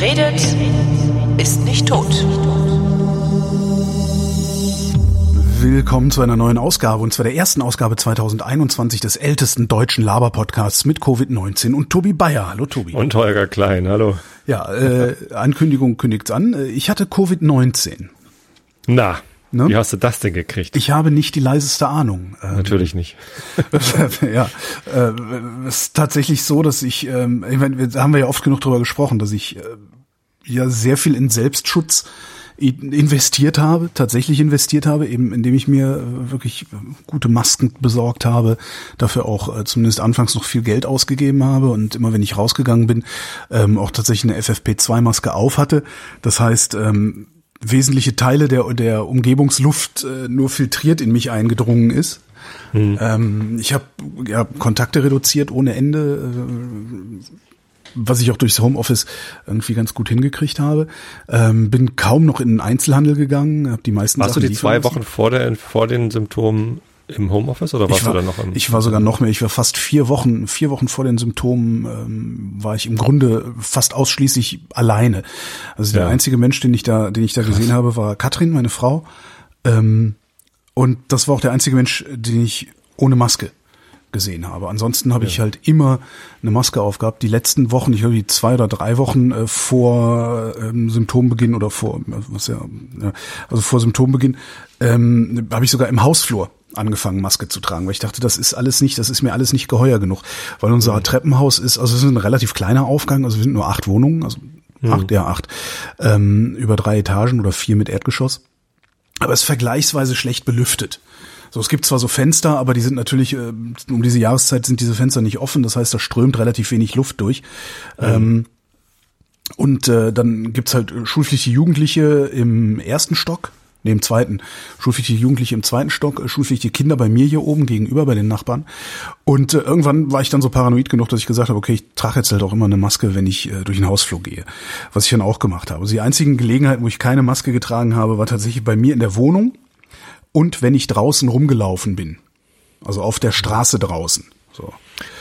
Wer redet, ist nicht tot. Willkommen zu einer neuen Ausgabe und zwar der ersten Ausgabe 2021 des ältesten deutschen Laber-Podcasts mit Covid-19 und Tobi Bayer. Hallo Tobi. Und Holger Klein, hallo. Ja, äh, Ankündigung kündigt's an. Ich hatte Covid-19. Na, ne? wie hast du das denn gekriegt? Ich habe nicht die leiseste Ahnung. Ähm, Natürlich nicht. ja, äh, es ist tatsächlich so, dass ich, ähm, ich meine, da haben wir ja oft genug drüber gesprochen, dass ich äh, ja sehr viel in Selbstschutz investiert habe, tatsächlich investiert habe, eben indem ich mir wirklich gute Masken besorgt habe, dafür auch äh, zumindest anfangs noch viel Geld ausgegeben habe und immer wenn ich rausgegangen bin, ähm, auch tatsächlich eine FFP2-Maske auf hatte. Das heißt, ähm, wesentliche Teile der, der Umgebungsluft äh, nur filtriert in mich eingedrungen ist. Mhm. Ähm, ich habe ja, Kontakte reduziert ohne Ende. Äh, was ich auch durchs Homeoffice irgendwie ganz gut hingekriegt habe. Ähm, bin kaum noch in den Einzelhandel gegangen, habe die meisten Warst Sachen du die zwei Wochen vor, der, vor den Symptomen im Homeoffice oder warst war, du dann noch im Ich war sogar noch mehr, ich war fast vier Wochen, vier Wochen vor den Symptomen ähm, war ich im Grunde fast ausschließlich alleine. Also der einzige Mensch, den ich da, den ich da Krass. gesehen habe, war Katrin, meine Frau. Ähm, und das war auch der einzige Mensch, den ich ohne Maske gesehen habe. Ansonsten habe ja. ich halt immer eine Maske aufgehabt. Die letzten Wochen, ich glaube die zwei oder drei Wochen äh, vor ähm, Symptombeginn oder vor was ja, ja also vor Symptombeginn ähm, habe ich sogar im Hausflur angefangen, Maske zu tragen, weil ich dachte, das ist alles nicht, das ist mir alles nicht geheuer genug, weil unser mhm. Treppenhaus ist, also es ist ein relativ kleiner Aufgang, also wir sind nur acht Wohnungen, also mhm. acht, ja acht, ähm, über drei Etagen oder vier mit Erdgeschoss, aber es ist vergleichsweise schlecht belüftet. So, es gibt zwar so Fenster, aber die sind natürlich, äh, um diese Jahreszeit sind diese Fenster nicht offen, das heißt, da strömt relativ wenig Luft durch. Mhm. Ähm, und äh, dann gibt's halt schulpflichtige Jugendliche im ersten Stock, nee, im zweiten. Schulpflichtige Jugendliche im zweiten Stock, äh, schulpflichtige Kinder bei mir hier oben gegenüber bei den Nachbarn. Und äh, irgendwann war ich dann so paranoid genug, dass ich gesagt habe, okay, ich trage jetzt halt auch immer eine Maske, wenn ich äh, durch den Hausflur gehe. Was ich dann auch gemacht habe. Also die einzigen Gelegenheiten, wo ich keine Maske getragen habe, war tatsächlich bei mir in der Wohnung und wenn ich draußen rumgelaufen bin. Also auf der Straße draußen. So.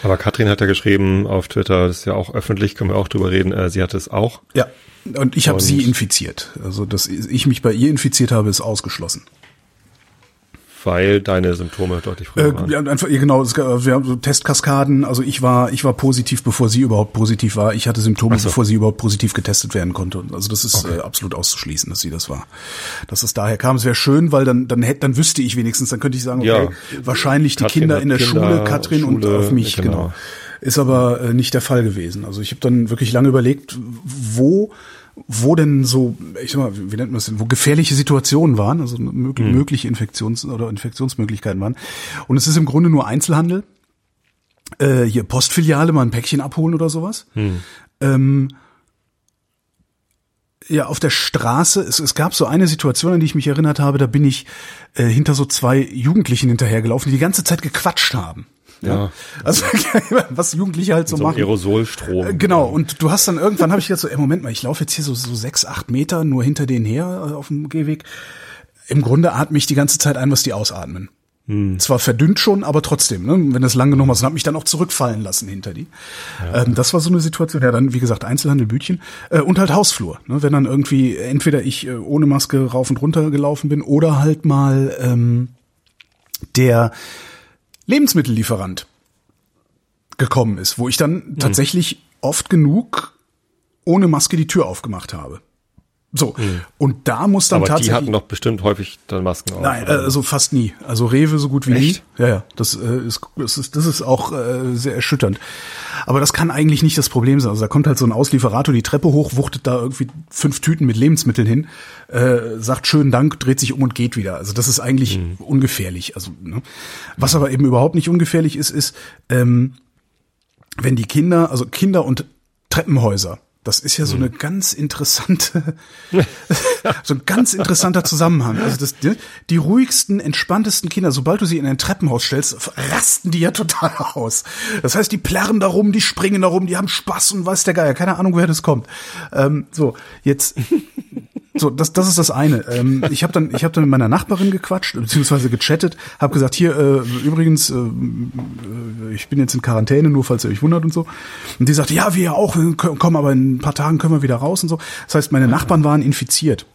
Aber Katrin hat ja geschrieben auf Twitter, das ist ja auch öffentlich, können wir auch drüber reden, äh, sie hat es auch. Ja, und ich habe sie infiziert. Also, dass ich mich bei ihr infiziert habe, ist ausgeschlossen weil deine Symptome deutlich früher äh, waren. Ja, einfach, genau, es, wir haben so Testkaskaden. Also ich war, ich war positiv, bevor sie überhaupt positiv war. Ich hatte Symptome, so. bevor sie überhaupt positiv getestet werden konnte. Also das ist okay. äh, absolut auszuschließen, dass sie das war. Dass es daher kam. Es wäre schön, weil dann, dann hätte, dann wüsste ich wenigstens, dann könnte ich sagen, okay, ja. wahrscheinlich die Katrin Kinder in der Kinder, Schule, Katrin Schule, und auf mich, genau. genau. Ist aber äh, nicht der Fall gewesen. Also ich habe dann wirklich lange überlegt, wo wo denn so, ich sag mal, wie nennt man das denn, wo gefährliche Situationen waren, also mög mhm. mögliche Infektions- oder Infektionsmöglichkeiten waren. Und es ist im Grunde nur Einzelhandel, äh, hier Postfiliale, mal ein Päckchen abholen oder sowas. Mhm. Ähm, ja, auf der Straße, es, es gab so eine Situation, an die ich mich erinnert habe, da bin ich äh, hinter so zwei Jugendlichen hinterhergelaufen, die die ganze Zeit gequatscht haben. Ja. Also was Jugendliche halt so, so machen. Aerosolstrom. Äh, genau. Und du hast dann irgendwann habe ich jetzt so, ey, Moment mal, ich laufe jetzt hier so so sechs, acht Meter nur hinter denen her äh, auf dem Gehweg. Im Grunde atme ich die ganze Zeit ein, was die ausatmen. Hm. Zwar verdünnt schon, aber trotzdem, ne, wenn das lange genug ist, und hab mich dann auch zurückfallen lassen hinter die. Ja. Ähm, das war so eine Situation. Ja, dann wie gesagt Einzelhandel, Bütchen äh, und halt Hausflur. Ne, wenn dann irgendwie entweder ich äh, ohne Maske rauf und runter gelaufen bin oder halt mal ähm, der Lebensmittellieferant gekommen ist, wo ich dann mhm. tatsächlich oft genug ohne Maske die Tür aufgemacht habe. So, mhm. und da muss dann Aber tatsächlich. Die hatten doch bestimmt häufig dann Masken auf. Nein, oder? also fast nie. Also Rewe so gut wie Echt? nie. Ja, ja. Das, äh, ist, das ist, das ist auch äh, sehr erschütternd. Aber das kann eigentlich nicht das Problem sein. Also da kommt halt so ein Auslieferator die Treppe hoch, wuchtet da irgendwie fünf Tüten mit Lebensmitteln hin, äh, sagt schönen Dank, dreht sich um und geht wieder. Also das ist eigentlich mhm. ungefährlich. Also ne? was aber eben überhaupt nicht ungefährlich ist, ist ähm, wenn die Kinder, also Kinder und Treppenhäuser das ist ja so eine ganz interessante, so ein ganz interessanter Zusammenhang. Also das, die, die ruhigsten, entspanntesten Kinder, sobald du sie in ein Treppenhaus stellst, rasten die ja total aus. Das heißt, die plärren da rum, die springen da rum, die haben Spaß und weiß der Geier. Keine Ahnung, woher das kommt. Ähm, so, jetzt So, das, das ist das eine. Ähm, ich habe dann, ich habe dann mit meiner Nachbarin gequatscht beziehungsweise gechattet, habe gesagt, hier äh, übrigens, äh, äh, ich bin jetzt in Quarantäne, nur falls ihr euch wundert und so. Und die sagte, ja, wir auch, kommen, aber in ein paar Tagen können wir wieder raus und so. Das heißt, meine Nachbarn waren infiziert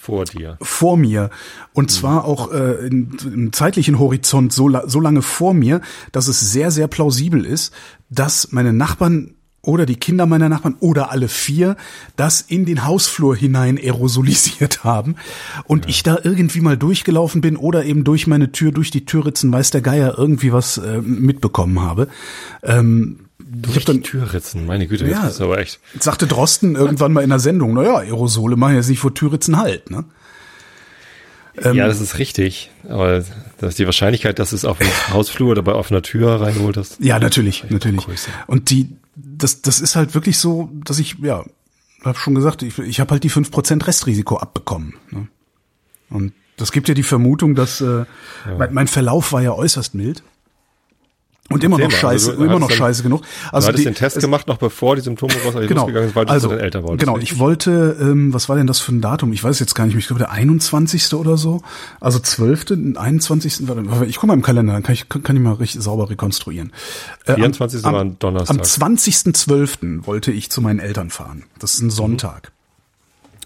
vor dir. Vor mir. Und zwar auch äh, in, im zeitlichen Horizont so, so lange vor mir, dass es sehr, sehr plausibel ist, dass meine Nachbarn oder die Kinder meiner Nachbarn oder alle vier das in den Hausflur hinein aerosolisiert haben und ja. ich da irgendwie mal durchgelaufen bin oder eben durch meine Tür, durch die Türritzen, weiß der Geier, irgendwie was äh, mitbekommen habe. Ähm, durch ich hab dann, Türritzen, meine Güte, ja, das ist aber echt. Sagte Drosten irgendwann mal in der Sendung, naja, Aerosole machen jetzt nicht vor Türritzen halt, ne? Ähm, ja, das ist richtig. Aber das ist die Wahrscheinlichkeit, dass es auf dem Hausflur oder bei offener Tür reinholt, das. Ja, natürlich, natürlich. Und die, das, das ist halt wirklich so, dass ich, ja, habe schon gesagt, ich, ich habe halt die 5% Restrisiko abbekommen. Ne? Und das gibt ja die Vermutung, dass äh, ja. mein, mein Verlauf war ja äußerst mild. Und immer noch scheiße, also, immer noch dann, scheiße genug. Also du hattest die, den Test gemacht noch bevor die Symptome raus genau, losgegangen sind, weil du also, deine Eltern wolltest. Genau, ich wollte, ähm, was war denn das für ein Datum? Ich weiß jetzt gar nicht, ich glaube der 21. oder so. Also 12., 21. Ich gucke mal im Kalender, dann kann ich, kann, kann ich mal richtig sauber rekonstruieren. Äh, 24. Am, war ein Donnerstag. Am 20.12. wollte ich zu meinen Eltern fahren. Das ist ein Sonntag. Mhm.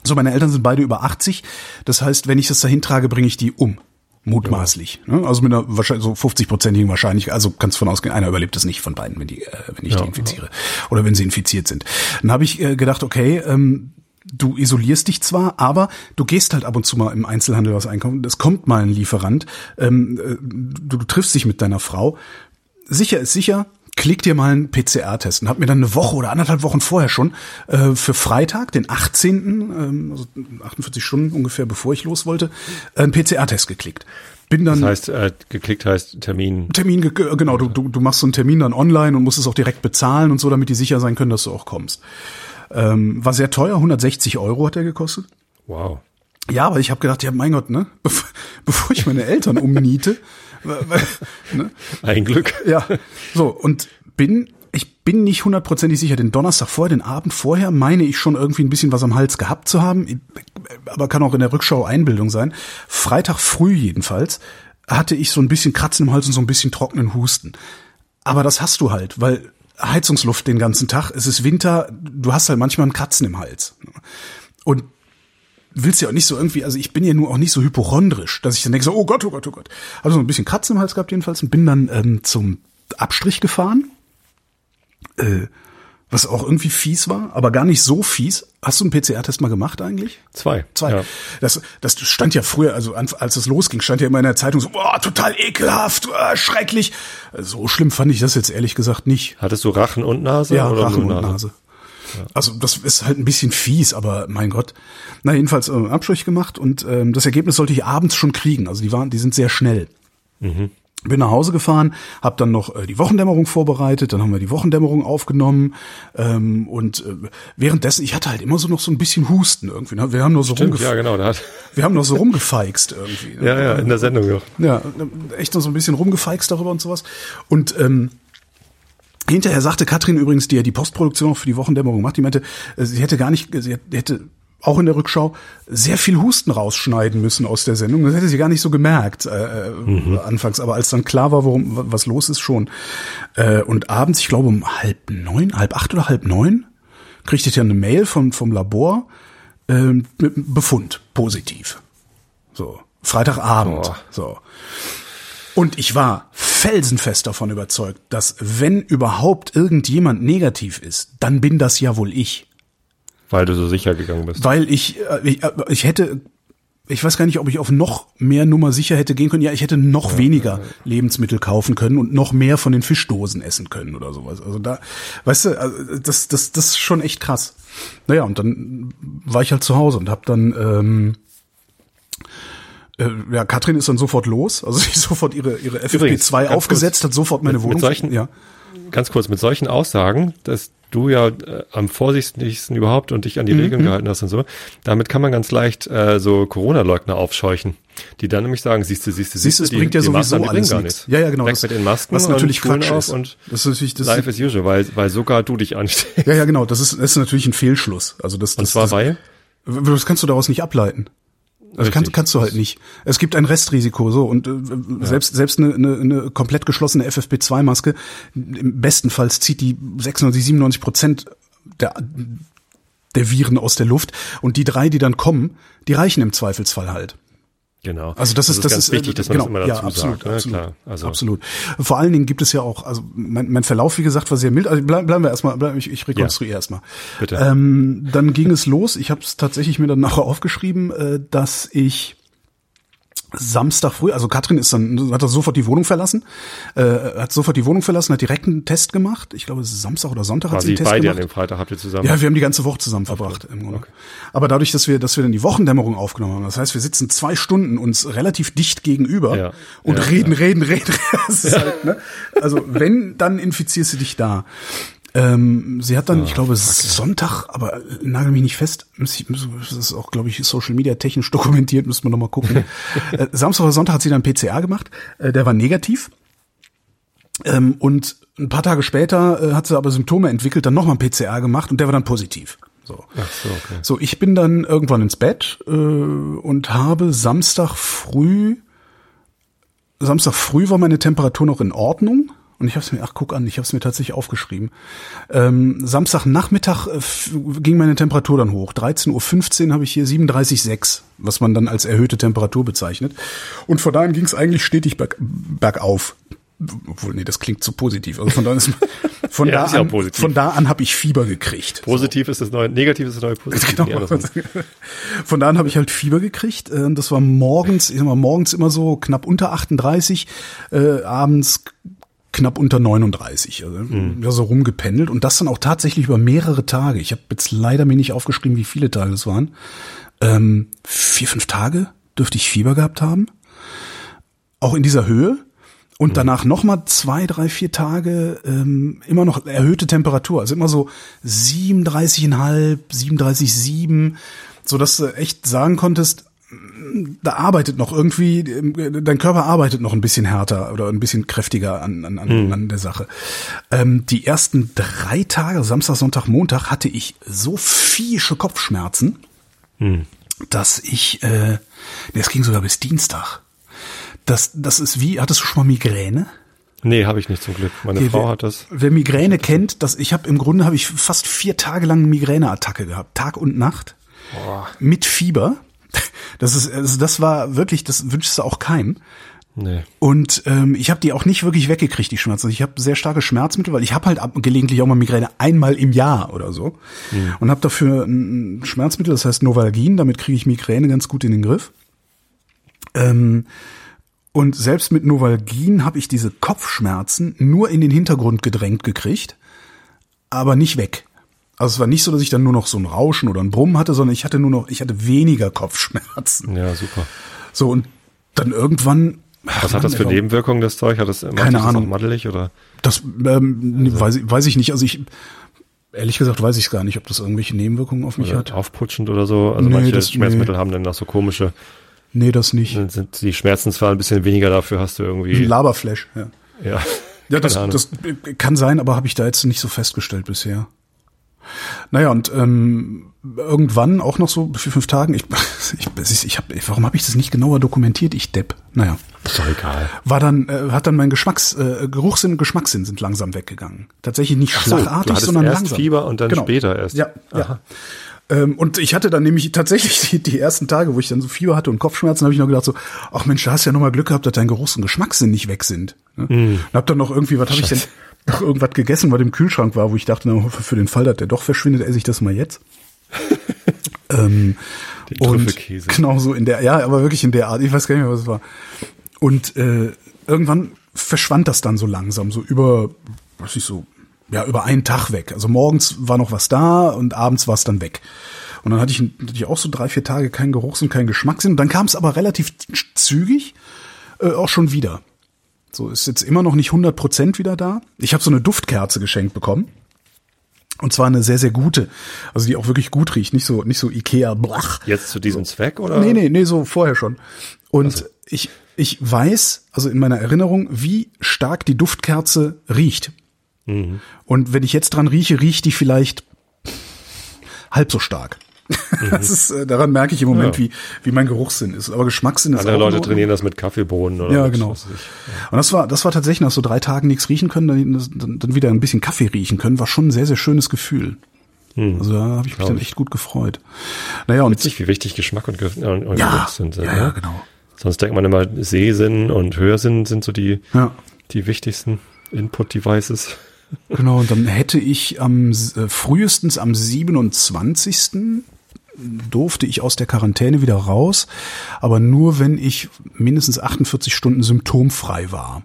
So, meine Eltern sind beide über 80. Das heißt, wenn ich das dahin trage, bringe ich die um. Mutmaßlich. Ja. Ne? Also mit einer wahrscheinlich so 50-prozentigen Wahrscheinlichkeit, also kannst von ausgehen, einer überlebt es nicht von beiden, wenn die, äh, wenn ich ja, die infiziere. Ja. Oder wenn sie infiziert sind. Dann habe ich äh, gedacht, okay, ähm, du isolierst dich zwar, aber du gehst halt ab und zu mal im Einzelhandel was einkaufen. Es kommt mal ein Lieferant. Ähm, äh, du, du triffst dich mit deiner Frau. Sicher ist sicher, klick dir mal einen PCR-Test und habe mir dann eine Woche oder anderthalb Wochen vorher schon äh, für Freitag, den 18., ähm, also 48 Stunden ungefähr bevor ich los wollte, einen PCR-Test geklickt. Bin dann, das heißt, äh, geklickt heißt Termin. Termin, ge genau, du, du, du machst so einen Termin dann online und musst es auch direkt bezahlen und so, damit die sicher sein können, dass du auch kommst. Ähm, war sehr teuer, 160 Euro hat er gekostet. Wow. Ja, aber ich habe gedacht, ja, mein Gott, ne, bevor ich meine Eltern umniete, ne? Ein Glück. Ja, so und bin ich bin nicht hundertprozentig sicher. Den Donnerstag vorher, den Abend vorher, meine ich schon irgendwie ein bisschen was am Hals gehabt zu haben, aber kann auch in der Rückschau Einbildung sein. Freitag früh jedenfalls hatte ich so ein bisschen Kratzen im Hals und so ein bisschen trockenen Husten. Aber das hast du halt, weil Heizungsluft den ganzen Tag, es ist Winter, du hast halt manchmal ein Kratzen im Hals. Und willst ja auch nicht so irgendwie, also ich bin ja nur auch nicht so hypochondrisch, dass ich dann denke so, oh Gott, oh Gott, oh Gott. Also so ein bisschen Kratzen im Hals gehabt jedenfalls und bin dann ähm, zum Abstrich gefahren. Äh, was auch irgendwie fies war, aber gar nicht so fies. Hast du einen PCR-Test mal gemacht eigentlich? Zwei. Zwei. Ja. Das, das stand ja früher, also als es losging, stand ja immer in der Zeitung so, boah, total ekelhaft, oh, schrecklich. So schlimm fand ich das jetzt ehrlich gesagt nicht. Hattest du Rachen und Nase? Ja, Rachen und Nase. Nase. Also das ist halt ein bisschen fies, aber mein Gott. Na jedenfalls äh, Abstrich gemacht und ähm, das Ergebnis sollte ich abends schon kriegen. Also die waren, die sind sehr schnell. Mhm. Bin nach Hause gefahren, habe dann noch äh, die Wochendämmerung vorbereitet, dann haben wir die Wochendämmerung aufgenommen ähm, und äh, währenddessen, ich hatte halt immer so noch so ein bisschen Husten irgendwie. Ne? Wir haben nur so Stimmt, ja, genau, da hat wir haben noch so rumgefeixt irgendwie. Ne? Ja, ja, in der Sendung noch. Ja, echt noch so ein bisschen rumgefeixt darüber und sowas. Und ähm, Hinterher sagte Katrin übrigens, die ja die Postproduktion für die Wochendämmerung macht, die meinte, äh, sie hätte gar nicht, sie hätte auch in der Rückschau sehr viel Husten rausschneiden müssen aus der Sendung. Das hätte sie gar nicht so gemerkt äh, mhm. anfangs, aber als dann klar war, worum was los ist, schon. Äh, und abends, ich glaube um halb neun, halb acht oder halb neun, kriegte ich ja eine Mail vom vom Labor äh, mit Befund positiv. So Freitagabend. Oh. So. Und ich war felsenfest davon überzeugt, dass wenn überhaupt irgendjemand negativ ist, dann bin das ja wohl ich. Weil du so sicher gegangen bist. Weil ich, äh, ich, äh, ich hätte, ich weiß gar nicht, ob ich auf noch mehr Nummer sicher hätte gehen können. Ja, ich hätte noch ja, weniger ja, ja. Lebensmittel kaufen können und noch mehr von den Fischdosen essen können oder sowas. Also da, weißt du, also das, das, das ist schon echt krass. Naja, und dann war ich halt zu Hause und habe dann ähm, äh, ja, Katrin ist dann sofort los, also sie sofort ihre, ihre FFP2 aufgesetzt, kurz, hat sofort meine mit, Wohnung. Mit solchen, ja. Ganz kurz, mit solchen Aussagen, dass du ja äh, am vorsichtigsten überhaupt und dich an die mhm. Regeln gehalten hast und so, damit kann man ganz leicht äh, so Corona-Leugner aufscheuchen, die dann nämlich sagen, siehst du, siehst du, siehst du, es bringt ja sowieso alles gar nichts. Ja, ja, genau. Weg das, mit den Masken was natürlich Quatsch ist. Und das ist natürlich das life is usual, weil, weil sogar du dich ansteckst. Ja, ja, genau. Das ist, das ist natürlich ein Fehlschluss. Also das, das und zwar das, bei? Das kannst du daraus nicht ableiten. Also kannst, kannst du halt nicht. Es gibt ein Restrisiko so und äh, ja. selbst selbst eine, eine, eine komplett geschlossene FFP2-Maske im besten Fall zieht die 96 97 Prozent der der Viren aus der Luft und die drei, die dann kommen, die reichen im Zweifelsfall halt. Genau. Also das, das ist, das ist, wichtig, dass man genau, das immer dazu ja, absolut, sagt. Ne? Absolut, Klar, also. absolut. Vor allen Dingen gibt es ja auch, also mein, mein Verlauf, wie gesagt, war sehr mild. Also bleib, bleiben wir erstmal, bleib, ich, ich rekonstruiere ja. erstmal. Bitte. Ähm, dann ging es los. Ich habe es tatsächlich mir dann nachher aufgeschrieben, äh, dass ich Samstag früh, also Katrin ist dann, hat er sofort die Wohnung verlassen, äh, hat sofort die Wohnung verlassen, hat direkt einen Test gemacht. Ich glaube, es ist Samstag oder Sonntag War hat sie einen Test beide gemacht. an dem Freitag habt ihr zusammen? Ja, wir haben die ganze Woche zusammen verbracht im Grunde. Okay. Aber dadurch, dass wir, dass wir dann die Wochendämmerung aufgenommen haben, das heißt, wir sitzen zwei Stunden uns relativ dicht gegenüber Ja. und Ja, reden, ja. reden, reden, ist halt, ne? Also wenn, dann infizierst du dich da. Ähm, sie hat dann, Ah, ich glaube, Sonntag, aber nagel mich nicht fest, das ist auch, glaube ich, Social Media technisch dokumentiert, müssen wir nochmal gucken. äh, Samstag oder Sonntag hat sie dann PCR gemacht, äh, der war negativ. Ähm, und ein paar Tage später äh, hat sie aber Symptome entwickelt, dann nochmal ein PCR gemacht und der war dann positiv. So. So, okay. So, ich bin dann irgendwann ins Bett äh, und habe Samstag früh, Samstag früh war meine Temperatur noch in Ordnung. Und ich habe es mir, ach guck an, ich habe es mir tatsächlich aufgeschrieben. Ähm, Samstagnachmittag äh, ging meine Temperatur dann hoch. 13.15 Uhr habe ich hier 37,6, was man dann als erhöhte Temperatur bezeichnet. Und von daher ging es eigentlich stetig berg, bergauf. Obwohl, nee, das klingt zu positiv. Also von da, ist, von Ja, da ist an, positiv. von da an habe ich Fieber gekriegt. Positiv ist das neue, negativ ist das neue Positiv. Genau. Von da an habe ich halt Fieber gekriegt. Äh, Das war morgens, ich sag mal, morgens immer so knapp unter 38, äh, abends knapp unter 39. Also ja, so rumgependelt und das dann auch tatsächlich über mehrere Tage. Ich habe jetzt leider mir nicht aufgeschrieben, wie viele Tage es waren. Ähm, vier, fünf Tage dürfte ich Fieber gehabt haben. Auch in dieser Höhe. Und danach nochmal zwei, drei, vier Tage ähm, immer noch erhöhte Temperatur. Also immer so 37,5, 37,7, so dass du echt sagen konntest, da arbeitet noch irgendwie, dein Körper arbeitet noch ein bisschen härter oder ein bisschen kräftiger an, an, an, an der Sache. Ähm, die ersten drei Tage, Samstag, Sonntag, Montag, hatte ich so fiesche Kopfschmerzen, dass ich, äh, das ging sogar bis Dienstag. Das, das ist wie, hattest du schon mal Migräne? Nee, habe ich nicht zum Glück. Meine Okay, Frau wer, hat das. Wer Migräne kennt, das, ich habe im Grunde habe ich fast vier Tage lang eine Migräneattacke gehabt, Tag und Nacht, mit Fieber. Das ist, also das war wirklich, das wünschst du auch keinem. Nee. Und ähm, ich habe die auch nicht wirklich weggekriegt, die Schmerzen. Ich habe sehr starke Schmerzmittel, weil ich habe halt gelegentlich auch mal Migräne einmal im Jahr oder so. Und habe dafür ein Schmerzmittel, das heißt Novalgin, damit kriege ich Migräne ganz gut in den Griff. Ähm, und selbst mit Novalgin habe ich diese Kopfschmerzen nur in den Hintergrund gedrängt gekriegt, aber nicht weg. Also es war nicht so, dass ich dann nur noch so ein Rauschen oder ein Brummen hatte, sondern ich hatte nur noch, ich hatte weniger Kopfschmerzen. Ja, super. So und dann irgendwann. Was hat das für Nebenwirkungen, das Zeug? Hat das, Keine das Ahnung. Maddelig oder? Das ähm, nee, weiß, ich- weiß ich nicht. Also ich ehrlich gesagt weiß ich gar nicht, ob das irgendwelche Nebenwirkungen auf mich oder hat. aufputschend oder so? Also Nee, manche das- Schmerzmittel haben dann noch so komische, Nee, das nicht. dann sind die Schmerzen zwar ein bisschen weniger, dafür hast du irgendwie, Laberflash, ja. ja. Ja, das, das kann sein, aber habe ich da jetzt nicht so festgestellt bisher. Naja, und ähm, irgendwann auch noch so vier, fünf Tagen, ich, ich, ich hab, warum habe ich das nicht genauer dokumentiert, ich Depp? Naja, ist doch egal. war dann, äh, hat dann mein Geschmacks, äh, Geruchssinn und Geschmackssinn sind langsam weggegangen. Tatsächlich nicht so, schlagartig, sondern erst langsam. Fieber und dann später erst. Ja, ja. Ähm, und ich hatte dann nämlich tatsächlich die, die ersten Tage, wo ich dann so Fieber hatte und Kopfschmerzen, habe ich noch gedacht so, ach Mensch, da hast du ja noch mal Glück gehabt, dass dein Geruchs- und Geschmackssinn nicht weg sind. Ne? Und hab dann noch irgendwie, was habe ich denn, noch irgendwas gegessen, was im Kühlschrank war, wo ich dachte, na, für für den Fall, dass der doch verschwindet, esse ich das mal jetzt. ähm, Den und genau so in der, ja, aber wirklich in der Art, ich weiß gar nicht mehr, was es war. Und äh, irgendwann verschwand das dann so langsam, so über, was ich so, ja, über einen Tag weg. Also morgens war noch was da und abends war es dann weg. Und dann hatte ich, hatte ich auch so drei, vier Tage keinen Geruchs- und keinen Geschmackssinn. Und dann kam es aber relativ zügig äh, auch schon wieder. So ist jetzt immer noch nicht 100 Prozent wieder da. Ich habe so eine Duftkerze geschenkt bekommen. Und zwar eine sehr, sehr gute. Also die auch wirklich gut riecht. Nicht so, nicht so Ikea, blach. Jetzt zu diesem Zweck oder? Nee, nee, nee, so vorher schon. Und ich, ich weiß, also in meiner Erinnerung, wie stark die Duftkerze riecht. Und wenn ich jetzt dran rieche, riecht die vielleicht halb so stark. Mhm. Das ist, äh, daran merke ich im Moment, ja. wie, wie mein Geruchssinn ist. Aber Geschmackssinn ist Andere Leute trainieren das mit Kaffeebohnen oder Ja, genau. Ja. Und das war, das war tatsächlich nach so drei Tagen nichts riechen können, dann, dann wieder ein bisschen Kaffee riechen können, war schon ein sehr, sehr schönes Gefühl. Hm. Also da habe ich mich dann echt gut gefreut. Naja, und Witzig, wie wichtig Geschmack und, und, und ja, Geruch sind. Ja, ne? ja, genau. Sonst denkt man immer, Sehsinn und Hörsinn sind so die, ja. die wichtigsten Input-Devices. Genau, und dann hätte ich am äh, frühestens am 27 durfte ich aus der Quarantäne wieder raus, aber nur wenn ich mindestens 48 Stunden symptomfrei war.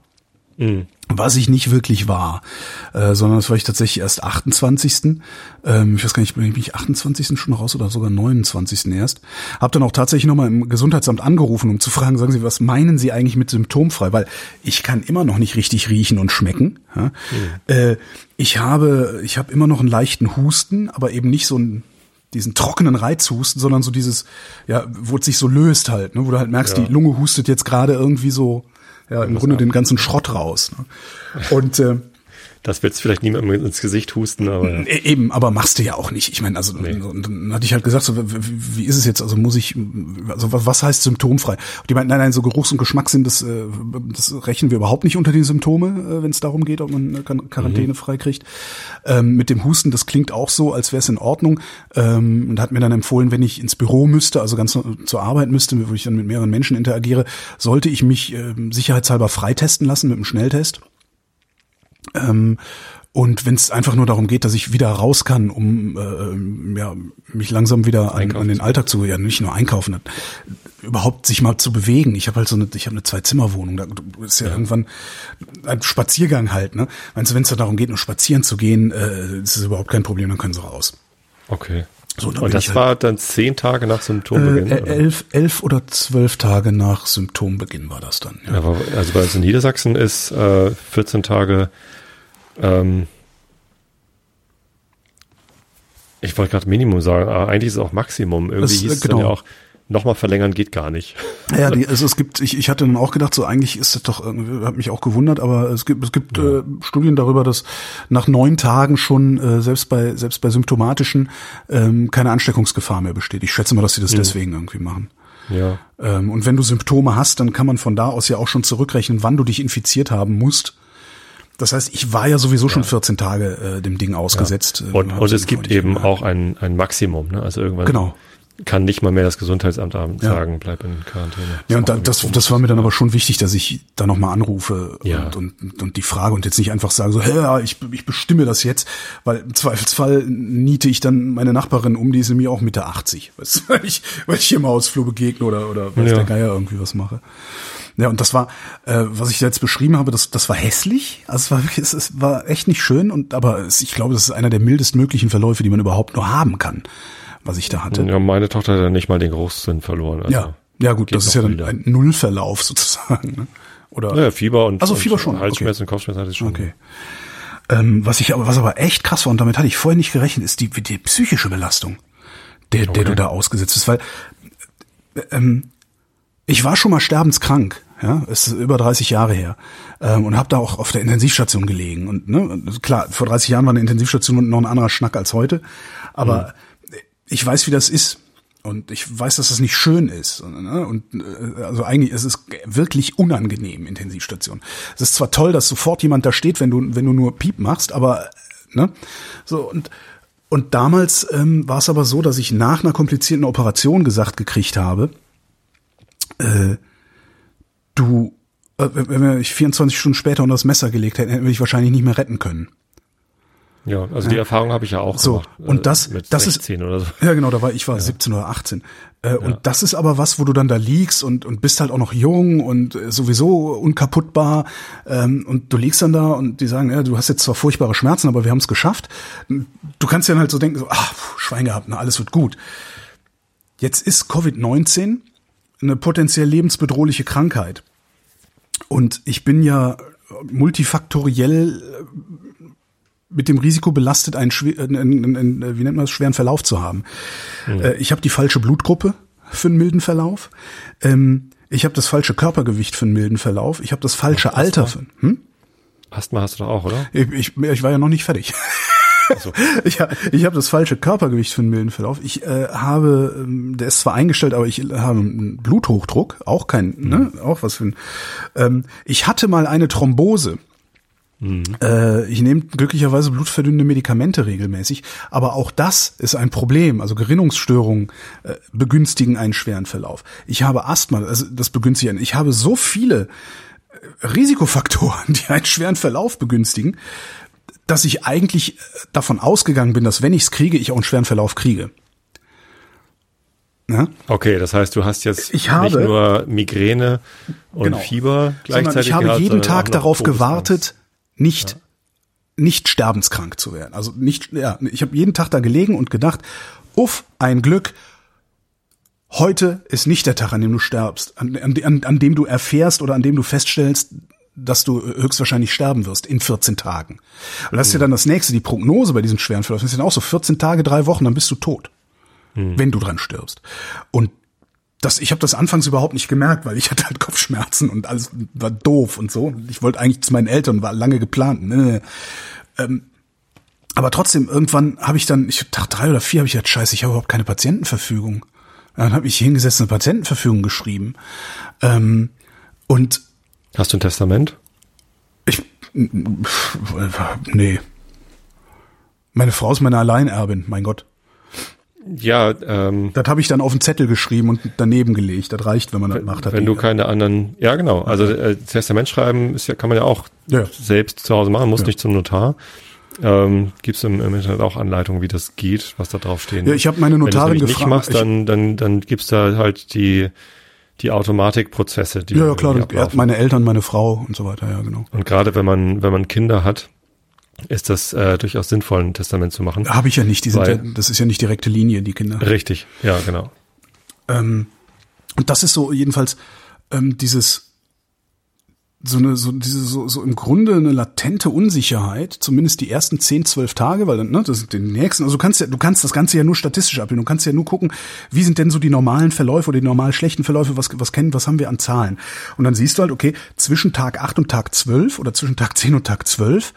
Mhm. Was ich nicht wirklich war, äh, sondern das war ich tatsächlich erst 28. Ähm, ich weiß gar nicht, bin ich 28. schon raus oder sogar 29. erst. Hab dann auch tatsächlich nochmal im Gesundheitsamt angerufen, um zu fragen, sagen Sie, was meinen Sie eigentlich mit symptomfrei? Weil ich kann immer noch nicht richtig riechen und schmecken. Ja? Mhm. Äh, ich habe, ich habe immer noch einen leichten Husten, aber eben nicht so ein diesen trockenen Reizhusten, sondern so dieses, ja, wo es sich so löst halt, ne, wo du halt merkst, ja. die Lunge hustet jetzt gerade irgendwie so, ja, im Grunde den ganzen Schrott raus. Ne? Und äh, das wird vielleicht niemandem ins Gesicht husten, aber. E-, eben, aber machst du ja auch nicht. Ich meine, also nee. und dann hatte ich halt gesagt, so, wie, wie ist es jetzt? Also muss ich, also was heißt symptomfrei? Und die meinten, nein, nein, so Geruchs- und Geschmackssinn, das, äh, das rechnen wir überhaupt nicht unter die Symptome, äh, wenn es darum geht, ob man Quarantäne mhm. freikriegt. Ähm, mit dem Husten, das klingt auch so, als wäre es in Ordnung. Ähm, und hat mir dann empfohlen, wenn ich ins Büro müsste, also ganz zur Arbeit müsste, wo ich dann mit mehreren Menschen interagiere, sollte ich mich äh, sicherheitshalber freitesten lassen mit einem Schnelltest. Ähm, und wenn es einfach nur darum geht, dass ich wieder raus kann, um äh, ja, mich langsam wieder an, an den Alltag zu, ja nicht nur einkaufen, überhaupt sich mal zu bewegen. Ich habe halt so eine, ich habe eine Zwei-Zimmer-Wohnung, da ist ja, ja, irgendwann ein Spaziergang halt. Ne, meinst du, wenn es da darum geht, nur spazieren zu gehen, äh, ist es überhaupt kein Problem, dann können sie raus. Okay. So, und das halt, war dann zehn Tage nach Symptombeginn? Äh, elf, elf oder zwölf Tage nach Symptombeginn war das dann. Ja. ja also bei uns in Niedersachsen ist äh, 14 Tage ähm, ich wollte gerade Minimum sagen, aber eigentlich ist es auch Maximum. Irgendwie das, hieß es genau. dann ja auch, nochmal verlängern geht gar nicht. Ja, die, also es gibt, ich, ich hatte dann auch gedacht, so eigentlich ist das doch, irgendwie, hat mich auch gewundert, aber es gibt, es gibt ja. äh, Studien darüber, dass nach neun Tagen schon äh, selbst bei selbst bei symptomatischen ähm, keine Ansteckungsgefahr mehr besteht. Ich schätze mal, dass sie das mhm. deswegen irgendwie machen. Ja. Ähm, und wenn du Symptome hast, dann kann man von da aus ja auch schon zurückrechnen, wann du dich infiziert haben musst. Das heißt, ich war ja sowieso ja. schon 14 Tage äh, dem Ding ausgesetzt. Ja. Und, und es gibt eben auch ein, ein Maximum. Ne? Also irgendwann genau. Kann nicht mal mehr das Gesundheitsamt sagen, ja. bleib in Quarantäne. Das ja, und da, das, das war mir dann aber schon wichtig, dass ich da nochmal anrufe ja. und, und, und die Frage und jetzt nicht einfach sage, so, ja, ich, ich bestimme das jetzt, weil im Zweifelsfall niete ich dann meine Nachbarin um, die ist nämlich auch Mitte 80, weißt weil ich, weil ich hier im Hausflur begegne oder, oder weil ja. der Geier irgendwie was mache. Ja, und das war, äh, was ich jetzt beschrieben habe, das, das war hässlich. Also es war wirklich, es, es war echt nicht schön und aber es, ich glaube, das ist einer der mildest möglichen Verläufe, die man überhaupt nur haben kann, was ich da hatte. Ja, meine Tochter hat ja nicht mal den Großsinn verloren. Also ja, ja gut, das ist ja dann wieder. ein Nullverlauf sozusagen. Ne? Oder? Ja, Fieber und, also Fieber schon. Halsschmerzen okay. und Kopfschmerzen hatte ich schon. Okay. Ähm, was ich aber, was aber echt krass war und damit hatte ich vorher nicht gerechnet, ist die, die psychische Belastung, der, okay. der du da ausgesetzt bist, weil ähm, ich war schon mal sterbenskrank ja, ist über 30 Jahre her ähm, und habe da auch auf der Intensivstation gelegen und ne, klar, vor 30 Jahren war eine Intensivstation noch ein anderer Schnack als heute, aber mhm. Ich weiß, wie das ist und ich weiß, dass das nicht schön ist ne? und äh, also eigentlich ist es wirklich unangenehm Intensivstation. Es ist zwar toll, dass sofort jemand da steht, wenn du wenn du nur Piep machst, aber ne, so und und damals ähm, war es aber so, dass ich nach einer komplizierten Operation gesagt gekriegt habe, äh, du, äh, wenn wir dich 24 Stunden später unter das Messer gelegt hätten, hätten wir dich wahrscheinlich nicht mehr retten können. Ja, also die Erfahrung habe ich ja auch so, gemacht. Und das, äh, das ist, oder so. ja genau, da war ich war ja. 17 oder 18. Äh, ja. Und das ist aber was, wo du dann da liegst und und bist halt auch noch jung und äh, sowieso unkaputtbar ähm, und du liegst dann da und die sagen, ja, du hast jetzt zwar furchtbare Schmerzen, aber wir haben es geschafft. Du kannst ja dann halt so denken, so, ach, Schwein gehabt, na, alles wird gut. Jetzt ist Covid-19 eine potenziell lebensbedrohliche Krankheit. Und ich bin ja multifaktoriell äh, mit dem Risiko belastet, einen, einen, einen, einen wie nennt man das, schweren Verlauf zu haben. Mhm. Ich habe die falsche Blutgruppe für einen milden Verlauf. Ähm, ich habe das falsche Körpergewicht für einen milden Verlauf. Ich habe das falsche Alter für. Hm? Asthma hast du doch auch, oder? Ich, ich, ich war ja noch nicht fertig. Also. ja, ich habe das falsche Körpergewicht für einen milden Verlauf. Ich äh, habe, ähm, der ist zwar eingestellt, aber ich habe einen Bluthochdruck, auch kein, ne, mhm. ne, auch was für ein. Ähm, ich hatte mal eine Thrombose. Mhm. Äh, ich nehme glücklicherweise blutverdünnende Medikamente regelmäßig, aber auch das ist ein Problem. Also Gerinnungsstörungen äh, begünstigen einen schweren Verlauf. Ich habe Asthma, also das begünstigt einen. Ich habe so viele äh, Risikofaktoren, die einen schweren Verlauf begünstigen, dass ich eigentlich davon ausgegangen bin, dass wenn ich es kriege, ich auch einen schweren Verlauf kriege. Ja? Okay, das heißt, du hast jetzt ich habe, nicht nur Migräne und genau, Fieber gleichzeitig ich habe gehabt, jeden Tag darauf gewartet, nicht, ja. nicht sterbenskrank zu werden. Also nicht, ja, ich habe jeden Tag da gelegen und gedacht, uff, ein Glück, heute ist nicht der Tag, an dem du sterbst, an, an, an dem du erfährst oder an dem du feststellst, dass du höchstwahrscheinlich sterben wirst in 14 Tagen. Und das ist ja dann das nächste, die Prognose bei diesen schweren Verläufen ist ja auch so 14 Tage, drei Wochen, dann bist du tot, mhm. wenn du dran stirbst. Und das, ich habe das anfangs überhaupt nicht gemerkt, weil ich hatte halt Kopfschmerzen und alles war doof und so. Ich wollte eigentlich zu meinen Eltern, war lange geplant. Nee, nee. Ähm, aber trotzdem, irgendwann habe ich dann, ich Tag drei oder vier habe ich gesagt, scheiße, ich habe überhaupt keine Patientenverfügung. Dann habe ich hingesetzt eine Patientenverfügung geschrieben. Ähm, und Hast du ein Testament? Ich nee. Meine Frau ist meine Alleinerbin, mein Gott. Ja, ähm, das habe ich dann auf einen Zettel geschrieben und daneben gelegt. Das reicht, wenn man das macht. Wenn du keine anderen, ja genau. Also äh, Testament schreiben ist ja, kann man ja auch ja. selbst zu Hause machen, muss ja. nicht zum Notar. Ähm, Gibt es im, im, Internet auch Anleitungen, wie das geht, was da drauf stehen? Ja, ich habe meine Notarin Wenn du das nicht machst, dann dann dann gibt's da halt die die Automatikprozesse, die ja, ja klar, meine Eltern, meine Frau und so weiter, ja genau. Und gerade wenn man wenn man Kinder hat, ist das äh, durchaus sinnvoll, ein Testament zu machen. Habe ich ja nicht, die sind ja, das ist ja nicht direkte Linie, die Kinder. Richtig, ja, genau. Ähm, und das ist so jedenfalls ähm, dieses so eine so diese so, so im Grunde eine latente Unsicherheit, zumindest die ersten zehn zwölf Tage, weil dann ne, das sind den nächsten, also du kannst ja du kannst das ganze ja nur statistisch abbilden, du kannst ja nur gucken, wie sind denn so die normalen Verläufe oder die normal schlechten Verläufe, was was kennen, was haben wir an Zahlen? Und dann siehst du halt, okay, zwischen Tag acht und Tag zwölf oder zwischen Tag zehn und Tag zwölf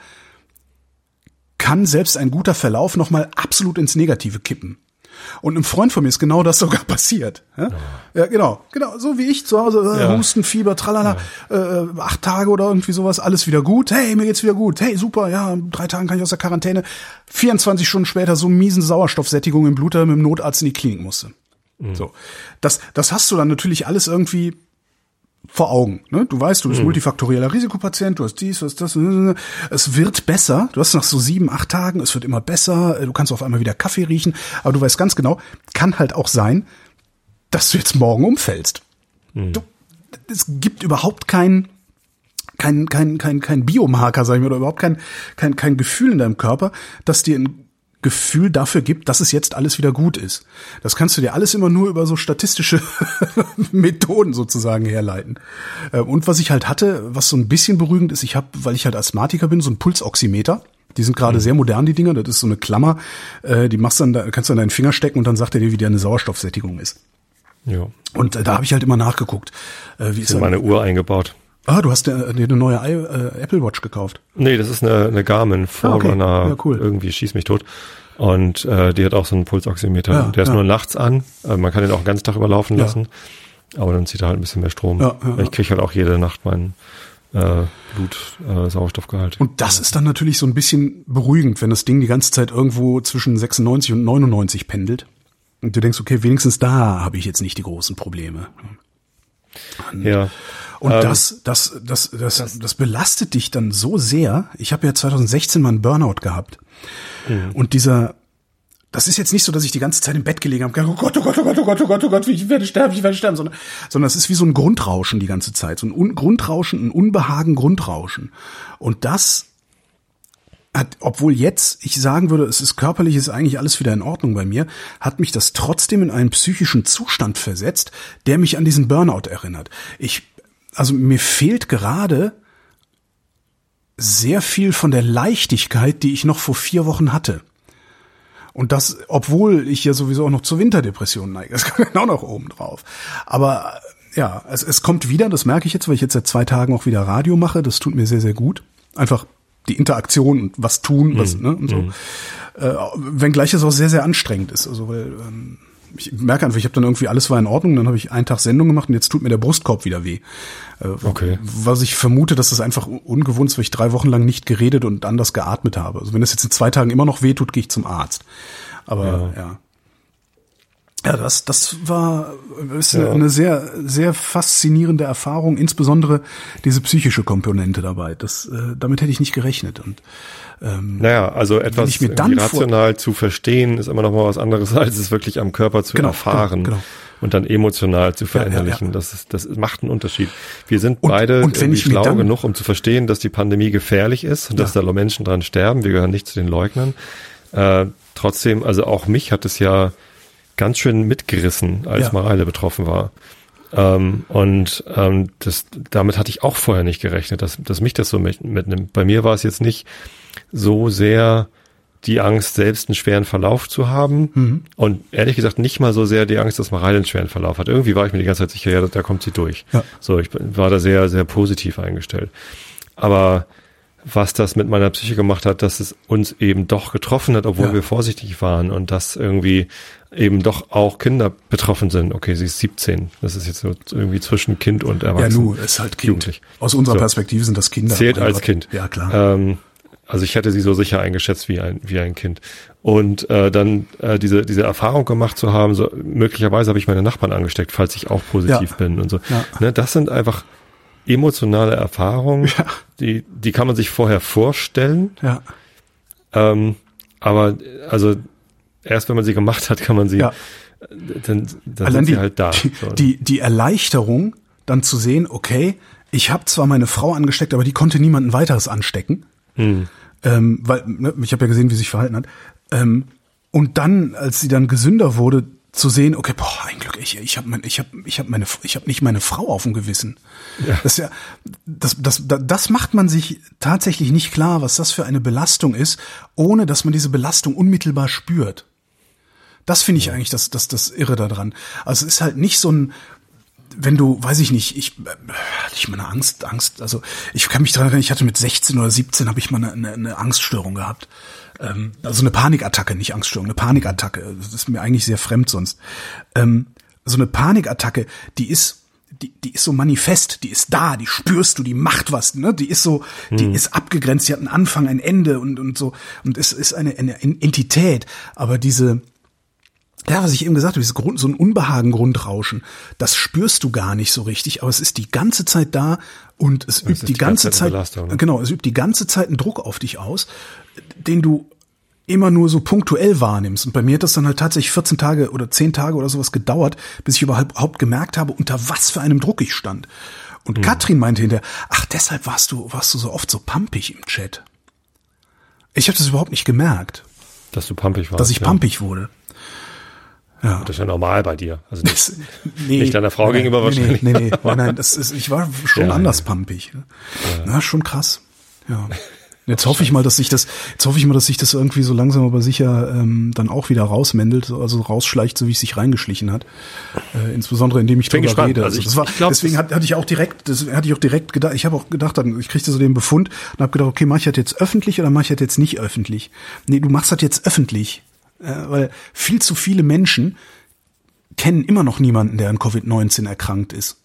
kann selbst ein guter Verlauf nochmal absolut ins Negative kippen. Und einem Freund von mir ist genau das sogar passiert. Ja, ja genau, genau, so wie ich zu Hause, äh, ja. Husten, Fieber, tralala, ja. äh, acht Tage oder irgendwie sowas, alles wieder gut. Hey, mir geht's wieder gut. Hey, super, ja, drei Tagen kann ich aus der Quarantäne. 24 Stunden später so miesen Sauerstoffsättigung im Blut, mit dem Notarzt in die Klinik musste. Mhm. So, das, das hast du dann natürlich alles irgendwie vor Augen. Ne? Du weißt, du bist mhm. multifaktorieller Risikopatient, du hast dies, du hast das. Es wird besser. Du hast nach so sieben, acht Tagen, es wird immer besser. Du kannst auf einmal wieder Kaffee riechen. Aber du weißt ganz genau, kann halt auch sein, dass du jetzt morgen umfällst. Mhm. Du, es gibt überhaupt kein kein, kein, kein, kein Biomarker, sag ich mal, oder überhaupt kein, kein, kein Gefühl in deinem Körper, das dir ein Gefühl dafür gibt, dass es jetzt alles wieder gut ist. Das kannst du dir alles immer nur über so statistische Methoden sozusagen herleiten. Ähm, und was ich halt hatte, was so ein bisschen beruhigend ist, ich habe, weil ich halt Asthmatiker bin, so ein Pulsoximeter. Die sind gerade mhm. sehr modern, die Dinger. Das ist so eine Klammer, äh, die machst dann, da kannst du an deinen Finger stecken und dann sagt er dir, wie deine Sauerstoffsättigung ist. Ja. Und äh, da habe ich halt immer nachgeguckt. Äh, wie ist in meine Uhr eingebaut. Ah, du hast dir eine neue äh, Apple Watch gekauft. Nee, das ist eine, eine Garmin Forerunner. Ah, okay. ja, cool. Irgendwie schieß mich tot. Und äh, die hat auch so einen Pulsoximeter. Ja, der ist ja. nur nachts an. Also man kann den auch den ganzen Tag überlaufen lassen. Aber dann zieht er halt ein bisschen mehr Strom. Ich kriege halt auch jede Nacht meinen äh, Blut-Sauerstoffgehalt. Äh, und das ist dann natürlich so ein bisschen beruhigend, wenn das Ding die ganze Zeit irgendwo zwischen 96 und 99 pendelt. Und du denkst, okay, wenigstens da habe ich jetzt nicht die großen Probleme. Ja. Und ähm, das, das, das, das, das, das belastet dich dann so sehr. Ich habe ja 2016 mal einen Burnout gehabt. Mhm. Und dieser, das ist jetzt nicht so, dass ich die ganze Zeit im Bett gelegen habe, oh Gott, oh Gott, oh Gott, oh Gott, oh Gott, oh Gott, ich werde sterben, ich werde sterben, sondern, sondern es ist wie so ein Grundrauschen die ganze Zeit, so ein Un Grundrauschen, ein Unbehagen, Grundrauschen. Und das hat, obwohl jetzt ich sagen würde, es ist körperlich, ist eigentlich alles wieder in Ordnung bei mir, hat mich das trotzdem in einen psychischen Zustand versetzt, der mich an diesen Burnout erinnert. Ich also mir fehlt gerade sehr viel von der Leichtigkeit, die ich noch vor vier Wochen hatte. Und das, obwohl ich ja sowieso auch noch zur Winterdepression neige. Das kommt auch noch oben drauf. Aber ja, es, es kommt wieder, das merke ich jetzt, weil ich jetzt seit zwei Tagen auch wieder Radio mache. Das tut mir sehr, sehr gut. Einfach die Interaktion und was tun, was, Mhm. ne, und so. Äh, wenngleich es auch sehr, sehr anstrengend ist. Also weil ähm, ich merke einfach, ich habe dann irgendwie alles war in Ordnung, dann habe ich einen Tag Sendung gemacht und jetzt tut mir der Brustkorb wieder weh. Äh, Okay. Was ich vermute, dass das einfach ungewohnt ist, weil ich drei Wochen lang nicht geredet und anders geatmet habe. Also wenn das jetzt in zwei Tagen immer noch weh tut, gehe ich zum Arzt. Aber ja. Ja, das, das war ist Ja. eine sehr, sehr faszinierende Erfahrung, insbesondere diese psychische Komponente dabei. Das, äh, damit hätte ich nicht gerechnet. Und Naja, also etwas rational zu verstehen, ist immer noch mal was anderes, als es wirklich am Körper zu Genau, erfahren genau, genau. und dann emotional zu ja, ja. verinnerlichen. Das, ist, das macht einen Unterschied. Wir sind Und- beide und irgendwie schlau dann- genug, um zu verstehen, dass die Pandemie gefährlich ist und dass da Menschen dran sterben. Wir gehören nicht zu den Leugnern. Äh, trotzdem, also auch mich hat es ja ganz schön mitgerissen, als Ja. Mareile betroffen war. Ähm, und ähm, das, damit hatte ich auch vorher nicht gerechnet, dass, dass mich das so mit, mitnimmt. Bei mir war es jetzt nicht so sehr die Angst, selbst einen schweren Verlauf zu haben. Mhm. Und ehrlich gesagt nicht mal so sehr die Angst, dass Mareile einen schweren Verlauf hat. Irgendwie war ich mir die ganze Zeit sicher, ja, da, da kommt sie durch. Ja. So, ich war da sehr, sehr positiv eingestellt. Aber was das mit meiner Psyche gemacht hat, dass es uns eben doch getroffen hat, obwohl Ja. wir vorsichtig waren und dass irgendwie eben doch auch Kinder betroffen sind. Okay, sie ist 17. Das ist jetzt so irgendwie zwischen Kind und ja, Erwachsenen. nu, ist halt Kind. Jugendlich. Aus unserer So. Perspektive sind das Kinder. Zählt als Gott. Kind. Ja, klar. Ähm, also ich hätte sie so sicher eingeschätzt wie ein, wie ein Kind. Und äh, dann äh, diese, diese Erfahrung gemacht zu haben, so möglicherweise habe ich meine Nachbarn angesteckt, falls ich auch positiv Ja. bin und so. Ja. Ne, das sind einfach emotionale Erfahrungen, Ja. die, die kann man sich vorher vorstellen. ja, Ähm, aber also erst wenn man sie gemacht hat, kann man sie, Ja. dann, dann allein sind sie die, halt da. die, So. die, die Erleichterung, dann zu sehen, okay, ich habe zwar meine Frau angesteckt, aber die konnte niemanden weiteres anstecken. Hm. Ähm, weil, ne, ich habe ja gesehen, wie sie sich verhalten hat. Ähm, und dann, als sie dann gesünder wurde, zu sehen, okay, boah, ein Glück, ich, ich habe mein, ich hab, ich hab meine, ich habe nicht meine Frau auf dem Gewissen. Ja. Das ist ja, das, das, das, macht man sich tatsächlich nicht klar, was das für eine Belastung ist, ohne dass man diese Belastung unmittelbar spürt. Das finde ich eigentlich das, das, das Irre daran. Also es ist halt nicht so ein, wenn du, weiß ich nicht, ich äh, hatte ich mal eine Angst, Angst, also ich kann mich daran erinnern, ich hatte mit 16 oder 17 habe ich mal eine, eine, eine Angststörung gehabt. Ähm, also eine Panikattacke, nicht Angststörung, eine Panikattacke. Das ist mir eigentlich sehr fremd sonst. Ähm, so eine Panikattacke, die ist die, die ist so manifest, die ist da, die spürst du, die macht was, ne? Die ist so, die ist abgegrenzt, die hat einen Anfang, ein Ende und, und so. Und es ist eine, eine Entität. Aber diese, ja, was ich eben gesagt habe, dieses Grund, so ein Unbehagen, Grundrauschen, das spürst du gar nicht so richtig, aber es ist die ganze Zeit da und es übt ist die, die ganze ganze Zeit ne? genau, es übt die ganze Zeit einen Druck auf dich aus, den du immer nur so punktuell wahrnimmst. Und bei mir hat das dann halt tatsächlich 14 Tage oder 10 Tage oder sowas gedauert, bis ich überhaupt überhaupt gemerkt habe, unter was für einem Druck ich stand. Und Mhm. Katrin meinte hinterher, ach, deshalb warst du, warst du so oft so pampig im Chat. Ich habe das überhaupt nicht gemerkt, dass du pumpig warst. dass ich ja. pampig wurde. Ja. Das ist ja normal bei dir. Also nicht, Das, nee, Nicht deiner Frau nein, gegenüber nee, wahrscheinlich. Nee, nee, nee. Nein, nein, das ist, ich war schon Ja, anders ja. pampig. ne? Na, schon krass. Ja. Jetzt hoffe ich mal, dass sich das, jetzt hoffe ich mal, dass sich das irgendwie so langsam aber sicher ähm, dann auch wieder rausmändelt, so- also rausschleicht, so wie es sich reingeschlichen hat. Äh, insbesondere indem ich bin drüber rede. Also Also ich- das war, glaub, deswegen hat, hatte ich auch direkt, das hatte ich auch direkt gedacht, ich habe auch gedacht, dann, ich kriegte so den Befund und habe gedacht, okay, mach ich das jetzt öffentlich oder mach ich das jetzt nicht öffentlich? Nee, du machst das jetzt öffentlich. Äh, weil viel zu viele Menschen kennen immer noch niemanden, der an Covid-19 erkrankt ist.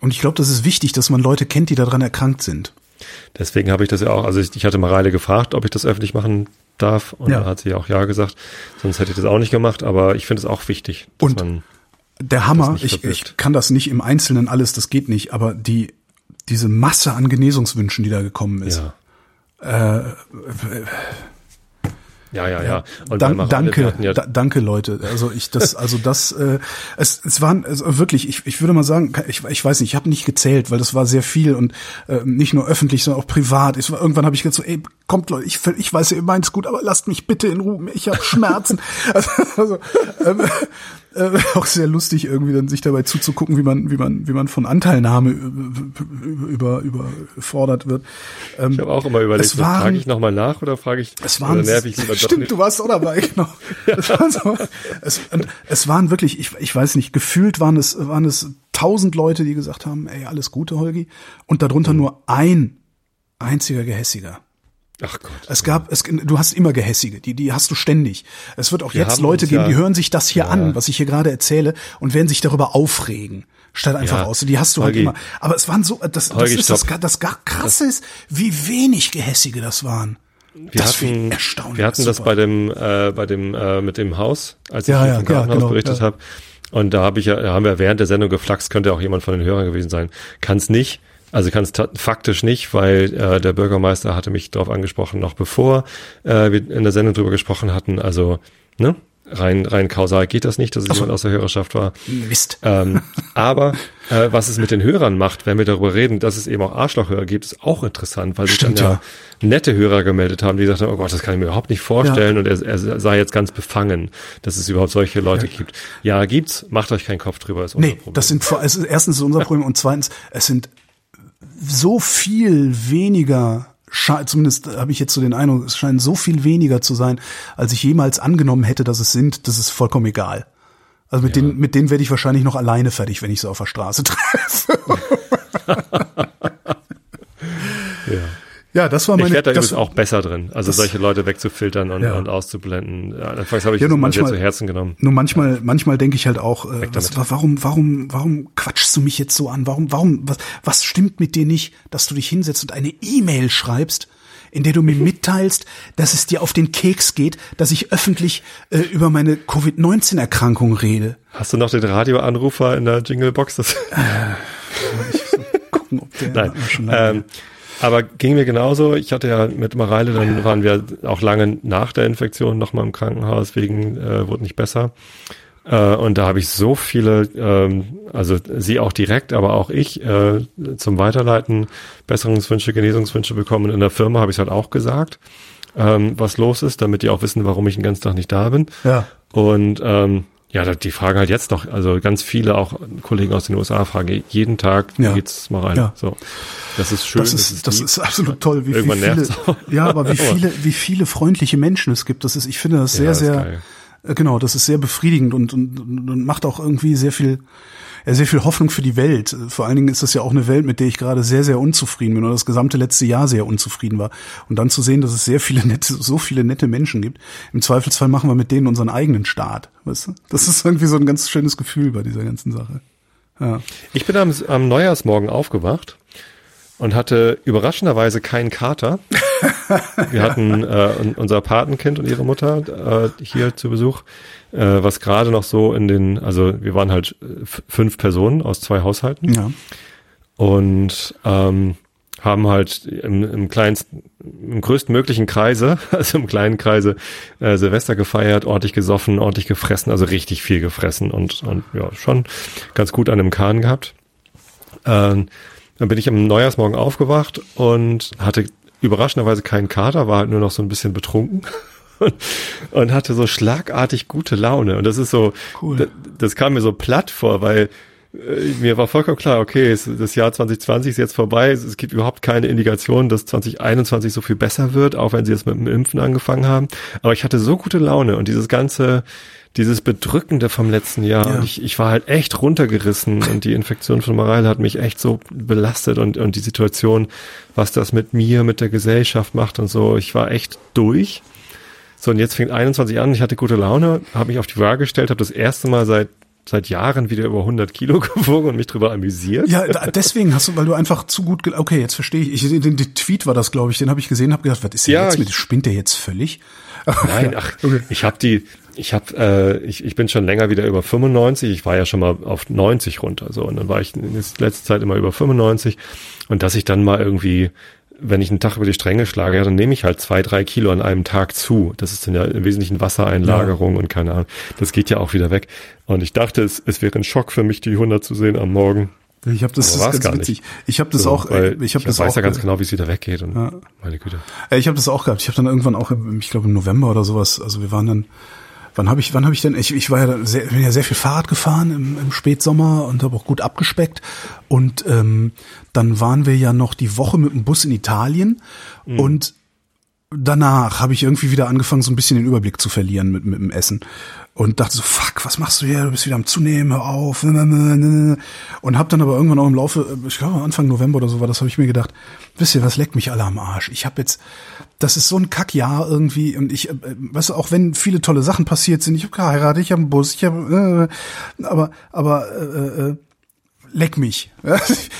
Und ich glaube, das ist wichtig, dass man Leute kennt, die daran erkrankt sind. Deswegen habe ich das ja auch, also ich, ich hatte Mareile gefragt, ob ich das öffentlich machen darf und Ja. da hat sie auch ja gesagt, sonst hätte ich das auch nicht gemacht, aber ich finde es auch wichtig, dass Und man Der Hammer, ich, ich kann das nicht im Einzelnen alles, das geht nicht, aber die, diese Masse an Genesungswünschen, die da gekommen ist. ja. Ja, ja, ja. Und Dan danke, ja, da, danke Leute. Also ich das, also das, äh, es, es waren also wirklich, ich, ich würde mal sagen, ich, ich weiß nicht, ich habe nicht gezählt, weil das war sehr viel und äh, nicht nur öffentlich, sondern auch privat. Ich, irgendwann habe ich gesagt so, ey, kommt Leute, ich, ich weiß, ihr meint's gut, aber lasst mich bitte in Ruhe, ich habe Schmerzen. also, also ähm, äh, auch sehr lustig irgendwie dann sich dabei zuzugucken, wie man, wie man, wie man von Anteilnahme über, über überfordert wird. Ähm, ich habe auch immer überlegt, so, frage ich nochmal nach oder frage ich, es waren, oder nerv ich lieber stimmt, du warst auch dabei, genau. Es, waren so, es, es waren wirklich, ich, ich weiß nicht, gefühlt waren es, waren es tausend Leute, die gesagt haben, ey, alles Gute, Holgi. Und Mhm. darunter nur ein einziger Gehässiger. Ach Gott. Es gab, es, du hast immer Gehässige, die, die hast du ständig. Es wird auch wir jetzt Leute geben, ja, die hören sich das hier ja. an, was ich hier gerade erzähle, und werden sich darüber aufregen. Statt einfach ja. aus. Die hast du halt Holgi. halt immer. Aber es waren so, das, das Holgi, ist das, das gar krasse ist, wie wenig Gehässige das waren. Wir das hatten, erstaunlich. Wir hatten super. das bei dem, äh, bei dem, äh, mit dem Haus, als ich ja, ja, vom Gartenhaus genau, berichtet ja. habe. Und da habe ich ja, haben wir während der Sendung geflaxt, könnte auch jemand von den Hörern gewesen sein. Kann es nicht. Also kann es faktisch nicht, weil äh, der Bürgermeister hatte mich darauf angesprochen, noch bevor äh, wir in der Sendung drüber gesprochen hatten. Also, ne? Rein, rein kausal geht das nicht, dass es so. jemand aus der Hörerschaft war. Mist. Ähm, aber äh, was es mit den Hörern macht, wenn wir darüber reden, dass es eben auch Arschlochhörer gibt, ist auch interessant, weil Stimmt, sich dann ja, nette Hörer gemeldet haben, die sagten, oh Gott, das kann ich mir überhaupt nicht vorstellen ja. und er, er sei jetzt ganz befangen, dass es überhaupt solche Leute ja. gibt. Ja, gibt's, macht euch keinen Kopf drüber, ist unser nee, Problem. das sind vor, also erstens ist unser Problem und zweitens, es sind so viel weniger zumindest habe ich jetzt so den Eindruck, es scheint so viel weniger zu sein, als ich jemals angenommen hätte, dass es sind, das ist vollkommen egal. Also mit ja. denen, mit denen werde ich wahrscheinlich noch alleine fertig, wenn ich sie auf der Straße treffe. ja. Ja, das war meine. Ich werde da übrigens auch besser drin, also solche Leute wegzufiltern und, ja. und auszublenden. Ja, anfangs habe ich ja, nur manchmal, zu Herzen genommen. Nur manchmal, manchmal denke ich halt auch, äh, was, warum, warum, warum quatschst du mich jetzt so an? Warum, warum, was, was stimmt mit dir nicht, dass du dich hinsetzt und eine E-Mail schreibst? in der du mir mitteilst, dass es dir auf den Keks geht, dass ich öffentlich äh, über meine Covid-19-Erkrankung rede. Hast du noch den Radioanrufer in der Jinglebox? Das äh, gucken, ob der Nein. schon lange ähm, aber ging mir genauso. Ich hatte ja mit Mareile, dann waren wir auch lange nach der Infektion nochmal im Krankenhaus, wegen, äh, wurde nicht besser. Äh, und da habe ich so viele, ähm, also sie auch direkt, aber auch ich äh, zum Weiterleiten Besserungswünsche, Genesungswünsche bekommen. In der Firma habe ich es halt auch gesagt, ähm, was los ist, damit die auch wissen, warum ich den ganzen Tag nicht da bin. Ja. Und ähm, ja, die fragen halt jetzt noch, also ganz viele auch Kollegen aus den USA fragen jeden Tag, ja. geht's mal rein. Ja. So. Das ist schön. Das ist, das ist, das ist absolut toll, wie, wie viele, ja, aber wie viele, wie viele freundliche Menschen es gibt. Das ist, ich finde das sehr, ja, das sehr. Äh, genau, das ist sehr befriedigend und, und, und macht auch irgendwie sehr viel, sehr viel Hoffnung für die Welt. Vor allen Dingen ist das ja auch eine Welt, mit der ich gerade sehr, sehr unzufrieden bin oder das gesamte letzte Jahr sehr unzufrieden war. Und dann zu sehen, dass es sehr viele nette, so viele nette Menschen gibt. Im Zweifelsfall machen wir mit denen unseren eigenen Staat. Weißt du? Das ist irgendwie so ein ganz schönes Gefühl bei dieser ganzen Sache. Ja. Ich bin am, am Neujahrsmorgen aufgewacht und hatte überraschenderweise keinen Kater. Wir hatten äh, unser Patenkind und ihre Mutter äh, hier zu Besuch äh, was gerade noch so in den, also wir waren halt äh, fünf Personen aus zwei Haushalten. Ja. Und ähm, haben halt im, im kleinsten, im größtmöglichen Kreise, also im kleinen Kreise, äh, Silvester gefeiert, ordentlich gesoffen, ordentlich gefressen, also richtig viel gefressen und, und ja, schon ganz gut an dem Kahn gehabt. Ähm, dann bin ich am Neujahrsmorgen aufgewacht und hatte überraschenderweise keinen Kater, war halt nur noch so ein bisschen betrunken und, und hatte so schlagartig gute Laune. Und das ist so, cool. das, das kam mir so platt vor, weil äh, mir war vollkommen klar, okay, das Jahr 2020 ist jetzt vorbei, es gibt überhaupt keine Indikation, dass 2021 so viel besser wird, auch wenn sie jetzt mit dem Impfen angefangen haben. Aber ich hatte so gute Laune und dieses ganze, dieses Bedrückende vom letzten Jahr. Ja. Und ich, ich war halt echt runtergerissen und die Infektion von Mareile hat mich echt so belastet und, und die Situation, was das mit mir, mit der Gesellschaft macht und so. Ich war echt durch. So, und jetzt fängt 21 an, ich hatte gute Laune, habe mich auf die Waage gestellt, habe das erste Mal seit seit Jahren wieder über 100 Kilo gewogen und mich drüber amüsiert. Ja, deswegen hast du, weil du einfach zu gut, okay, jetzt verstehe ich, ich den, den Tweet war das, glaube ich, den habe ich gesehen, habe gedacht, was ist denn ja, jetzt mit, spinnt der jetzt völlig? Nein, ach, ich habe die, ich habe, äh, ich, ich bin schon länger wieder über 95, ich war ja schon mal auf 90 runter, so, und dann war ich in letzter Zeit immer über 95 und dass ich dann mal irgendwie wenn ich einen Tag über die Stränge schlage, ja, dann nehme ich halt zwei, drei Kilo an einem Tag zu. Das ist dann ja im Wesentlichen Wassereinlagerung ja. und keine Ahnung. Das geht ja auch wieder weg. Und ich dachte, es, es wäre ein Schock für mich, die 100 zu sehen am Morgen. Ich habe das, das ist ganz witzig. Nicht. Ich habe das so, auch. Weil ich habe das weiß auch, ja ganz genau, wie es wieder weggeht. Und ja. meine Güte. Ich habe das auch gehabt. Ich habe dann irgendwann auch, ich glaube im November oder sowas. Also wir waren dann wann habe ich, wann habe ich denn, ich, ich war ja sehr, bin ja sehr viel Fahrrad gefahren im, im Spätsommer und habe auch gut abgespeckt. Und ähm, dann waren wir ja noch die Woche mit dem Bus in Italien mhm. und danach habe ich irgendwie wieder angefangen, so ein bisschen den Überblick zu verlieren mit, mit dem Essen. Und dachte so, fuck, was machst du hier? Du bist wieder am Zunehmen, hör auf. Und hab dann aber irgendwann auch im Laufe, ich glaube Anfang November oder so war das, habe ich mir gedacht, wisst ihr, was leckt mich alle am Arsch? Ich habe jetzt, das ist so ein Kackjahr irgendwie und ich, äh, weißt du, auch wenn viele tolle Sachen passiert sind, ich habe geheiratet, ich habe einen Bus, ich habe, äh, aber, aber äh, äh, leck mich.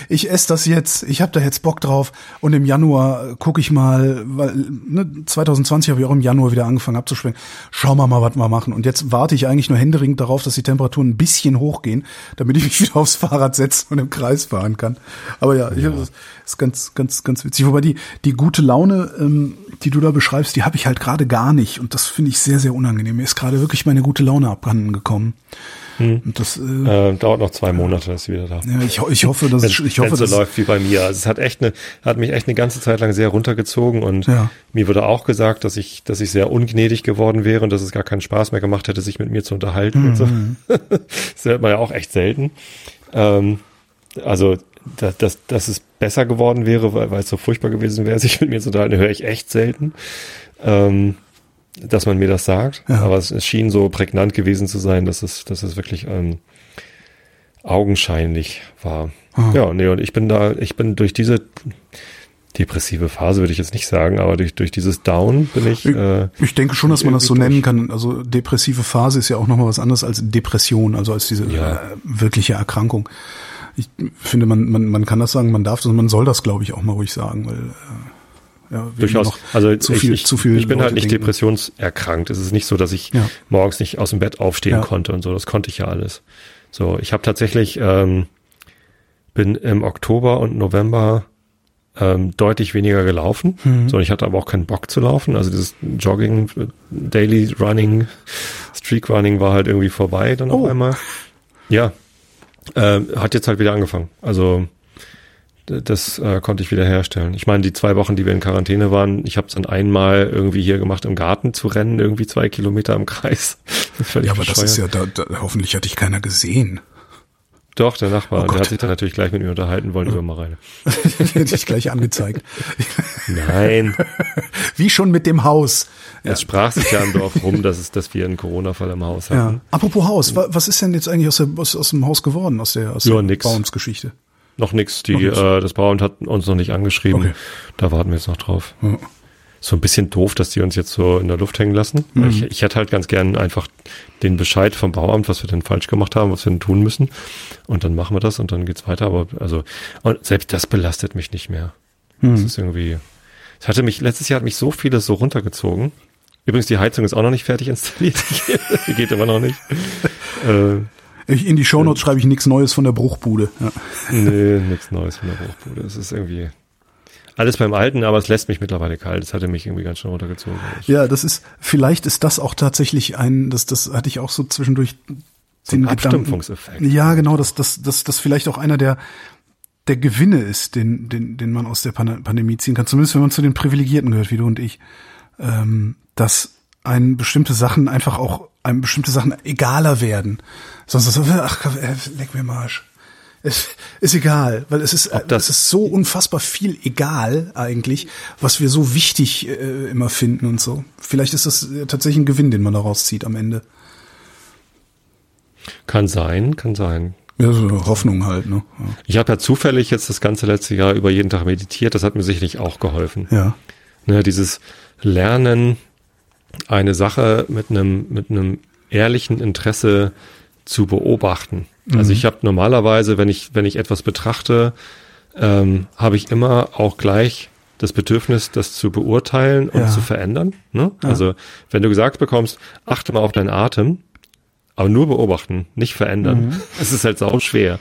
Ich esse das jetzt, ich habe da jetzt Bock drauf und im Januar gucke ich mal, weil ne, 2020 habe ich auch im Januar wieder angefangen abzuschwenken. Schauen wir mal, was wir machen. Und jetzt warte ich eigentlich nur händeringend darauf, dass die Temperaturen ein bisschen hochgehen, damit ich mich wieder aufs Fahrrad setzen und im Kreis fahren kann. Aber ja, ja. Ich, das ist ganz, ganz, ganz witzig. Wobei die, die gute Laune, ähm, die du da beschreibst, die habe ich halt gerade gar nicht. Und das finde ich sehr, sehr unangenehm. Mir ist gerade wirklich meine gute Laune abhanden gekommen. Hm. Das äh, äh, dauert noch zwei Monate, ist sie wieder da. Ja, ich, ich hoffe, dass ich hoffe, dass so läuft wie bei mir. Also es hat echt eine, hat mich echt eine ganze Zeit lang sehr runtergezogen und ja. mir wurde auch gesagt, dass ich, dass ich sehr ungnädig geworden wäre und dass es gar keinen Spaß mehr gemacht hätte, sich mit mir zu unterhalten mhm. und so. Mhm. das hört man ja auch echt selten. Ähm, also dass, dass, dass es besser geworden wäre, weil, weil es so furchtbar gewesen wäre, sich mit mir zu unterhalten, höre ich echt selten. Ähm, dass man mir das sagt. Ja. Aber es, es, schien so prägnant gewesen zu sein, dass es, dass es wirklich ähm, augenscheinlich war. Ah. Ja, nee, und ich bin da, ich bin durch diese depressive Phase, würde ich jetzt nicht sagen, aber durch, durch dieses Down bin ich. Ich, äh, ich denke schon, dass man das so nennen kann. Also depressive Phase ist ja auch nochmal was anderes als Depression, also als diese ja. äh, wirkliche Erkrankung. Ich finde, man, man, man kann das sagen, man darf das, man soll das, glaube ich, auch mal ruhig sagen, weil äh, ja, Durchaus. Also zu viel, ich, zu viel ich bin halt nicht denken. depressionserkrankt. Es ist nicht so, dass ich ja. morgens nicht aus dem Bett aufstehen ja. konnte und so. Das konnte ich ja alles. So, ich habe tatsächlich ähm, bin im Oktober und November ähm, deutlich weniger gelaufen. Mhm. So, ich hatte aber auch keinen Bock zu laufen. Also dieses Jogging, Daily Running, Streak Running war halt irgendwie vorbei dann oh. auf einmal. Ja, äh, hat jetzt halt wieder angefangen. Also das äh, konnte ich wieder herstellen. Ich meine, die zwei Wochen, die wir in Quarantäne waren, ich habe es dann einmal irgendwie hier gemacht, im Garten zu rennen, irgendwie zwei Kilometer im Kreis. ja, aber bescheuert. das ist ja, da, da, hoffentlich hat dich keiner gesehen. Doch, der Nachbar, oh der hat sich dann natürlich gleich mit mir unterhalten wollen über Mareile. Hätte dich gleich angezeigt. Nein. Wie schon mit dem Haus. Es ja. sprach sich ja im Dorf rum, dass, es, dass wir einen Corona-Fall im Haus hatten. Ja. Apropos Haus, was ist denn jetzt eigentlich aus, der, aus, aus dem Haus geworden, aus der, aus ja, der Bauungsgeschichte? Noch nichts. Die, noch äh, das Bauamt hat uns noch nicht angeschrieben. Okay. Da warten wir jetzt noch drauf. Ja. So ein bisschen doof, dass die uns jetzt so in der Luft hängen lassen. Mhm. Ich, ich hätte halt ganz gern einfach den Bescheid vom Bauamt, was wir denn falsch gemacht haben, was wir denn tun müssen. Und dann machen wir das und dann geht's weiter. Aber also, und selbst das belastet mich nicht mehr. Mhm. Das ist irgendwie. Es hatte mich, letztes Jahr hat mich so vieles so runtergezogen. Übrigens, die Heizung ist auch noch nicht fertig installiert. die geht immer noch nicht. äh, in die Shownotes schreibe ich nichts Neues von der Bruchbude. Ja. Nee, nichts Neues von der Bruchbude. Es ist irgendwie alles beim Alten, aber es lässt mich mittlerweile kalt. Das hatte mich irgendwie ganz schön runtergezogen. Ja, das ist, vielleicht ist das auch tatsächlich ein, das, das hatte ich auch so zwischendurch so den Abstumpfungseffekt. Gedanken, ja, genau, dass das, das, das vielleicht auch einer der, der Gewinne ist, den, den, den man aus der Pandemie ziehen kann. Zumindest wenn man zu den Privilegierten gehört, wie du und ich. Ähm, dass ein bestimmte Sachen einfach auch einem bestimmte Sachen egaler werden. Sonst so, ach, äh, leck mir Marsch. Es ist egal, weil es ist, es ist so unfassbar viel egal eigentlich, was wir so wichtig äh, immer finden und so. Vielleicht ist das tatsächlich ein Gewinn, den man daraus zieht am Ende. Kann sein, kann sein. Ja, so Hoffnung halt, ne? Ja. Ich habe ja zufällig jetzt das ganze letzte Jahr über jeden Tag meditiert, das hat mir sicherlich auch geholfen. Ja. Ne, dieses Lernen, eine Sache mit einem, mit einem ehrlichen Interesse zu beobachten. Also mhm. Also ich habe normalerweise, wenn ich, wenn ich etwas betrachte, ähm, habe ich immer auch gleich das Bedürfnis, das zu beurteilen und ja. zu verändern. Ne? Ja. Also wenn du gesagt bekommst, achte mal auf deinen Atem, aber nur beobachten, nicht verändern. Mhm. Es ist halt sau schwer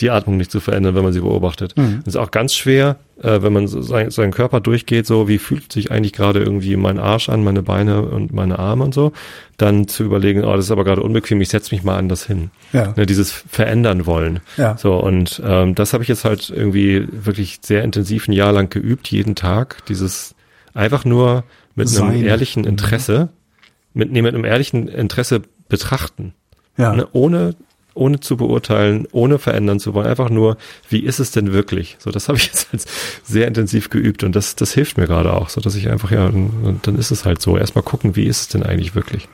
die Atmung nicht zu verändern, wenn man sie beobachtet. Mhm. ist auch ganz schwer, äh, wenn man so sein, seinen Körper durchgeht, so wie fühlt sich eigentlich gerade irgendwie mein Arsch an, meine Beine und meine Arme und so, dann zu überlegen, oh, das ist aber gerade unbequem, ich setze mich mal anders hin. Ja. Ne, dieses verändern wollen. Ja. So, und ähm, das habe ich jetzt halt irgendwie wirklich sehr intensiv ein Jahr lang geübt, jeden Tag. Dieses einfach nur mit Sein. einem ehrlichen Interesse, mhm. mit, nee, mit einem ehrlichen Interesse betrachten. Ja. Ne, ohne ohne zu beurteilen, ohne verändern zu wollen, einfach nur, wie ist es denn wirklich? So, das habe ich jetzt als sehr intensiv geübt und das, das hilft mir gerade auch, so dass ich einfach, ja, und dann ist es halt so. Erstmal gucken, wie ist es denn eigentlich wirklich,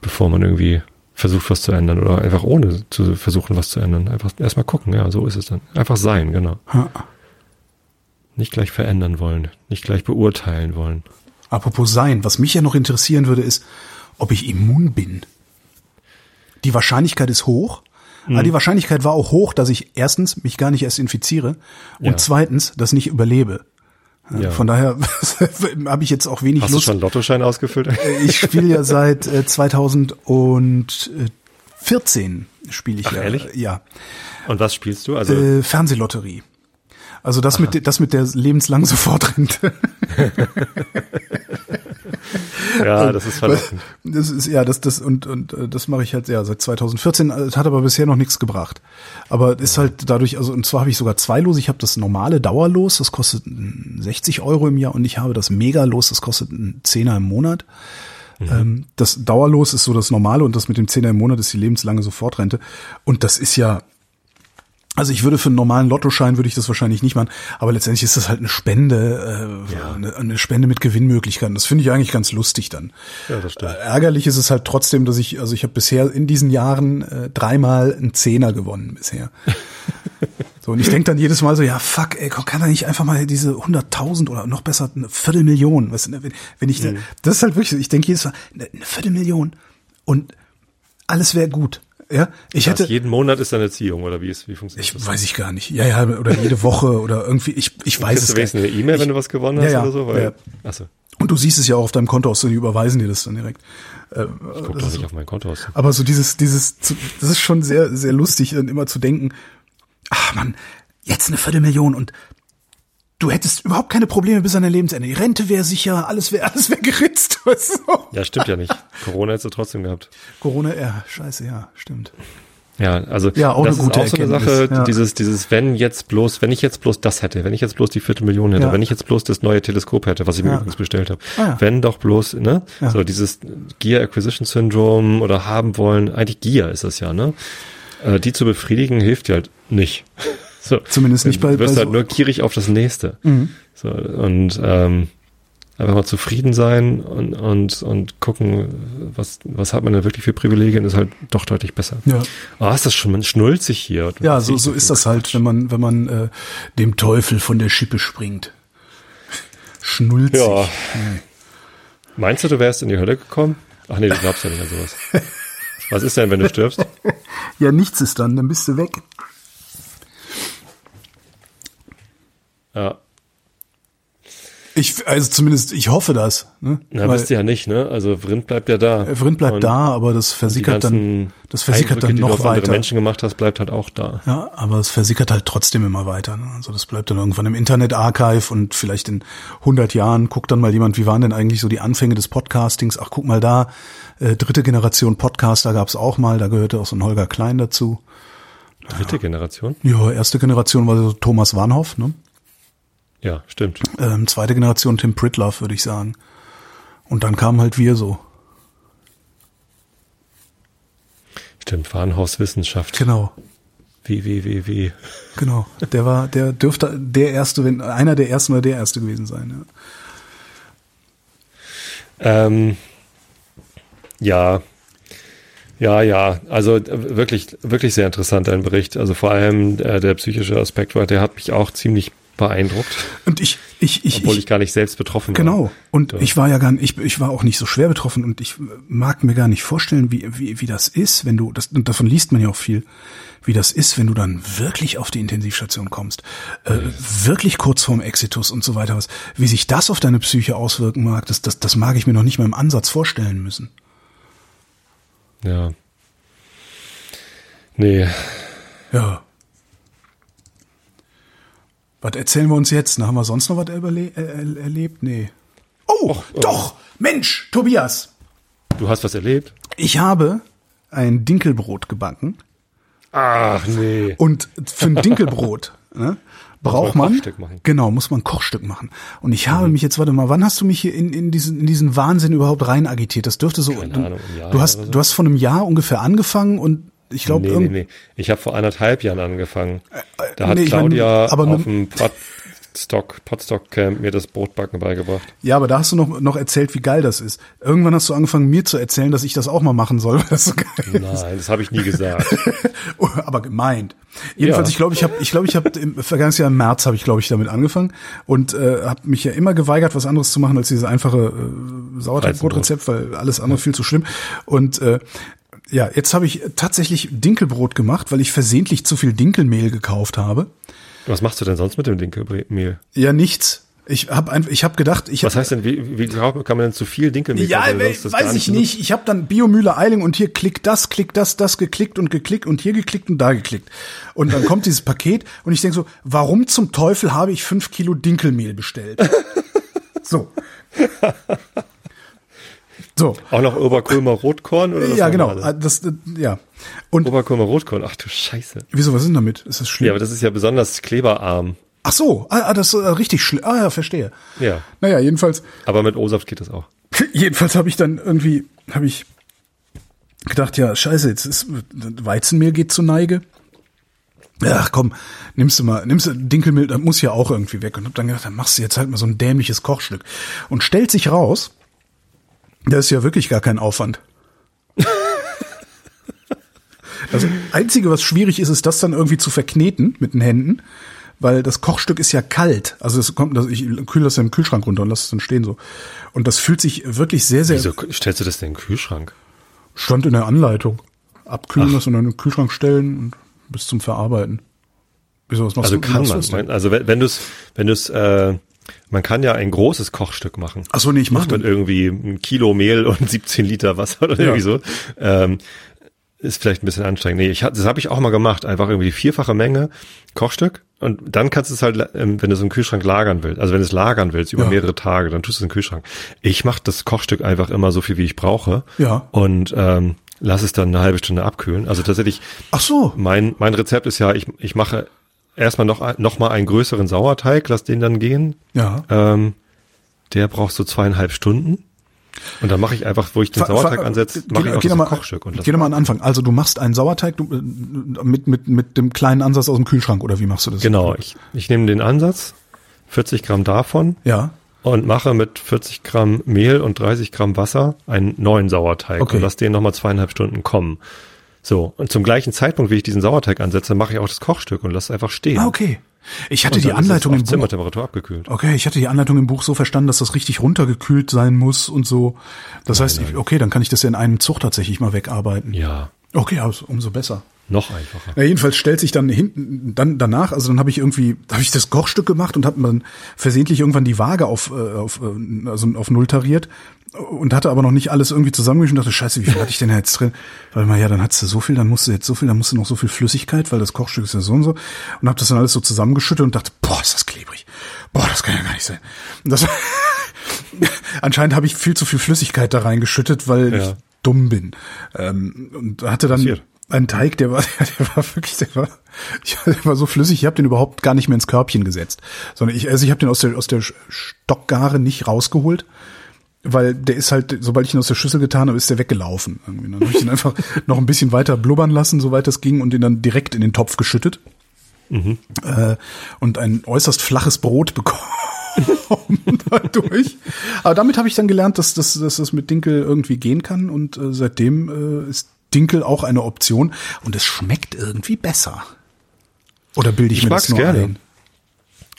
bevor man irgendwie versucht, was zu ändern oder einfach ohne zu versuchen, was zu ändern. Einfach erstmal gucken, ja, so ist es dann. Einfach sein, genau. Ha. Nicht gleich verändern wollen, nicht gleich beurteilen wollen. Apropos sein, was mich ja noch interessieren würde, ist, ob ich immun bin. Die Wahrscheinlichkeit ist hoch, mhm. aber die Wahrscheinlichkeit war auch hoch, dass ich erstens mich gar nicht erst infiziere und ja. zweitens das nicht überlebe. Ja. Von daher habe ich jetzt auch wenig Hast Lust. Hast du schon Lottoschein ausgefüllt? Äh, ich spiele ja seit äh, 2014 spiele ich Ach, ja. Ehrlich? Ja. Und was spielst du? Also äh, Fernsehlotterie. Also das Aha. mit das mit der lebenslangen Sofortrente. ja, das ist verlockend. Das ist ja das das und und äh, das mache ich halt ja seit 2014. Das hat aber bisher noch nichts gebracht. Aber ist halt dadurch also und zwar habe ich sogar zwei Los. Ich habe das normale Dauerlos, das kostet 60 Euro im Jahr und ich habe das Mega-Los, das kostet einen Zehner im Monat. Mhm. Ähm, das Dauerlos ist so das Normale und das mit dem Zehner im Monat ist die lebenslange Sofortrente. Und das ist ja also ich würde für einen normalen Lottoschein würde ich das wahrscheinlich nicht machen, aber letztendlich ist das halt eine Spende, äh, ja. eine, eine, Spende mit Gewinnmöglichkeiten. Das finde ich eigentlich ganz lustig dann. Ja, das stimmt. Äh, ärgerlich ist es halt trotzdem, dass ich, also ich habe bisher in diesen Jahren äh, dreimal einen Zehner gewonnen bisher. so und ich denke dann jedes Mal so, ja fuck, ey, kann da nicht einfach mal diese 100.000 oder noch besser eine Viertelmillion, weißt du, wenn, wenn ich, mhm. das ist halt wirklich, ich denke jedes Mal eine Viertelmillion und alles wäre gut. Ja, ich hätte jeden Monat ist eine Ziehung oder wie ist wie funktioniert ich das? Ich weiß ich gar nicht. Ja, ja, oder jede Woche oder irgendwie ich ich weiß es nicht. eine E-Mail, wenn du was gewonnen hast ja, ja, oder so, weil ja. achso. Und du siehst es ja auch auf deinem Konto aus, die überweisen dir das dann direkt. Äh, ich guck doch nicht auf mein Konto aus. Aber so dieses dieses das ist schon sehr sehr lustig dann immer zu denken, ach man, jetzt eine Viertelmillion und du hättest überhaupt keine Probleme bis an dein Lebensende. Die Rente wäre sicher, alles wäre alles wäre geritzt. Du? Ja, stimmt ja nicht. Corona hättest du trotzdem gehabt. Corona, ja, scheiße, ja, stimmt. Ja, also ja, auch das eine gute ist auch so eine Sache, ja. dieses, dieses, wenn jetzt bloß, wenn ich jetzt bloß das hätte, wenn ich jetzt bloß die vierte Million hätte, ja. wenn ich jetzt bloß das neue Teleskop hätte, was ich mir ja. übrigens bestellt habe, ah, wenn doch bloß, ne, so dieses Gear Acquisition Syndrome oder haben wollen, eigentlich Gear ist das ja, ne, äh, die zu befriedigen hilft ja halt nicht. So, Zumindest nicht bei. Du wirst bei halt so nur gierig auf das nächste. Mhm. So, und ähm, einfach mal zufrieden sein und, und, und gucken, was, was hat man denn wirklich für Privilegien, ist halt doch deutlich besser. Ja. Ah, oh, ist das schon, man schnulzig hier. Ja, so, so ist das halt, wenn man, wenn man äh, dem Teufel von der Schippe springt. Schnulzig. Ja. Hm. Meinst du, du wärst in die Hölle gekommen? Ach nee, du glaubst ja nicht an sowas. Was ist denn, wenn du stirbst? ja, nichts ist dann, dann bist du weg. Ja. Ich, also zumindest, ich hoffe das. Ne? Na, wisst ihr ja nicht, ne? Also Vrind bleibt ja da. Äh, Vrind bleibt und da, aber das versickert dann, das versickert dann noch die weiter. Andere Menschen gemacht hast, bleibt halt auch da. Ja, aber es versickert halt trotzdem immer weiter. Ne? Also das bleibt dann irgendwann im Internet-Archive und vielleicht in 100 Jahren guckt dann mal jemand, wie waren denn eigentlich so die Anfänge des Podcastings? Ach, guck mal da, äh, dritte Generation Podcaster gab's auch mal, da gehörte auch so ein Holger Klein dazu. Dritte Generation? Ja, erste Generation war so Thomas Warnhoff, ne? Ja, stimmt. Ähm, zweite Generation Tim Pritloff, würde ich sagen. Und dann kamen halt wir so. Stimmt, Warnhaus Wissenschaft. Genau. Wie, wie, wie, wie. Genau. Der war, der dürfte der erste, wenn einer der ersten oder der erste gewesen sein, ja. Ähm, ja. Ja, ja, also äh, wirklich, wirklich sehr interessant ein Bericht. Also vor allem äh, der psychische Aspekt, der hat mich auch ziemlich beeindruckt. Und ich, ich, ich, obwohl ich, ich gar nicht selbst betroffen war. Genau. Und ja. ich war ja gar nicht, ich, ich war auch nicht so schwer betroffen und ich mag mir gar nicht vorstellen, wie, wie, wie das ist, wenn du, das, und davon liest man ja auch viel, wie das ist, wenn du dann wirklich auf die Intensivstation kommst, äh, wirklich kurz vorm Exitus und so weiter was, wie sich das auf deine Psyche auswirken mag, das, das, das mag ich mir noch nicht mal im Ansatz vorstellen müssen. Ja. Nee. Ja. Was erzählen wir uns jetzt? Na, haben wir sonst noch was erle äh, erlebt? Nee. Oh, Och, oh. doch! Mensch, Tobias! Du hast was erlebt? Ich habe ein Dinkelbrot gebacken. Ach nee. Und für ein Dinkelbrot ne, braucht man, man genau muss man ein Kochstück machen. Und ich habe mhm. mich jetzt warte mal, wann hast du mich hier in, in diesen in diesen Wahnsinn überhaupt rein agitiert? Das dürfte so. Keine Ahnung, du, du hast so. du hast von einem Jahr ungefähr angefangen und ich glaube, nee, nee, nee. Ich habe vor anderthalb Jahren angefangen. Da hat nee, ich mein, Claudia auf dem Potstock, Potstock Camp mir das Brotbacken beigebracht. Ja, aber da hast du noch, noch erzählt, wie geil das ist. Irgendwann hast du angefangen, mir zu erzählen, dass ich das auch mal machen soll, weil das so geil ist. Nein, das habe ich nie gesagt. aber gemeint. Jedenfalls, Ja. ich glaube, ich habe, ich glaube, ich habe im vergangenen Jahr im März habe ich, glaube ich, damit angefangen und äh, habe mich ja immer geweigert, was anderes zu machen als dieses einfache äh, Sauerteigbrotrezept, weil alles andere viel zu schlimm. Und äh, ja, jetzt habe ich tatsächlich Dinkelbrot gemacht, weil ich versehentlich zu viel Dinkelmehl gekauft habe. Was machst du denn sonst mit dem Dinkelmehl? Ja, nichts. Ich habe einfach, ich habe gedacht, ich Was heißt denn, wie, wie kann man denn zu viel Dinkelmehl Ja, kaufen, we- weiß ich benutzt? nicht. Ich habe dann Biomühle Eiling und hier klickt das, klickt das, das geklickt und geklickt und hier geklickt und da geklickt. Und dann kommt dieses Paket und ich denke so, warum zum Teufel habe ich fünf Kilo Dinkelmehl bestellt? So. So. Auch noch Oberkulmer Rotkorn oder Ja, genau. Das, ja. Und Oberkulmer Rotkorn. Ach du Scheiße. wieso, was ist denn damit? Ist das schlimm? Ja, aber das ist ja besonders kleberarm. Ach so, ah, ah, das ist äh, richtig schlimm. Ah ja, verstehe. Ja. Naja, jedenfalls, Aber mit O-Saft geht das auch. Jedenfalls habe ich dann irgendwie, habe ich gedacht, ja, scheiße, jetzt ist Weizenmehl geht zur Neige. Ach komm, nimmst du mal, nimmst du Dinkelmehl, das muss ja auch irgendwie weg. Und hab dann gedacht, dann machst du jetzt halt mal so ein dämliches Kochstück. Und stellt sich raus, das ist ja wirklich gar kein Aufwand. Also einzige, was schwierig ist, ist das dann irgendwie zu verkneten mit den Händen, weil das Kochstück ist ja kalt. Also es kommt, also ich kühle das ja im Kühlschrank runter und lasse es dann stehen so. Und das fühlt sich wirklich sehr, sehr Wieso stellst du das denn in den Kühlschrank? stand in der Anleitung. Abkühlen lassen und dann in den Kühlschrank stellen und bis zum Verarbeiten. Wieso, was machst Also du? wie kann du man. das man also wenn, wenn du es, wenn du es, äh, man kann ja ein großes Kochstück machen. Ach so, nee, ich mach mit irgendwie ein Kilo Mehl und 17 Liter Wasser oder Ja. irgendwie so. Ähm, ist vielleicht ein bisschen anstrengend. Nee, ich, hab- das habe ich auch mal gemacht. Einfach irgendwie vierfache Menge Kochstück. Und dann kannst du es halt, ähm, wenn du es im Kühlschrank lagern willst, also wenn du es lagern willst über Ja. mehrere Tage, dann tust du es im Kühlschrank. Ich mache das Kochstück einfach immer so viel, wie ich brauche. Ja. Und ähm, lass es dann eine halbe Stunde abkühlen. Also tatsächlich, Ach so. mein, mein Rezept ist ja, ich, ich mache erstmal noch, noch mal einen größeren Sauerteig, lass den dann gehen. Ja. Ähm, der braucht so zweieinhalb Stunden. Und dann mache ich einfach, wo ich den Sauerteig ansetze, mache ich auch geh das mal- Kochstück. Und das Geh doch mal an den Anfang. Also du machst einen Sauerteig du, mit, mit, mit dem kleinen Ansatz aus dem Kühlschrank oder wie machst du das? genau, ich, ich nehme den Ansatz, 40 Gramm davon Ja. und mache mit 40 Gramm Mehl und 30 Gramm Wasser einen neuen Sauerteig Okay. und lasse den nochmal zweieinhalb Stunden kommen. So, und zum gleichen Zeitpunkt, wie ich diesen Sauerteig ansetze, mache ich auch das Kochstück und lasse es einfach stehen. Ah, okay. Ich hatte die Anleitung im Buch. Zimmertemperatur abgekühlt. Okay, ich hatte die Anleitung im Buch so verstanden, dass das richtig runtergekühlt sein muss und so. Das heißt, ich, okay, dann kann ich das ja in einem Zug tatsächlich mal wegarbeiten. Ja, Okay, also umso besser. noch einfacher. Ja, jedenfalls stellt sich dann hinten dann danach, also dann habe ich irgendwie, habe ich das Kochstück gemacht und habe dann versehentlich irgendwann die Waage auf äh, auf äh, also auf null tariert und hatte aber noch nicht alles irgendwie zusammengemischt und dachte, scheiße, wie viel hatte ich denn jetzt drin? Weil mal ja, dann hattest du so viel, dann musst du jetzt so viel, dann musst du noch so viel Flüssigkeit, weil das Kochstück ist ja so und so und habe das dann alles so zusammengeschüttet und dachte, boah, ist das klebrig. Boah, das kann ja gar nicht sein. Und das anscheinend habe ich viel zu viel Flüssigkeit da reingeschüttet, weil Ja. ich dumm bin. Ähm, und hatte dann Passiert. einen Teig, der war, der war wirklich, der war, ich, der war so flüssig, ich habe den überhaupt gar nicht mehr ins Körbchen gesetzt. Sondern ich, also ich habe den aus der, aus der Stockgare nicht rausgeholt, weil der ist halt, sobald ich ihn aus der Schüssel getan habe, ist der weggelaufen. Irgendwie. Dann habe ich ihn einfach noch ein bisschen weiter blubbern lassen, soweit das ging, und den dann direkt in den Topf geschüttet. Äh, und ein äußerst flaches Brot bekommen. dadurch. Aber damit habe ich dann gelernt, dass, dass, dass das mit Dinkel irgendwie gehen kann und äh, seitdem äh, ist Dinkel auch eine Option und es schmeckt irgendwie besser. Oder bilde ich, Ich mir das nur gerne. ein?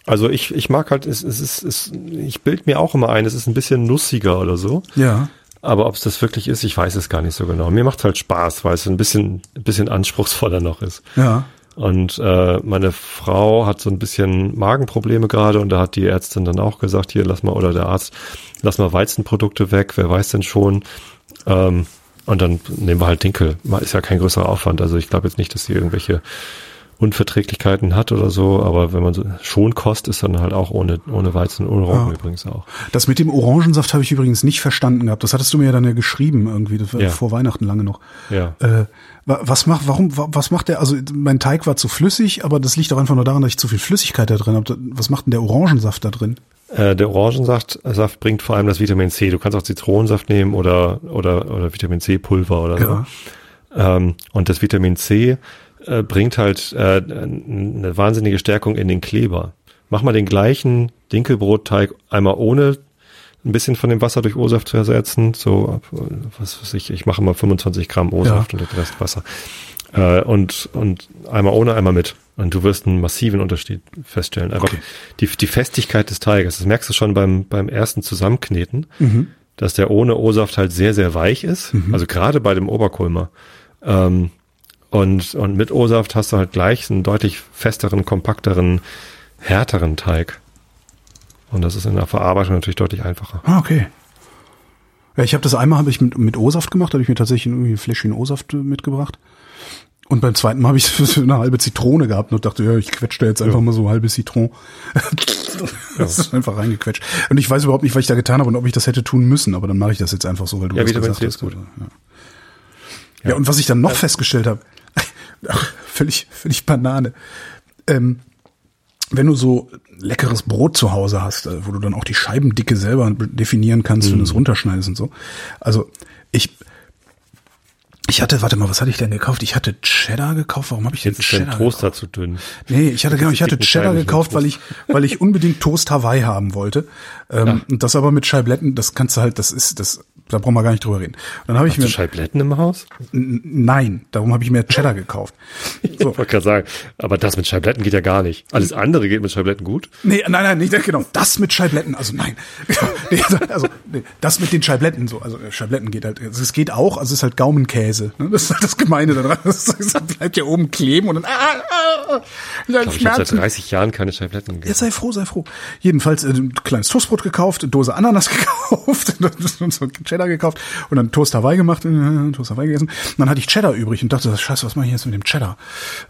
Also ich, ich mag halt, es, es ist, es, ich bild mir auch immer ein, es ist ein bisschen nussiger oder so. Ja. Aber ob es das wirklich ist, ich weiß es gar nicht so genau. Mir macht halt Spaß, weil es ein bisschen, ein bisschen anspruchsvoller noch ist. Ja. Und äh, meine Frau hat so ein bisschen Magenprobleme gerade und da hat die Ärztin dann auch gesagt, hier lass mal, oder der Arzt, lass mal Weizenprodukte weg, wer weiß denn schon. Ähm, und dann nehmen wir halt Dinkel. Ist ja kein größerer Aufwand. Also ich glaube jetzt nicht, dass sie irgendwelche Unverträglichkeiten hat oder so, aber wenn man so Schonkost ist dann halt auch ohne, ohne Weizen, ohne Roggen Ja. übrigens auch. Das mit dem Orangensaft habe ich übrigens nicht verstanden gehabt. Das hattest du mir ja dann ja geschrieben irgendwie, das war Ja. vor Weihnachten lange noch. Ja. Äh, wa- was macht, warum, wa- was macht der, also mein Teig war zu flüssig, aber das liegt auch einfach nur daran, dass ich zu viel Flüssigkeit da drin habe. Was macht denn der Orangensaft da drin? Äh, der Orangensaft Saft bringt vor allem das Vitamin C. Du kannst auch Zitronensaft nehmen oder, oder, oder Vitamin C Pulver oder so. Ähm, und das Vitamin C äh, bringt halt äh, eine wahnsinnige Stärkung in den Kleber. Mach mal den gleichen Dinkelbrotteig einmal ohne ein bisschen von dem Wasser durch O-Saft zu ersetzen. So, was weiß ich, ich mache mal 25 Gramm O-Saft ja. und den Rest Wasser. Äh, und, und einmal ohne, einmal mit. Und du wirst einen massiven Unterschied feststellen. Einfach okay. die, die Festigkeit des Teiges. Das merkst du schon beim, beim ersten Zusammenkneten, mhm. dass der ohne O-Saft halt sehr, sehr weich ist. Mhm. Also gerade bei dem Oberkulmer. Ähm, und, und mit O-Saft hast du halt gleich einen deutlich festeren, kompakteren, härteren Teig. Und das ist in der Verarbeitung natürlich deutlich einfacher. Ah, okay. Ja, ich habe das einmal habe ich mit, mit O-Saft gemacht, da habe ich mir tatsächlich irgendwie ein Fläschchen O-Saft mitgebracht. Und beim zweiten Mal habe ich eine halbe Zitrone gehabt und dachte, ja, ich quetsche da jetzt einfach ja. mal so eine halbe Zitrone. das ist einfach reingequetscht. Und ich weiß überhaupt nicht, was ich da getan habe und ob ich das hätte tun müssen, aber dann mache ich das jetzt einfach so, weil du ja, das gesagt hast. Gut. Ja. ja. und was ich dann noch festgestellt habe, völlig, völlig Banane. Ähm, wenn du so leckeres Brot zu Hause hast, äh, wo du dann auch die Scheibendicke selber definieren kannst, mhm. wenn du es runterschneidest und so. Also ich ich hatte, warte mal, was hatte ich denn gekauft? Ich hatte Cheddar gekauft. Warum habe ich Jetzt Cheddar? Ist dein Toaster gekauft? zu dünn. Nee, ich hatte genau, ich hatte Cheddar gekauft, weil ich, weil ich unbedingt Toast Hawaii haben wollte. Ähm, ja. Und das aber mit Scheibletten, das kannst du halt, das ist, das da brauchen wir gar nicht drüber reden. Und dann habe ich mir du Scheibletten im Haus? Nein, darum habe ich mir Cheddar gekauft. So. Ich wollte gerade sagen, aber das mit Scheibletten geht ja gar nicht. Alles andere geht mit Scheibletten gut? Nee, nein, nein, nicht genau. Das mit Scheibletten, also nein. also nee, das mit den Scheibletten so, also Scheibletten geht halt, also es geht auch, also es ist halt Gaumenkäse. Ne? Das ist halt das Gemeine daran. Das, das bleibt ja oben kleben und dann ah, ah, ah, ich glaube, ich habe seit 30 Jahren keine Scheibletten gegessen. Ja, sei froh, sei froh. Jedenfalls äh, ein kleines Toastbrot gekauft, Dose Ananas gekauft und so Cheddar gekauft und dann Toast Hawaii gemacht, äh, Toast Hawaii gegessen. Und dann hatte ich Cheddar übrig und dachte, scheiße, was mache ich jetzt mit dem Cheddar?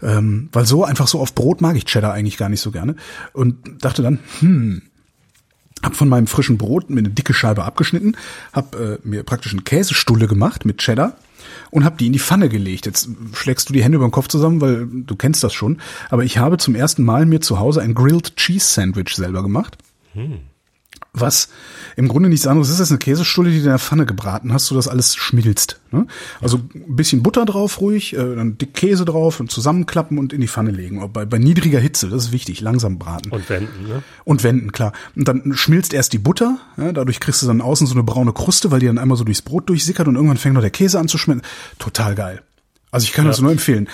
Ähm, weil so einfach so auf Brot mag ich Cheddar eigentlich gar nicht so gerne. Und dachte dann, hm, hab von meinem frischen Brot mir eine dicke Scheibe abgeschnitten, hab äh, mir praktisch eine Käsestulle gemacht mit Cheddar und hab die in die Pfanne gelegt. Jetzt schlägst du die Hände über den Kopf zusammen, weil du kennst das schon. Aber ich habe zum ersten Mal mir zu Hause ein Grilled Cheese Sandwich selber gemacht. Hm was im Grunde nichts anderes ist als eine Käsestulle, die du in der Pfanne gebraten hast, so dass alles schmilzt. Ne? Also ein bisschen Butter drauf ruhig, äh, dann dick Käse drauf und zusammenklappen und in die Pfanne legen. Bei, bei niedriger Hitze, das ist wichtig, langsam braten. Und wenden, ne? Und wenden, klar. Und dann schmilzt erst die Butter, ja, dadurch kriegst du dann außen so eine braune Kruste, weil die dann einmal so durchs Brot durchsickert und irgendwann fängt noch der Käse an zu schmelzen. Total geil. Also ich kann ja. das nur empfehlen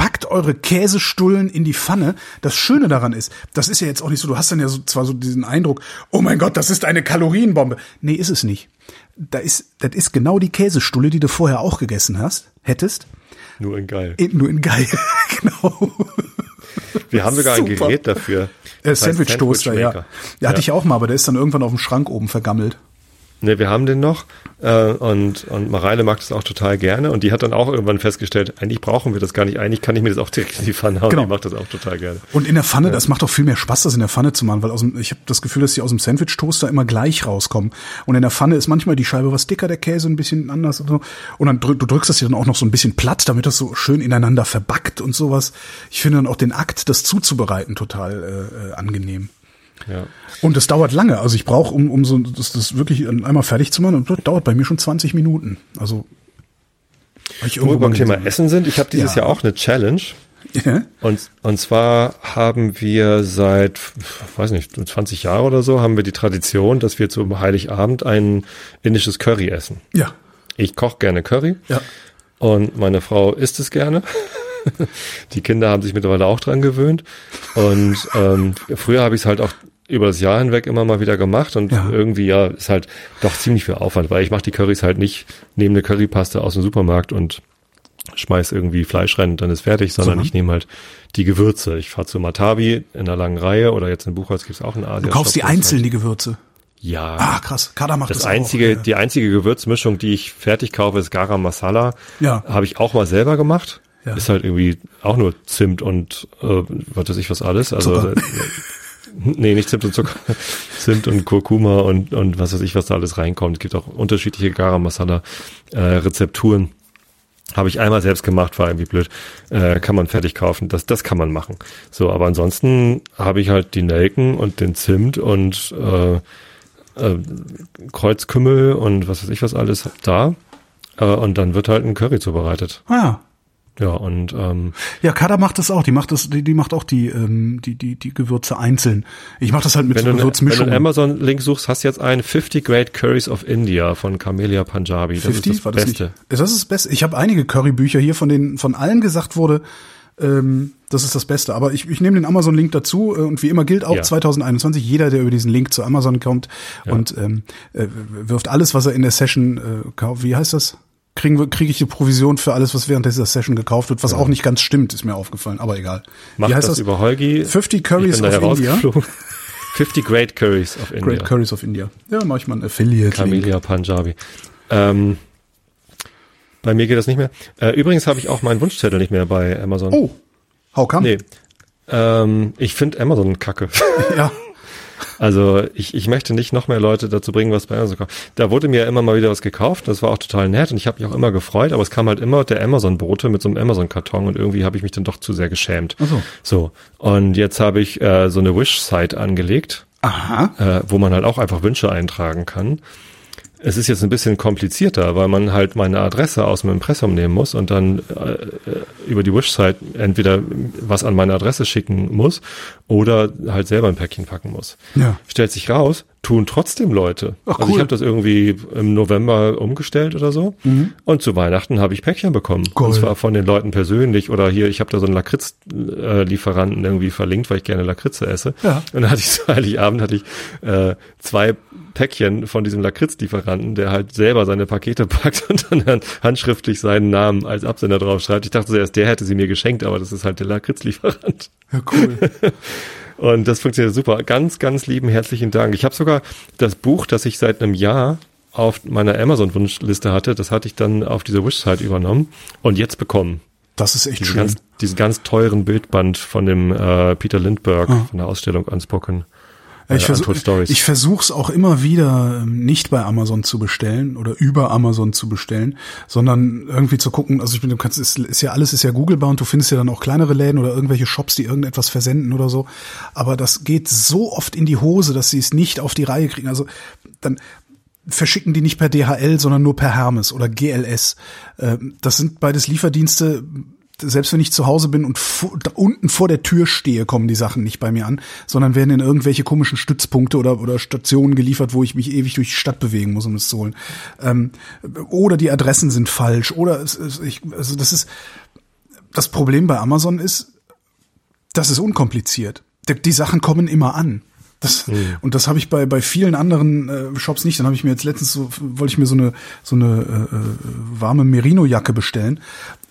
packt eure Käsestullen in die Pfanne. Das Schöne daran ist, das ist ja jetzt auch nicht so, du hast dann ja so, zwar so diesen Eindruck, oh mein Gott, das ist eine Kalorienbombe. Nee, ist es nicht. Da ist, das ist genau die Käsestulle, die du vorher auch gegessen hast, hättest. Nur in geil. In, nur in geil, genau. Wir haben sogar Super. ein Gerät dafür. Äh, Sandwich Toaster, ja. Der ja. hatte ich auch mal, aber der ist dann irgendwann auf dem Schrank oben vergammelt. Ne, wir haben den noch äh, und, und Mareile mag das auch total gerne und die hat dann auch irgendwann festgestellt, eigentlich brauchen wir das gar nicht, eigentlich kann ich mir das auch direkt in die Pfanne hauen. Genau. Die macht das auch total gerne. Und in der Pfanne, ja. das macht auch viel mehr Spaß, das in der Pfanne zu machen, weil aus dem, ich habe das Gefühl, dass die aus dem Sandwich-Toaster immer gleich rauskommen. Und in der Pfanne ist manchmal die Scheibe was dicker, der Käse ein bisschen anders und so. Und dann drück, du drückst das hier dann auch noch so ein bisschen platt, damit das so schön ineinander verbackt und sowas. Ich finde dann auch den Akt, das zuzubereiten, total äh, äh angenehm. Ja. Und es dauert lange. Also ich brauche, um, um so das, das wirklich einmal fertig zu machen, und das dauert bei mir schon 20 Minuten. Also ich Wo wir beim Thema Essen sind, ich habe dieses ja. Jahr auch eine Challenge. Ja. Und, und zwar haben wir seit, weiß nicht, 20 Jahre oder so, haben wir die Tradition, dass wir zum Heiligabend ein indisches Curry essen. Ja. Ich koche gerne Curry. Ja. Und meine Frau isst es gerne. die Kinder haben sich mittlerweile auch dran gewöhnt. Und ähm, früher habe ich es halt auch über das Jahr hinweg immer mal wieder gemacht und ja. irgendwie ja ist halt doch ziemlich viel Aufwand, weil ich mache die Currys halt nicht nehme eine Currypaste aus dem Supermarkt und schmeiß irgendwie Fleisch rein und dann ist fertig, sondern so. ich nehme halt die Gewürze. Ich fahre zu Matabi in einer langen Reihe oder jetzt in Buchholz gibt's auch in Asien. Du kaufst die einzeln, die Gewürze? Ja. Ah, krass. Kada macht das, das einzige, auch, Die einzige Gewürzmischung, die ich fertig kaufe, ist Garam Masala. Ja. Habe ich auch mal selber gemacht. Ja. Ist halt irgendwie auch nur Zimt und äh, was weiß ich was alles. Also Nee, nicht Zimt und Zucker. Zimt und Kurkuma und, und was weiß ich, was da alles reinkommt. Es gibt auch unterschiedliche Garam Masala äh, Rezepturen. Habe ich einmal selbst gemacht, war irgendwie blöd. Äh, kann man fertig kaufen. Das, das kann man machen. So, aber ansonsten habe ich halt die Nelken und den Zimt und äh, äh, Kreuzkümmel und was weiß ich was alles da. Äh, und dann wird halt ein Curry zubereitet. Ah ja. Ja, und ähm, Ja, Kada macht das auch. Die macht das, die, die macht auch die, ähm, die, die, die Gewürze einzeln. Ich mache das halt mit wenn, so du, wenn du Gewürzmischung. einen Amazon-Link suchst, hast du jetzt einen 50 Great Curries of India von Camellia Punjabi. Das 50? ist das War das Beste. nicht? Das ist das Beste. Ich habe einige Currybücher hier, von denen von allen gesagt wurde, ähm, das ist das Beste. Aber ich, ich nehme den Amazon-Link dazu äh, und wie immer gilt auch Ja. 2021, jeder, der über diesen Link zu Amazon kommt und ähm, äh, wirft alles, was er in der Session äh, kauft, wie heißt das? Kriege ich eine Provision für alles, was während dieser Session gekauft wird, was auch nicht ganz stimmt, ist mir aufgefallen, aber egal. Mach wie heißt das, das? über Holgi. 50 Curries of India. herausgeflogen. 50 Great Curries of India. Great Curries of India. Ja, mache ich mal ein Affiliate-Link. Camellia Punjabi. Ähm, bei mir geht das nicht mehr. Äh, übrigens habe ich auch meinen Wunschzettel nicht mehr bei Amazon. Oh, how come? Nee. Ähm, ich finde Amazon kacke. Ja, Also ich, ich möchte nicht noch mehr Leute dazu bringen, was bei Amazon kaufen. Da wurde mir immer mal wieder was gekauft, das war auch total nett und ich habe mich auch immer gefreut, aber es kam halt immer der Amazon-Bote mit so einem Amazon-Karton und irgendwie habe ich mich dann doch zu sehr geschämt. Ach so. So, und jetzt habe ich äh, so eine Wish-Site angelegt, aha. äh, wo man halt auch einfach Wünsche eintragen kann. Es ist jetzt ein bisschen komplizierter, weil man halt meine Adresse aus dem Impressum nehmen muss und dann äh, äh, über die Wish-Site entweder was an meine Adresse schicken muss oder halt selber ein Päckchen packen muss. Ja. Stellt sich raus, tun trotzdem Leute. Ach, Also ich cool. habe das irgendwie im November umgestellt oder so und zu Weihnachten habe ich Päckchen bekommen. Cool. Und zwar von den Leuten persönlich oder hier, ich habe da so einen Lakritz-Lieferanten irgendwie verlinkt, weil ich gerne Lakritze esse. Ja. Und dann hatte ich zu Heiligabend hatte ich äh, zwei Päckchen von diesem Lakritz-Lieferanten, der halt selber seine Pakete packt und dann hand- handschriftlich seinen Namen als Absender draufschreibt. Ich dachte zuerst, der hätte sie mir geschenkt, aber das ist halt der Lakritz-Lieferant. Ja, cool. Und das funktioniert super. Ganz, ganz lieben herzlichen Dank. Ich habe sogar das Buch, das ich seit einem Jahr auf meiner Amazon-Wunschliste hatte, das hatte ich dann auf diese Wish-Site übernommen und jetzt bekommen. Das ist echt Diesen schön. ganz, diesen ganz teuren Bildband von dem äh, Peter Lindbergh Ah. von der Ausstellung Unspoken. Ich äh, versuch, Untold Stories. ich versuch's auch immer wieder ähm, nicht bei Amazon zu bestellen oder über Amazon zu bestellen, sondern irgendwie zu gucken, also ich bin, du kannst, ist, ist ja alles ist ja googelbar und du findest ja dann auch kleinere Läden oder irgendwelche Shops, die irgendetwas versenden oder so. Aber das geht so oft in die Hose, dass sie es nicht auf die Reihe kriegen. Also dann verschicken die nicht per DHL, sondern nur per Hermes oder GLS. Ähm, Das sind beides Lieferdienste, selbst wenn ich zu Hause bin und unten vor der Tür stehe, kommen die Sachen nicht bei mir an, sondern werden in irgendwelche komischen Stützpunkte oder, oder Stationen geliefert, wo ich mich ewig durch die Stadt bewegen muss, um es zu holen. Ähm, oder die Adressen sind falsch. Oder es, es, ich, also das ist das Problem bei Amazon ist, das ist unkompliziert. Die, die Sachen kommen immer an. Das, Und das habe ich bei bei vielen anderen äh, Shops nicht. Dann habe ich mir jetzt letztens so wollte ich mir so eine so eine äh, äh, warme Merino Jacke bestellen.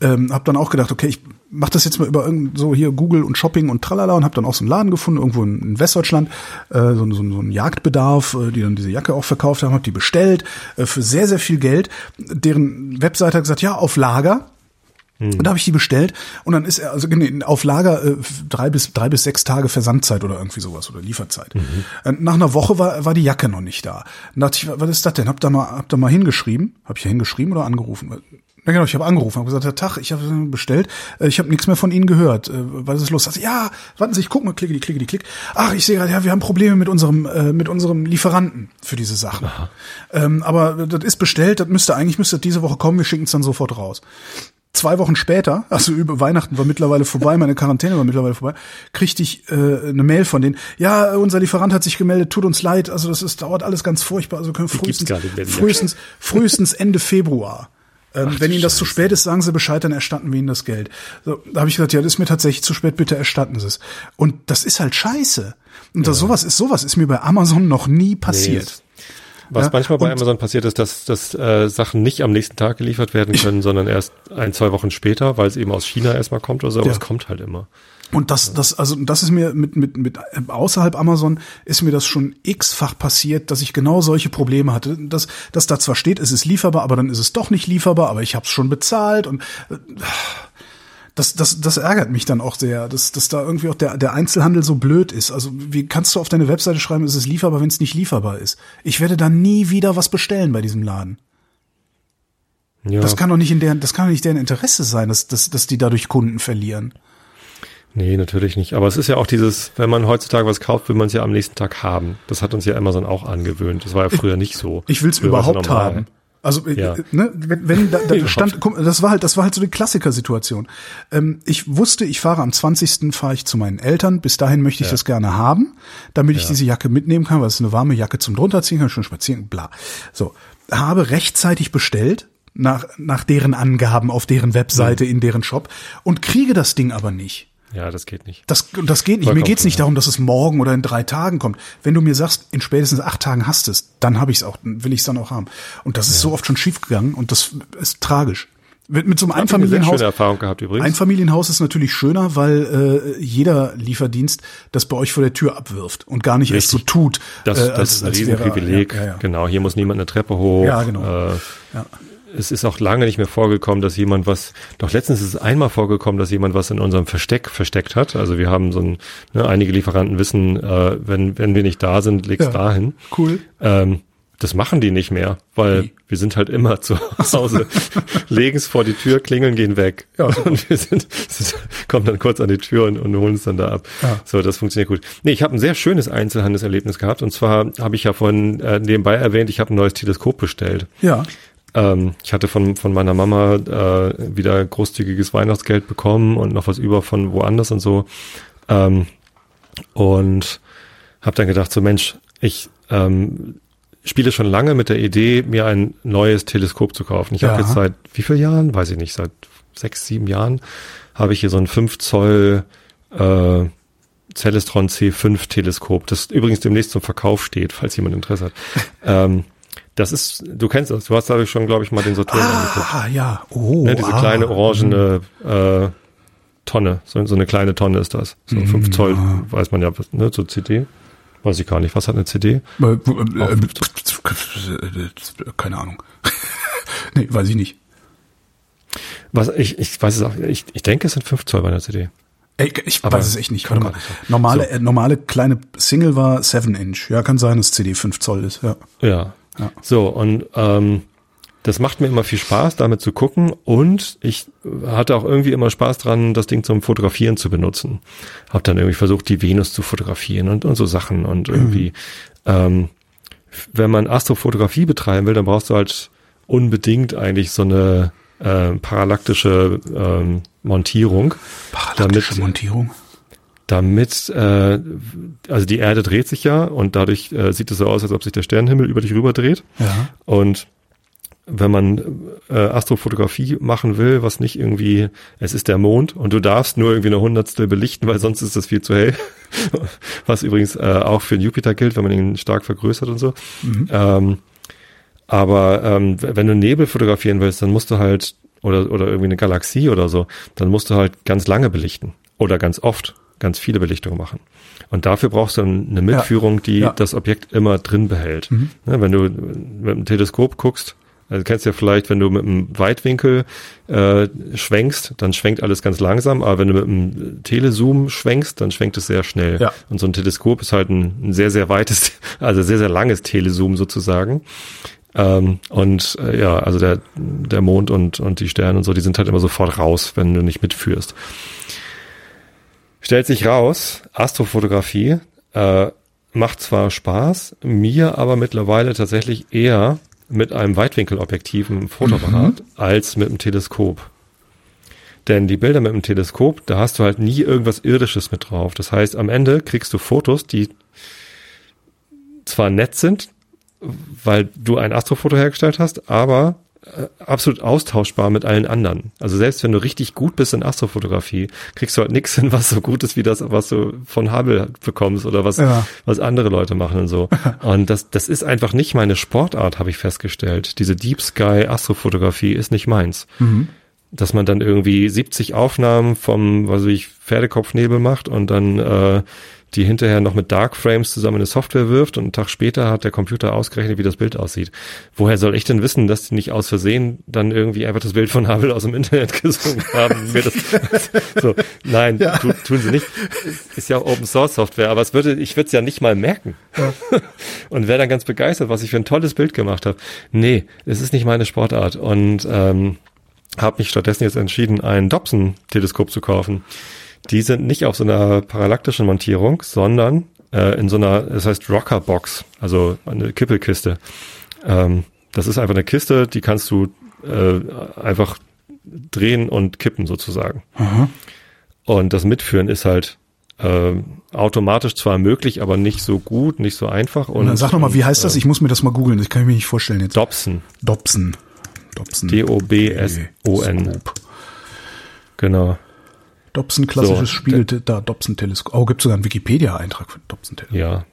Ähm, habe dann auch gedacht, okay, ich mache das jetzt mal über irgend so hier Google und Shopping und tralala und habe dann auch so einen Laden gefunden irgendwo in, in Westdeutschland, äh, so, so, so einen Jagdbedarf, äh, die dann diese Jacke auch verkauft haben, habe die bestellt äh, für sehr sehr viel Geld. Deren Webseite hat gesagt, ja auf Lager. Und da habe ich die bestellt und dann ist er also nee, auf Lager äh, drei bis drei bis sechs Tage Versandzeit oder irgendwie sowas oder Lieferzeit. Äh, Nach einer Woche war war die Jacke noch nicht da. Dann dachte ich, was ist das denn? Hab da mal hab da mal hingeschrieben, habe ich ja hingeschrieben oder angerufen? Ja genau, ich habe angerufen, habe gesagt, Herr Tag, ich habe bestellt, äh, ich habe nichts mehr von Ihnen gehört. Äh, Was ist los? Sie, ja, warten Sie, ich guck mal, klicke die, klicke die, klick. Ach, ich sehe gerade, ja, wir haben Probleme mit unserem äh, mit unserem Lieferanten für diese Sachen. Ähm, aber das ist bestellt, das müsste eigentlich müsste das diese Woche kommen, wir schicken es dann sofort raus zwei Wochen später, also über Weihnachten war mittlerweile vorbei, meine Quarantäne war mittlerweile vorbei, kriegte ich äh, eine Mail von denen. Ja, unser Lieferant hat sich gemeldet, tut uns leid, also das ist, dauert alles ganz furchtbar, also können frühestens, frühestens, frühestens Ende Februar. Ähm, wenn Ihnen das zu spät ist, sagen Sie Bescheid, dann erstatten wir Ihnen das Geld. So, da habe ich gesagt, ja, das ist mir tatsächlich zu spät, bitte erstatten Sie es. Und das ist halt scheiße. Und das, sowas ist sowas ist mir bei Amazon noch nie passiert. Was Ja, manchmal bei Amazon passiert ist, dass, dass äh, Sachen nicht am nächsten Tag geliefert werden können, sondern erst ein, zwei Wochen später, weil es eben aus China erstmal kommt oder so, aber Ja. es kommt halt immer. Und das, das, also das ist mir mit, mit, mit außerhalb Amazon ist mir das schon x-fach passiert, dass ich genau solche Probleme hatte. Dass, dass da zwar steht, es ist lieferbar, aber dann ist es doch nicht lieferbar, aber ich habe es schon bezahlt und äh, das, das, das ärgert mich dann auch sehr, dass, dass da irgendwie auch der, der Einzelhandel so blöd ist. Also wie kannst du auf deine Webseite schreiben, es ist lieferbar, wenn es nicht lieferbar ist? Ich werde da nie wieder was bestellen bei diesem Laden. Ja, Das kann doch nicht in deren, das kann doch nicht deren Interesse sein, dass, dass, dass die dadurch Kunden verlieren. nee, natürlich nicht. Aber es ist ja auch dieses, wenn man heutzutage was kauft, will man es ja am nächsten Tag haben. Das hat uns ja Amazon auch angewöhnt. Das war ja früher nicht so. Ich war es überhaupt haben. Also äh, ja. ne, wenn, wenn da, da stand, guck, das war halt, das war halt so eine Klassikersituation. Ähm, ich wusste, ich fahre am 20. fahre ich zu meinen Eltern. Bis dahin möchte ich ja. das gerne haben, damit ich ja. diese Jacke mitnehmen kann, weil es ist eine warme Jacke zum drunterziehen kann, schon spazieren, bla. So habe rechtzeitig bestellt nach nach deren Angaben auf deren Webseite mhm. in deren Shop und kriege das Ding aber nicht. Ja, das geht nicht. Das, das geht nicht. Vollkommen mir geht's nicht darum, dass es morgen oder in drei Tagen kommt. Wenn du mir sagst, in spätestens acht Tagen hast es, dann habe ich es auch, dann will ich es dann auch haben. Und das ist ja. so oft schon schief gegangen und das ist tragisch. Mit, mit so einem Einfamilienhaus. Erfahrung gehabt übrigens. Einfamilienhaus ist natürlich schöner, weil äh, jeder Lieferdienst das bei euch vor der Tür abwirft und gar nicht Richtig. erst so tut. Das, äh, das ist ein Riesenprivileg. Ja, ja. Genau, hier muss niemand eine Treppe hoch. Ja, genau. Äh, ja es ist auch lange nicht mehr vorgekommen, dass jemand was, doch letztens ist es einmal vorgekommen, dass jemand was in unserem Versteck versteckt hat. Also wir haben so ein, ne, einige Lieferanten wissen, äh, wenn, wenn wir nicht da sind, leg's ja, dahin. Cool. Ähm, das machen die nicht mehr, weil Wie? wir sind halt immer zu Hause, legen es vor die Tür, klingeln, gehen weg. Ja, und wir sind, sind, kommen dann kurz an die Tür und, und holen es dann da ab. Ja. So, das funktioniert gut. Nee, ich habe ein sehr schönes Einzelhandelserlebnis gehabt und zwar habe ich ja vorhin äh, nebenbei erwähnt, ich habe ein neues Teleskop bestellt. Ja. Ähm, ich hatte von, von meiner Mama äh, wieder großzügiges Weihnachtsgeld bekommen und noch was über von woanders und so. Ähm, und habe dann gedacht, so Mensch, ich ähm, spiele schon lange mit der Idee, mir ein neues Teleskop zu kaufen. Ich ja. habe jetzt seit wie vielen Jahren, weiß ich nicht, seit sechs, sieben Jahren, habe ich hier so ein 5 Zoll äh, Celestron C5 Teleskop, das übrigens demnächst zum Verkauf steht, falls jemand Interesse hat. ähm, das ist, du kennst das, du hast dadurch schon, glaube ich, mal den Saturn ah, angeguckt. Ah, ja. Oh, ne, diese ah, kleine orangene äh, Tonne, so, so, eine kleine Tonne ist das. So 5 mm, Zoll, ah. weiß man ja, ne, so CD. Weiß ich gar nicht. Was hat eine CD? Äh, äh, keine Ahnung. nee, weiß ich nicht. Was, ich, ich weiß es auch, ich, ich denke, es sind 5 Zoll bei einer CD. Ey, ich Aber weiß es echt nicht. Warte mal. Normale, so. äh, normale kleine Single war 7 Inch. Ja, kann sein, dass CD 5 Zoll ist, ja. Ja, ja. So, und ähm, das macht mir immer viel Spaß, damit zu gucken und ich hatte auch irgendwie immer Spaß dran, das Ding zum Fotografieren zu benutzen. Hab dann irgendwie versucht, die Venus zu fotografieren und, und so Sachen und irgendwie, mhm. ähm, wenn man Astrofotografie betreiben will, dann brauchst du halt unbedingt eigentlich so eine äh, parallaktische ähm, Montierung. Parallaktische damit, Montierung? Damit, äh, also die Erde dreht sich ja und dadurch äh, sieht es so aus, als ob sich der Sternenhimmel über dich rüber dreht. Ja. Und wenn man äh, Astrofotografie machen will, was nicht irgendwie, es ist der Mond und du darfst nur irgendwie eine Hundertstel belichten, weil sonst ist das viel zu hell. was übrigens äh, auch für den Jupiter gilt, wenn man ihn stark vergrößert und so. Mhm. Ähm, aber ähm, wenn du Nebel fotografieren willst, dann musst du halt, oder, oder irgendwie eine Galaxie oder so, dann musst du halt ganz lange belichten. Oder ganz oft ganz viele Belichtungen machen. Und dafür brauchst du eine Mitführung, die ja. das Objekt immer drin behält. Mhm. Ja, wenn du mit einem Teleskop guckst, also kennst du ja vielleicht, wenn du mit einem Weitwinkel äh, schwenkst, dann schwenkt alles ganz langsam, aber wenn du mit einem Telezoom schwenkst, dann schwenkt es sehr schnell. Ja. Und so ein Teleskop ist halt ein, ein sehr, sehr weites, also sehr, sehr langes Telezoom sozusagen. Ähm, und äh, ja, also der, der Mond und, und die Sterne und so, die sind halt immer sofort raus, wenn du nicht mitführst. Stellt sich raus, Astrofotografie äh, macht zwar Spaß, mir aber mittlerweile tatsächlich eher mit einem Weitwinkelobjektiv im Fotoapparat mhm. als mit einem Teleskop. Denn die Bilder mit dem Teleskop, da hast du halt nie irgendwas Irdisches mit drauf. Das heißt, am Ende kriegst du Fotos, die zwar nett sind, weil du ein Astrofoto hergestellt hast, aber absolut austauschbar mit allen anderen. Also selbst wenn du richtig gut bist in Astrofotografie, kriegst du halt nichts hin, was so gut ist wie das, was du von Hubble bekommst oder was, ja. was andere Leute machen und so. und das, das ist einfach nicht meine Sportart, habe ich festgestellt. Diese Deep Sky Astrofotografie ist nicht meins. Mhm. Dass man dann irgendwie 70 Aufnahmen vom, was weiß ich, Pferdekopfnebel macht und dann äh, die hinterher noch mit Dark Frames zusammen eine Software wirft und einen Tag später hat der Computer ausgerechnet, wie das Bild aussieht. Woher soll ich denn wissen, dass die nicht aus Versehen dann irgendwie einfach das Bild von Hubble aus dem Internet gesungen haben? Mir das, so, nein, ja. tu, tun sie nicht. Ist ja Open Source Software, aber es würde, ich würde es ja nicht mal merken. Ja. Und wäre dann ganz begeistert, was ich für ein tolles Bild gemacht habe. Nee, es ist nicht meine Sportart. Und ähm, habe mich stattdessen jetzt entschieden, ein Dobson-Teleskop zu kaufen die sind nicht auf so einer parallaktischen Montierung, sondern äh, in so einer, das heißt Rockerbox, also eine Kippelkiste. Ähm, Das ist einfach eine Kiste, die kannst du äh, einfach drehen und kippen sozusagen. Aha. Und das Mitführen ist halt äh, automatisch zwar möglich, aber nicht so gut, nicht so einfach. Und, Na, sag nochmal, wie heißt und, das? Ich muss mir das mal googeln, das kann ich mir nicht vorstellen jetzt. Dobson. Dobson. Dobson. D-O-B-S-O-N. Genau. Dobson, klassisches So, Spiel, da Dobson-Teleskop. Oh, gibt's sogar einen Wikipedia-Eintrag für Dobson-Teleskop. Ja.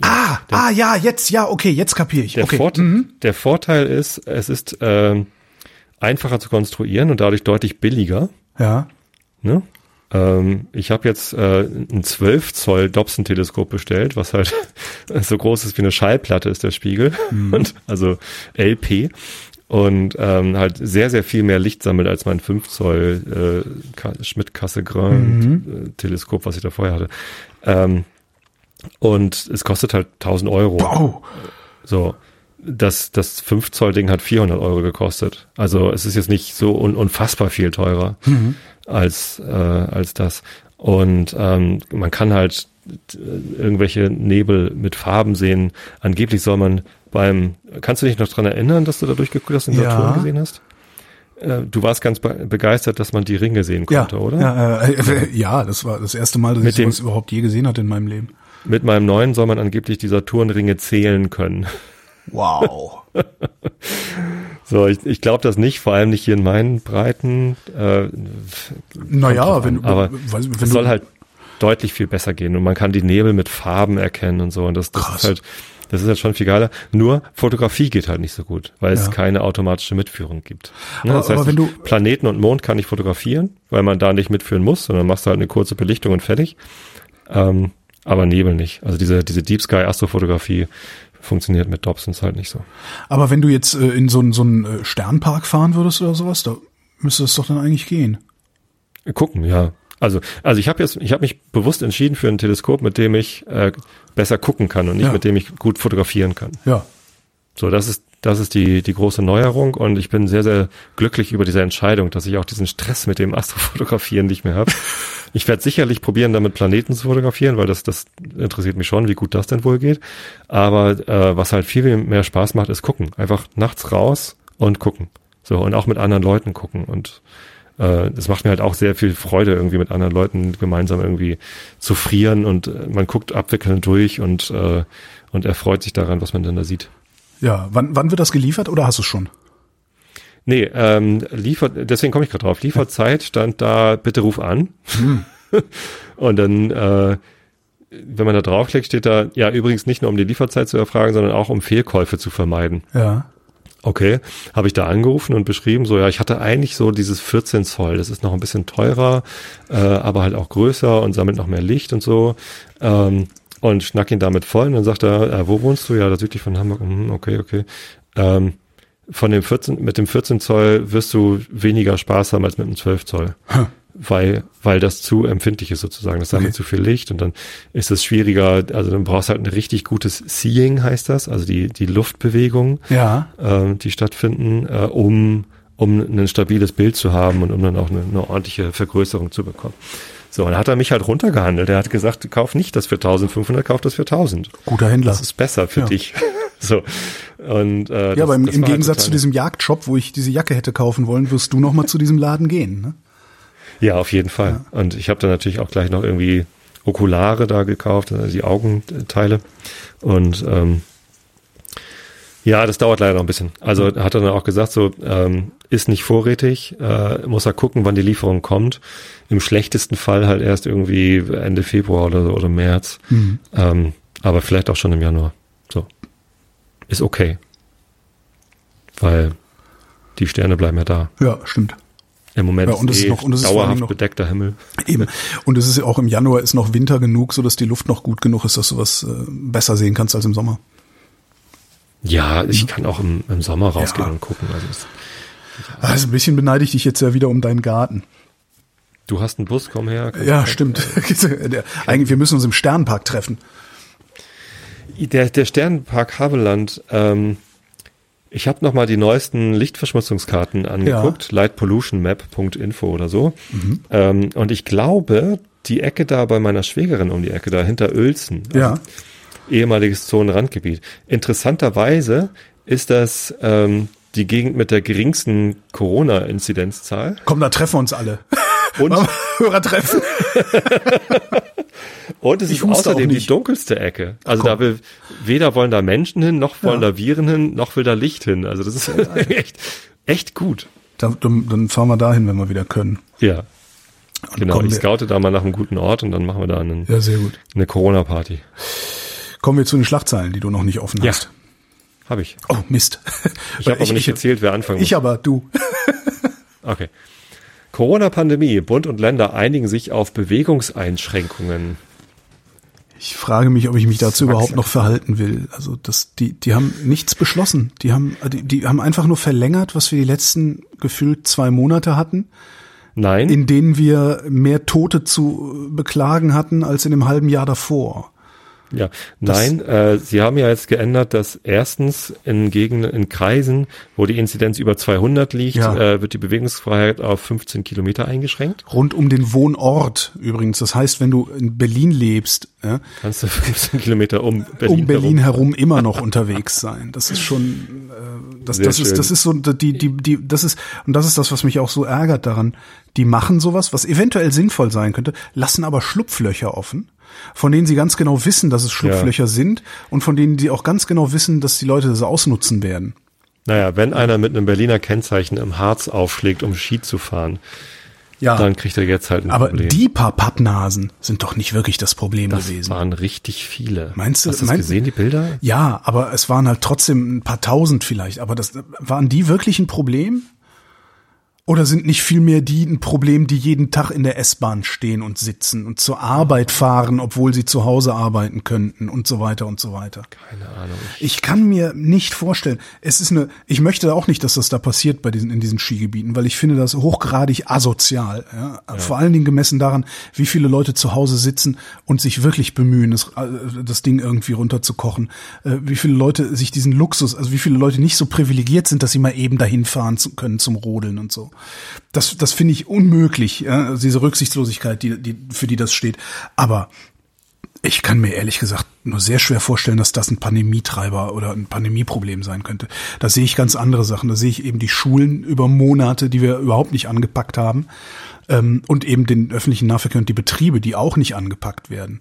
Ah, ah, ja, jetzt, ja, okay, jetzt kapiere ich. Der, okay. Vort der Vorteil ist, es ist ähm, einfacher zu konstruieren und dadurch deutlich billiger. Ja. Ne? Ähm, ich habe jetzt äh, ein 12 Zoll Dobson-Teleskop bestellt, was halt so groß ist wie eine Schallplatte ist der Spiegel. Und, also LP. Und ähm, halt sehr, sehr viel mehr Licht sammelt als mein 5 Zoll äh, Ka- Schmidt-Cassegrain-Teleskop, was ich da vorher hatte. Ähm, und es kostet halt 1000 Euro. Wow. So, das, das 5 Zoll Ding hat 400 Euro gekostet. Also es ist jetzt nicht so un unfassbar viel teurer als, äh, als das. Und ähm, man kann halt äh, irgendwelche Nebel mit Farben sehen. Angeblich soll man beim, kannst du dich noch dran erinnern, dass du da durchgeguckt hast und Ja. Saturn gesehen hast? Äh, Du warst ganz be begeistert, dass man die Ringe sehen Ja, konnte, oder? Ja, äh, ja, das war das erste Mal, dass Mit ich dem- sowas überhaupt je gesehen hatte in meinem Leben. Mit meinem neuen soll man angeblich die Saturnringe zählen können. Wow. So, ich, ich glaube das nicht, vor allem nicht hier in meinen Breiten. Äh, naja, wenn, an, aber weiß, wenn es soll halt deutlich viel besser gehen und man kann die Nebel mit Farben erkennen und so und das, das Krass. ist halt das ist halt schon viel geiler. Nur Fotografie geht halt nicht so gut, weil es Ja. keine automatische Mitführung gibt. Ne, Aber- das heißt, aber wenn du- Planeten und Mond kann ich fotografieren, weil man da nicht mitführen muss, sondern machst du halt eine kurze Belichtung und fertig. Ähm, aber Nebel nicht. Also diese diese Deep Sky Astrofotografie funktioniert mit Dobsons halt nicht so. aber wenn du jetzt äh, in so einen so einen äh, Sternpark fahren würdest oder sowas, da müsste es doch dann eigentlich gehen. Gucken, ja. Also, also ich habe jetzt, ich habe mich bewusst entschieden für ein Teleskop, mit dem ich äh, besser gucken kann und nicht Ja. mit dem ich gut fotografieren kann. Ja. So, das ist, das ist die, die große Neuerung und ich bin sehr, sehr glücklich über diese Entscheidung, dass ich auch diesen Stress mit dem Astrofotografieren nicht mehr habe. Ich werde sicherlich probieren, damit Planeten zu fotografieren, weil das, das interessiert mich schon, wie gut das denn wohl geht. Aber äh, was halt viel mehr Spaß macht, ist gucken. Einfach nachts raus und gucken. So, und auch mit anderen Leuten gucken. Und äh, das macht mir halt auch sehr viel Freude, irgendwie mit anderen Leuten gemeinsam irgendwie zu frieren und äh, man guckt abwickelnd durch und, äh, und erfreut sich daran, was man dann da sieht. Ja, wann, wann wird das geliefert oder hast du es schon? Nee, ähm, liefert, deswegen komme ich gerade drauf. Lieferzeit stand da, bitte ruf an. Und dann, äh, wenn man da draufklickt, steht da, ja, übrigens nicht nur um die Lieferzeit zu erfragen, sondern auch um Fehlkäufe zu vermeiden. Ja. Okay, habe ich da angerufen und beschrieben, so ja, ich hatte eigentlich so dieses 14 Zoll, das ist noch ein bisschen teurer, äh, aber halt auch größer und sammelt noch mehr Licht und so. Ähm, und schnack ihn damit voll und dann sagt er, äh, wo wohnst du? Ja, da südlich von Hamburg. Mhm, okay, okay. Ähm, von dem 14, mit dem 14 Zoll wirst du weniger Spaß haben als mit dem 12 Zoll. Weil, weil das zu empfindlich ist sozusagen. Das sammelt Okay. zu viel Licht und dann ist es schwieriger, also dann brauchst du halt ein richtig gutes Seeing, heißt das, also die, die Luftbewegung Ja. ähm, die stattfinden, äh, um, um ein stabiles Bild zu haben und um dann auch eine, eine ordentliche Vergrößerung zu bekommen. So, und dann hat er mich halt runtergehandelt. Er hat gesagt, kauf nicht das für 1500, kauf das für 1000. Guter Händler. Das ist besser für Ja. dich. so. Und, äh, Ja, das, aber im, im halt Gegensatz total- zu diesem Jagdshop, wo ich diese Jacke hätte kaufen wollen, wirst du noch mal zu diesem Laden gehen. Ne? Ja, auf jeden Fall. Und ich habe dann natürlich auch gleich noch irgendwie Okulare da gekauft, also die Augenteile. Und ähm, ja, das dauert leider noch ein bisschen. Also hat er dann auch gesagt, so ähm, ist nicht vorrätig, äh, muss er gucken, wann die Lieferung kommt. Im schlechtesten Fall halt erst irgendwie Ende Februar oder, so oder März. Ähm, aber vielleicht auch schon im Januar. So. Ist okay. Weil die Sterne bleiben ja da. Ja, stimmt. Im Moment Ja, und es ist ist eh noch- und ist dauerhaft noch- bedeckter Himmel. Eben. Und es ist ja auch im Januar ist noch Winter genug, so dass die Luft noch gut genug ist, dass du was äh, besser sehen kannst als im Sommer. Ja, ich kann auch im, im Sommer rausgehen Ja. und gucken. Also es, Also ein bisschen beneide ich dich jetzt ja wieder um deinen Garten. du hast einen Bus, komm her. Ja, stimmt. Der- Eigentlich, wir müssen uns im Sternpark treffen. Der, der Sternenpark Havelland, ähm, ich habe nochmal die neuesten Lichtverschmutzungskarten angeguckt, lightpollutionmap.info oder so. Mhm. Ähm, und ich glaube, die Ecke da bei meiner Schwägerin um die Ecke da hinter Uelzen, also Ja. ehemaliges Zonenrandgebiet. Interessanterweise ist das ähm, die Gegend mit der geringsten Corona-Inzidenzzahl. Komm, da treffen uns alle. Und, Hörer treffen. und es Ich ist außerdem die dunkelste Ecke. Also Komm. da will weder wollen da Menschen hin, noch wollen Ja. da Viren hin, noch will da Licht hin. Also das ist echt, echt gut. Dann, dann, fahren wir dahin, wenn wir wieder können. Ja. Und Genau, ich wir, scoute da mal nach einem guten Ort und dann machen wir da einen, ja, sehr gut. eine Corona-Party. Kommen wir zu den Schlagzeilen, die du noch nicht offen Ja. hast. Habe ich. Oh, Mist. Ich habe aber nicht erzählt, wer anfangen Ich aber, du. Okay. Corona-Pandemie. Bund und Länder einigen sich auf Bewegungseinschränkungen. Ich frage mich, ob ich mich dazu überhaupt noch verhalten will. Also das, die, die haben nichts beschlossen. Die haben, die, die haben einfach nur verlängert, was wir die letzten gefühlt zwei Monate hatten, Nein, in denen wir mehr Tote zu beklagen hatten als in dem halben Jahr davor. Ja, nein. Äh, Sie haben ja jetzt geändert, dass erstens in Gegenden, in Kreisen, wo die Inzidenz über 200 liegt, Ja. äh, wird die Bewegungsfreiheit auf 15 Kilometer eingeschränkt. Rund um den Wohnort übrigens. Das heißt, wenn du in Berlin lebst, ja, Kannst du 15 Kilometer um Berlin, um Berlin herum. herum immer noch unterwegs sein. Das ist schon, äh, das, Sehr das ist, das ist so, die, die, die, das ist, und das ist das, was mich auch so ärgert daran. Die machen sowas, was eventuell sinnvoll sein könnte, lassen aber Schlupflöcher offen, von denen sie ganz genau wissen, dass es Schlupflöcher sind und von denen sie auch ganz genau wissen, dass die Leute das ausnutzen werden. Naja, wenn einer mit einem Berliner Kennzeichen im Harz aufschlägt, um Ski zu fahren, Ja, dann kriegt er jetzt halt ein aber Problem. die paar Pappnasen sind doch nicht wirklich das Problem das gewesen. waren richtig viele. Meinst du- Hast du das meinst- gesehen, die Bilder? Ja, aber es waren halt trotzdem ein paar tausend vielleicht. Aber das waren die wirklich ein Problem? Oder sind nicht vielmehr die ein Problem, die jeden Tag in der S-Bahn stehen und sitzen und zur Arbeit fahren, obwohl sie zu Hause arbeiten könnten und so weiter und so weiter? Keine Ahnung. Ich kann mir nicht vorstellen, es ist eine, ich möchte auch nicht, dass das da passiert bei diesen, in diesen Skigebieten, weil ich finde das hochgradig asozial, ja? Vor allen Dingen gemessen daran, wie viele Leute zu Hause sitzen und sich wirklich bemühen, das, äh, das Ding irgendwie runterzukochen, äh, wie viele Leute sich diesen Luxus, also wie viele Leute nicht so privilegiert sind, dass sie mal eben dahin fahren können zum Rodeln und so. Das, das finde ich unmöglich, ja? diese Rücksichtslosigkeit, die, die, für die das steht. Aber ich kann mir ehrlich gesagt nur sehr schwer vorstellen, dass das ein Pandemietreiber oder ein Pandemieproblem sein könnte. Da sehe ich ganz andere Sachen. Da sehe ich eben die Schulen über Monate, die wir überhaupt nicht angepackt haben, ähm, und eben den öffentlichen Nahverkehr und die Betriebe, die auch nicht angepackt werden.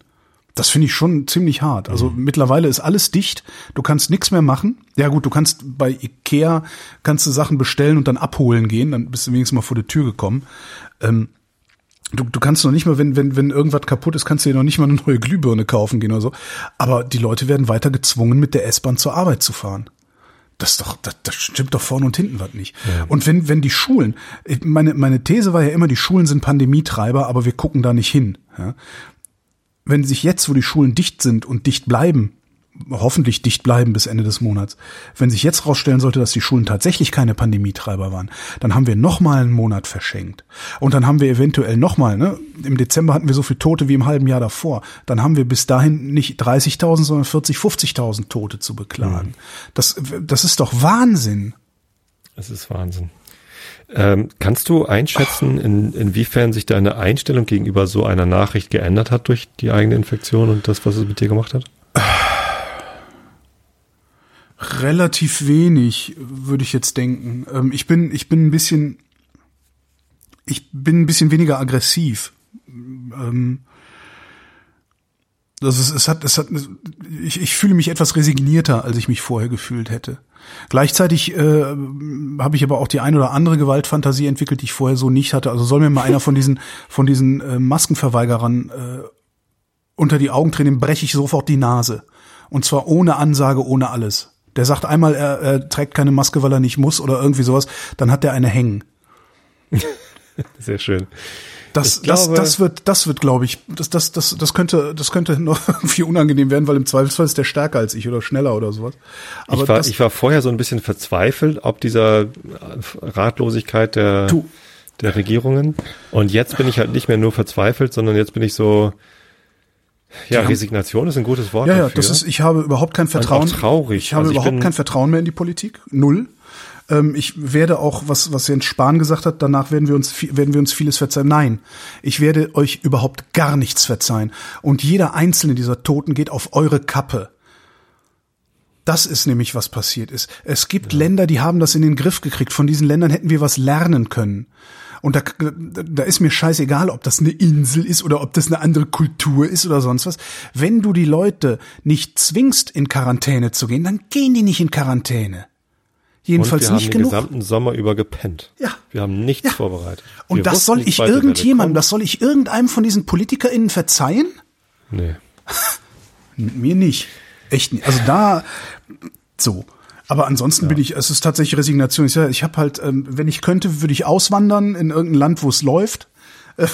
Das finde ich schon ziemlich hart. Also mittlerweile ist alles dicht. Du kannst nichts mehr machen. Ja gut, du kannst bei Ikea kannst du Sachen bestellen und dann abholen gehen. Dann bist du wenigstens mal vor die Tür gekommen. Ähm, Du, du kannst noch nicht mal, wenn, wenn, wenn irgendwas kaputt ist, kannst du dir noch nicht mal eine neue Glühbirne kaufen gehen oder so. Aber die Leute werden weiter gezwungen, mit der S-Bahn zur Arbeit zu fahren. Das ist doch, das, das stimmt doch vorne und hinten was nicht. Und wenn, wenn die Schulen, meine, meine These war ja immer, die Schulen sind Pandemietreiber, aber wir gucken da nicht hin. Ja? Wenn sich jetzt, wo die Schulen dicht sind und dicht bleiben, hoffentlich dicht bleiben bis Ende des Monats, wenn sich jetzt rausstellen sollte, dass die Schulen tatsächlich keine Pandemietreiber waren, dann haben wir noch mal einen Monat verschenkt. Und dann haben wir eventuell noch mal, ne, im Dezember hatten wir so viele Tote wie im halben Jahr davor. Dann haben wir bis dahin nicht 30.000, sondern 40, 50.000 Tote zu beklagen. Das, das ist doch Wahnsinn. Es ist Wahnsinn. Ähm, kannst du einschätzen, in, inwiefern sich deine Einstellung gegenüber so einer Nachricht geändert hat durch die eigene Infektion und das, was es mit dir gemacht hat? Relativ wenig, würde ich jetzt denken. Ähm, ich bin, ich bin ein bisschen, ich bin ein bisschen weniger aggressiv. Ähm, das ist, es hat, es hat, ich, ich fühle mich etwas resignierter, als ich mich vorher gefühlt hätte. Gleichzeitig äh, habe ich aber auch die ein oder andere Gewaltfantasie entwickelt, die ich vorher so nicht hatte. Also soll mir mal einer von diesen, von diesen äh, Maskenverweigerern äh, unter die Augen dem breche ich sofort die Nase. Und zwar ohne Ansage, ohne alles. Der sagt einmal, er, er trägt keine Maske, weil er nicht muss oder irgendwie sowas, dann hat der eine hängen. Sehr schön. Das, Ich das, glaube- das wird, das wird, glaube ich, das, das, das, das könnte, das könnte noch irgendwie unangenehm werden, weil im Zweifelsfall ist der stärker als ich oder schneller oder sowas. Aber ich, war, das, ich war vorher so ein bisschen verzweifelt, ob dieser äh, Ratlosigkeit der, Du. der Regierungen. Und jetzt bin ich halt nicht mehr nur verzweifelt, sondern jetzt bin ich so, ja, haben- Resignation ist ein gutes Wort ja, ja, dafür. das ist, ich habe überhaupt kein Vertrauen. traurig. Ich habe Also ich überhaupt bin- kein Vertrauen mehr in die Politik. Null. Ähm, ich werde auch, was, was Jens Spahn gesagt hat, danach werden wir uns, werden wir uns vieles verzeihen. Nein. Ich werde euch überhaupt gar nichts verzeihen. Und jeder einzelne dieser Toten geht auf eure Kappe. Das ist nämlich, was passiert ist. Es gibt ja. Länder, die haben das in den Griff gekriegt. Von diesen Ländern hätten wir was lernen können. Und da, da ist mir scheißegal, ob das eine Insel ist oder ob das eine andere Kultur ist oder sonst was. Wenn du die Leute nicht zwingst, in Quarantäne zu gehen, dann gehen die nicht in Quarantäne. Jedenfalls und wir nicht haben den gesamten Sommer über gepennt. Ja. Wir haben nichts ja. vorbereitet. Und wir das soll ich irgendjemandem, das soll ich irgendeinem von diesen PolitikerInnen verzeihen? Nee. Mir nicht. Echt nicht. Also da, so. Aber ansonsten ja. bin ich, es ist tatsächlich Resignation. Ich, ich habe halt, ähm, wenn ich könnte, würde ich auswandern in irgendein Land, wo es läuft.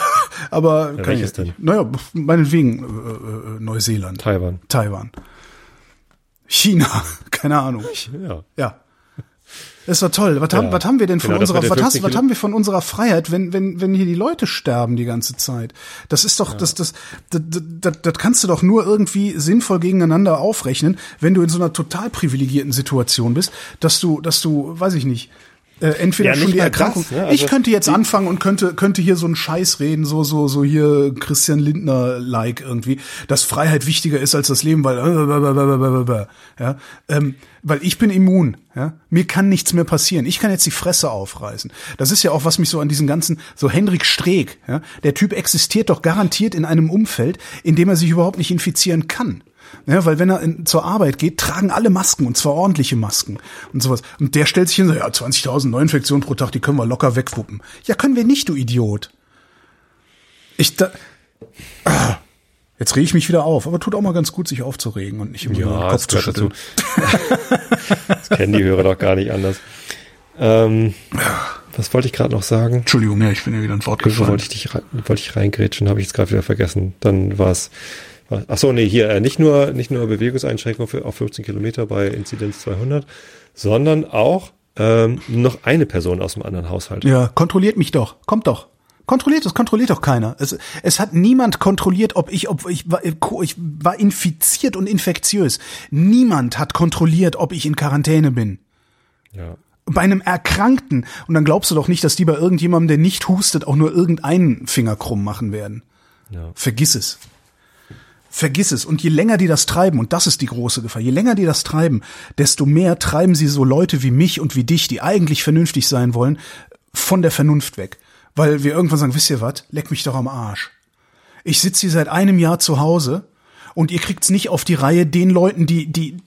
Aber ja, welches denn? Naja, meinetwegen äh, äh, Neuseeland. Taiwan. Taiwan. China, keine Ahnung. Ja. Ja. Das war toll. Was, haben, was haben wir denn von Genau, unserer, was, hast, 50 was haben wir von unserer Freiheit, wenn, wenn, wenn hier die Leute sterben die ganze Zeit? Das ist doch, das, das, das, das, das kannst du doch nur irgendwie sinnvoll gegeneinander aufrechnen, wenn du in so einer total privilegierten Situation bist, dass du, dass du, weiß ich nicht, äh, entweder Ja, schon die Erkrankung. das, ne? Also ich könnte jetzt anfangen und könnte könnte hier so einen Scheiß reden, so so so hier Christian Lindner like irgendwie, dass Freiheit wichtiger ist als das Leben, weil äh, ja, ähm, weil ich bin immun, ja, mir kann nichts mehr passieren. Ich kann jetzt die Fresse aufreißen. Das ist ja auch was mich so an diesen ganzen so Henrik Streeck, ja, der Typ existiert doch garantiert in einem Umfeld, in dem er sich überhaupt nicht infizieren kann. Ja, weil wenn er in, zur Arbeit geht, tragen alle Masken und zwar ordentliche Masken und sowas. Und der stellt sich hin so, ja, 20.000 Neuinfektionen pro Tag, die können wir locker wegwuppen. Ja, können wir nicht, du Idiot. Ich da, ah, jetzt rege ich mich wieder auf, aber tut auch mal ganz gut, sich aufzuregen und nicht immer Ja, den Kopf das zu schütteln. das kennen die Hörer doch gar nicht anders. Ähm, was wollte ich gerade noch sagen? Entschuldigung, ja, ich bin ja wieder ein Wort gefallen. wollte ich dich wollte ich reingrätschen, habe ich jetzt gerade wieder vergessen. Dann war es. Ach so, nee, hier äh, nicht nur nicht nur Bewegungseinschränkung für auf 15 Kilometer bei Inzidenz 200, sondern auch ähm, noch eine Person aus dem anderen Haushalt. Ja, kontrolliert mich doch. Kommt doch. Kontrolliert, das kontrolliert doch keiner. Es, es hat niemand kontrolliert, ob ich, ob ich war, ich war infiziert und infektiös. Niemand hat kontrolliert, ob ich in Quarantäne bin. Ja. Bei einem Erkrankten. Und dann glaubst du doch nicht, dass die bei irgendjemandem, der nicht hustet, auch nur irgendeinen Finger krumm machen werden. Ja. Vergiss es. Vergiss es. Und je länger die das treiben, und das ist die große Gefahr, je länger die das treiben, desto mehr treiben sie so Leute wie mich und wie dich, die eigentlich vernünftig sein wollen, von der Vernunft weg. Weil wir irgendwann sagen, wisst ihr was, leck mich doch am Arsch. Ich sitze hier seit einem Jahr zu Hause und ihr kriegt's nicht auf die Reihe, den Leuten, die, die,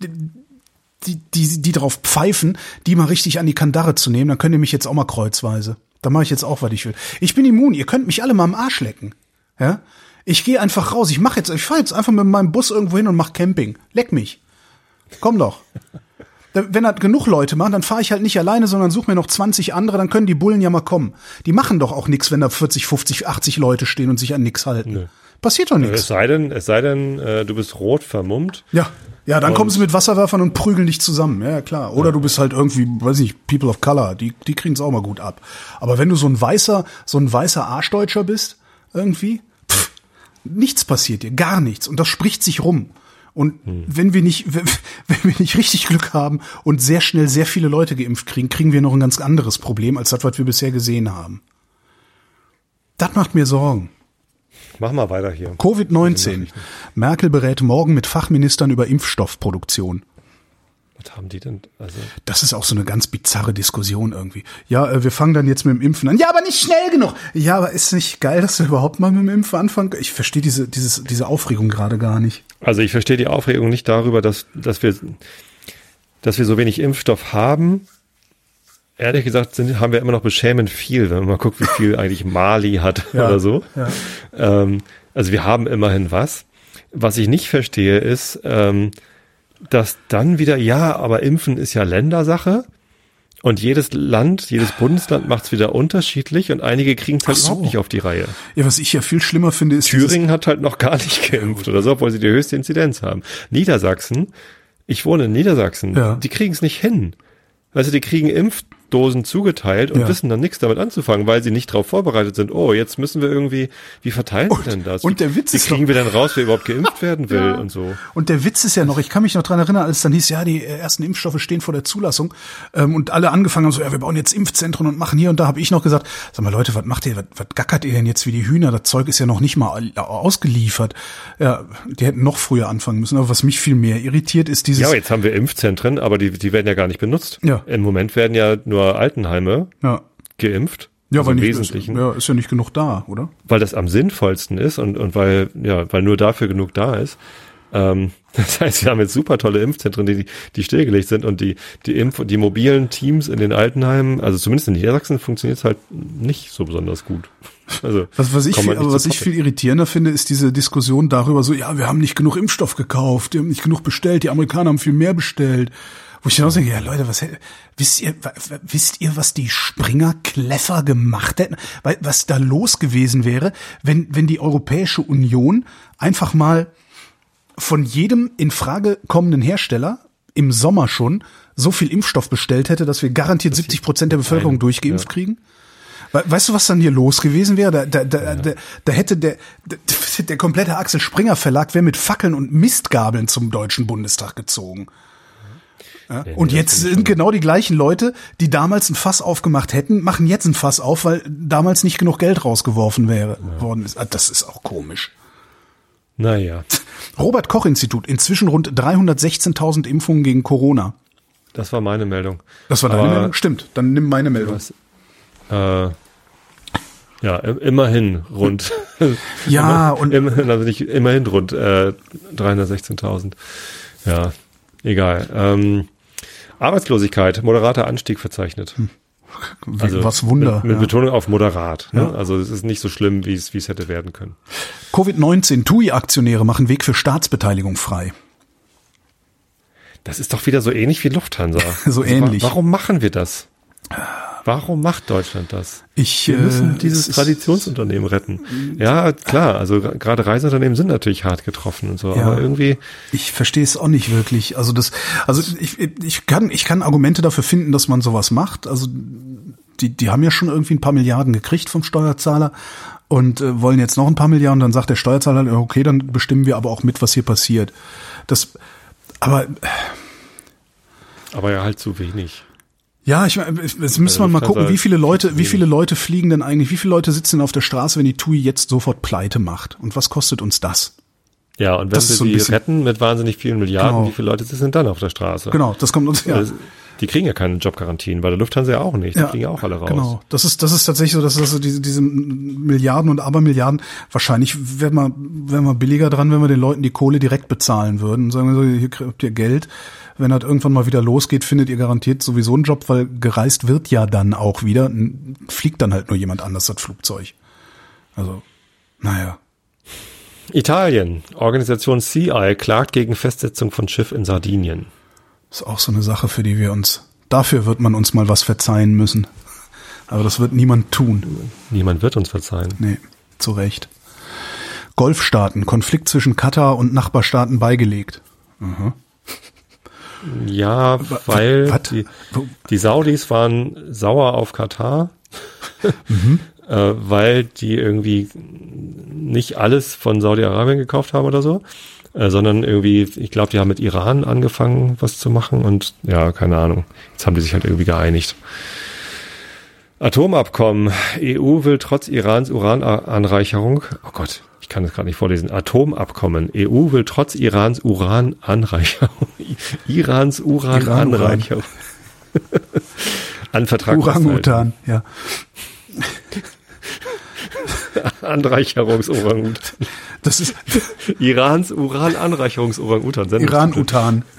die, die, die drauf pfeifen, die mal richtig an die Kandare zu nehmen, dann könnt ihr mich jetzt auch mal kreuzweise. Da mache ich jetzt auch, was ich will. Ich bin immun, ihr könnt mich alle mal am Arsch lecken. Ja? Ich gehe einfach raus. Ich mache jetzt, ich fahre jetzt einfach mit meinem Bus irgendwo hin und mach Camping. Leck mich. Komm doch. Wenn das genug Leute machen, dann fahre ich halt nicht alleine, sondern suche mir noch 20 andere, dann können die Bullen ja mal kommen. Die machen doch auch nichts, wenn da 40, 50, 80 Leute stehen und sich an nichts halten. Nö. Passiert doch Es nichts. sei denn, es sei denn, äh, du bist rot vermummt. Ja. Ja, dann Und- kommen sie mit Wasserwerfern und prügeln dich zusammen. Ja, klar. Oder du bist halt irgendwie, weiß nicht, People of Color. Die, die kriegen es auch mal gut ab. Aber wenn du so ein weißer, so ein weißer Arschdeutscher bist, irgendwie, nichts passiert dir. Gar nichts. Und das spricht sich rum. Und wenn wir nicht, wenn, wenn wir nicht richtig Glück haben und sehr schnell sehr viele Leute geimpft kriegen, kriegen wir noch ein ganz anderes Problem als das, was wir bisher gesehen haben. Das macht mir Sorgen. Mach mal weiter hier. Covid-19. Merkel berät morgen mit Fachministern über Impfstoffproduktion. Was haben die denn? Also, Das ist auch so eine ganz bizarre Diskussion irgendwie. Ja, äh, wir fangen dann jetzt mit dem Impfen an. Ja, aber nicht schnell genug. Ja, aber ist nicht geil, dass wir überhaupt mal mit dem Impfen anfangen? Ich verstehe diese, dieses, diese Aufregung gerade gar nicht. also ich verstehe die Aufregung nicht darüber, dass, dass wir, dass wir so wenig Impfstoff haben. Ehrlich gesagt sind, haben wir immer noch beschämend viel, wenn man mal guckt, wie viel eigentlich Mali hat Ja, oder so. ja. Ähm, also wir haben immerhin was. Was ich nicht verstehe ist, ähm, dass dann wieder, ja, aber Impfen ist ja Ländersache. Und jedes Land, jedes Bundesland macht es wieder unterschiedlich und einige kriegen es halt so. überhaupt nicht auf die Reihe. Ja, was ich ja viel schlimmer finde, ist Thüringen hat halt noch gar nicht geimpft oder so, obwohl sie die höchste Inzidenz haben. Niedersachsen, ich wohne in Niedersachsen, Ja. die kriegen es nicht hin. Weißt du, die kriegen Impf, Dosen zugeteilt und ja. wissen dann nichts damit anzufangen, weil sie nicht darauf vorbereitet sind. Oh, jetzt müssen wir irgendwie, wie verteilen wir denn das? Und der Witz wie ist kriegen noch, wir denn raus, wer überhaupt geimpft werden will ja. und so. Und der Witz ist ja noch, ich kann mich noch dran erinnern, als es dann hieß, ja, die ersten Impfstoffe stehen vor der Zulassung ähm, und alle angefangen haben so, ja, wir bauen jetzt Impfzentren und machen hier und da, habe ich noch gesagt, sag mal Leute, was macht ihr, was, was gackert ihr denn jetzt wie die Hühner? Das Zeug ist ja noch nicht mal ausgeliefert. Ja, die hätten noch früher anfangen müssen. Aber was mich viel mehr irritiert, ist dieses... Ja, jetzt haben wir Impfzentren, aber die, die werden ja gar nicht benutzt. Ja. Im Moment werden ja nur Altenheime ja. geimpft. Ja, also weil im Wesentlichen. Ist, ja, ist ja nicht genug da, oder? Weil das am sinnvollsten ist und, und weil, ja, weil nur dafür genug da ist. Ähm, das heißt, wir haben jetzt super tolle Impfzentren, die, die stillgelegt sind und die, die Impf, die mobilen Teams in den Altenheimen, also zumindest in Niedersachsen funktioniert es halt nicht so besonders gut. Also, was, was ich, viel, aber was ich viel irritierender finde, ist diese Diskussion darüber so, ja, wir haben nicht genug Impfstoff gekauft, wir haben nicht genug bestellt, die Amerikaner haben viel mehr bestellt. Wo ich dann auch sage, ja Leute, was wisst ihr, wisst ihr, was die Springer clever gemacht hätten? Was da los gewesen wäre, wenn, wenn die Europäische Union einfach mal von jedem in Frage kommenden Hersteller im Sommer schon so viel Impfstoff bestellt hätte, dass wir garantiert 70 Prozent der Bevölkerung durchgeimpft ja. kriegen? Weißt du, was dann hier los gewesen wäre? Da, da, da, ja. da, da hätte der, der, der komplette Axel Springer Verlag wäre mit Fackeln und Mistgabeln zum Deutschen Bundestag gezogen. Ja? Und jetzt sind genau die gleichen Leute, die damals ein Fass aufgemacht hätten, machen jetzt ein Fass auf, weil damals nicht genug Geld rausgeworfen wäre ja. worden ist. Ah, das ist auch komisch. Naja. Robert Koch Institut, inzwischen rund 316.000 Impfungen gegen Corona. Das war meine Meldung. Das war deine Aber Meldung? Stimmt, dann nimm meine Meldung. Was, äh, ja, immerhin rund. ja, Immer, und. Immerhin, also nicht immerhin rund äh, 316.000. Ja, egal. Ähm, Arbeitslosigkeit, moderater Anstieg verzeichnet. Hm. Also Was Wunder. Mit, mit ja. Betonung auf moderat. Ne? Ja. Also es ist nicht so schlimm, wie es, wie es hätte werden können. Covid-19, TUI-Aktionäre machen Weg für Staatsbeteiligung frei. Das ist doch wieder so ähnlich wie Lufthansa. so also, ähnlich. Warum machen wir das? Warum macht Deutschland das? Ich, Wir müssen äh, dieses Traditionsunternehmen retten. Ja, klar, also gerade Reiseunternehmen sind natürlich hart getroffen und so, ja, aber irgendwie. Ich verstehe es auch nicht wirklich. Also das, also ich, ich kann, ich kann Argumente dafür finden, dass man sowas macht. Also die, die haben ja schon irgendwie ein paar Milliarden gekriegt vom Steuerzahler und äh, wollen jetzt noch ein paar Milliarden. Dann sagt der Steuerzahler, okay, dann bestimmen wir aber auch mit, was hier passiert. Das, aber. Aber ja halt zu wenig. Ja, ich jetzt müssen also wir mal gucken, wie viele Leute, wie viele Leute fliegen denn eigentlich, wie viele Leute sitzen auf der Straße, wenn die TUI jetzt sofort pleite macht? Und was kostet uns das? Ja, und wenn das wir so retten mit wahnsinnig vielen Milliarden, genau. wie viele Leute sind dann auf der Straße? Genau, das kommt uns, ja. Die kriegen ja keine Jobgarantien, bei der Lufthansa ja auch nicht. Die ja, kriegen ja auch alle raus. Genau. Das ist, das ist tatsächlich so, dass also diese, diese Milliarden und Abermilliarden, wahrscheinlich wären wir, wären wir billiger dran, wenn wir den Leuten die Kohle direkt bezahlen würden und sagen wir so, hier kriegt ihr Geld wenn das irgendwann mal wieder losgeht, findet ihr garantiert sowieso einen Job, weil gereist wird ja dann auch wieder. Fliegt dann halt nur jemand anders das Flugzeug. Also, naja. Italien. Organisation CI klagt gegen Festsetzung von Schiff in Sardinien. Ist auch so eine Sache, für die wir uns, dafür wird man uns mal was verzeihen müssen. Aber das wird niemand tun. Niemand wird uns verzeihen. Nee, zu Recht. Golfstaaten, Konflikt zwischen Katar und Nachbarstaaten beigelegt. Mhm. Ja, weil die, die, Saudis waren sauer auf Katar, mhm. äh, weil die irgendwie nicht alles von Saudi-Arabien gekauft haben oder so, äh, sondern irgendwie, ich glaube, die haben mit Iran angefangen, was zu machen und ja, keine Ahnung. Jetzt haben die sich halt irgendwie geeinigt. Atomabkommen. EU will trotz Irans Urananreicherung, oh Gott, ich kann es gerade nicht vorlesen, Atomabkommen. EU will trotz Irans Urananreicherung, Irans Urananreicherung an Vertrag Urangutan, ja. Anreicherungsorangutan. Das ist Irans Urananreicherungsorangutan. Iran-Utan.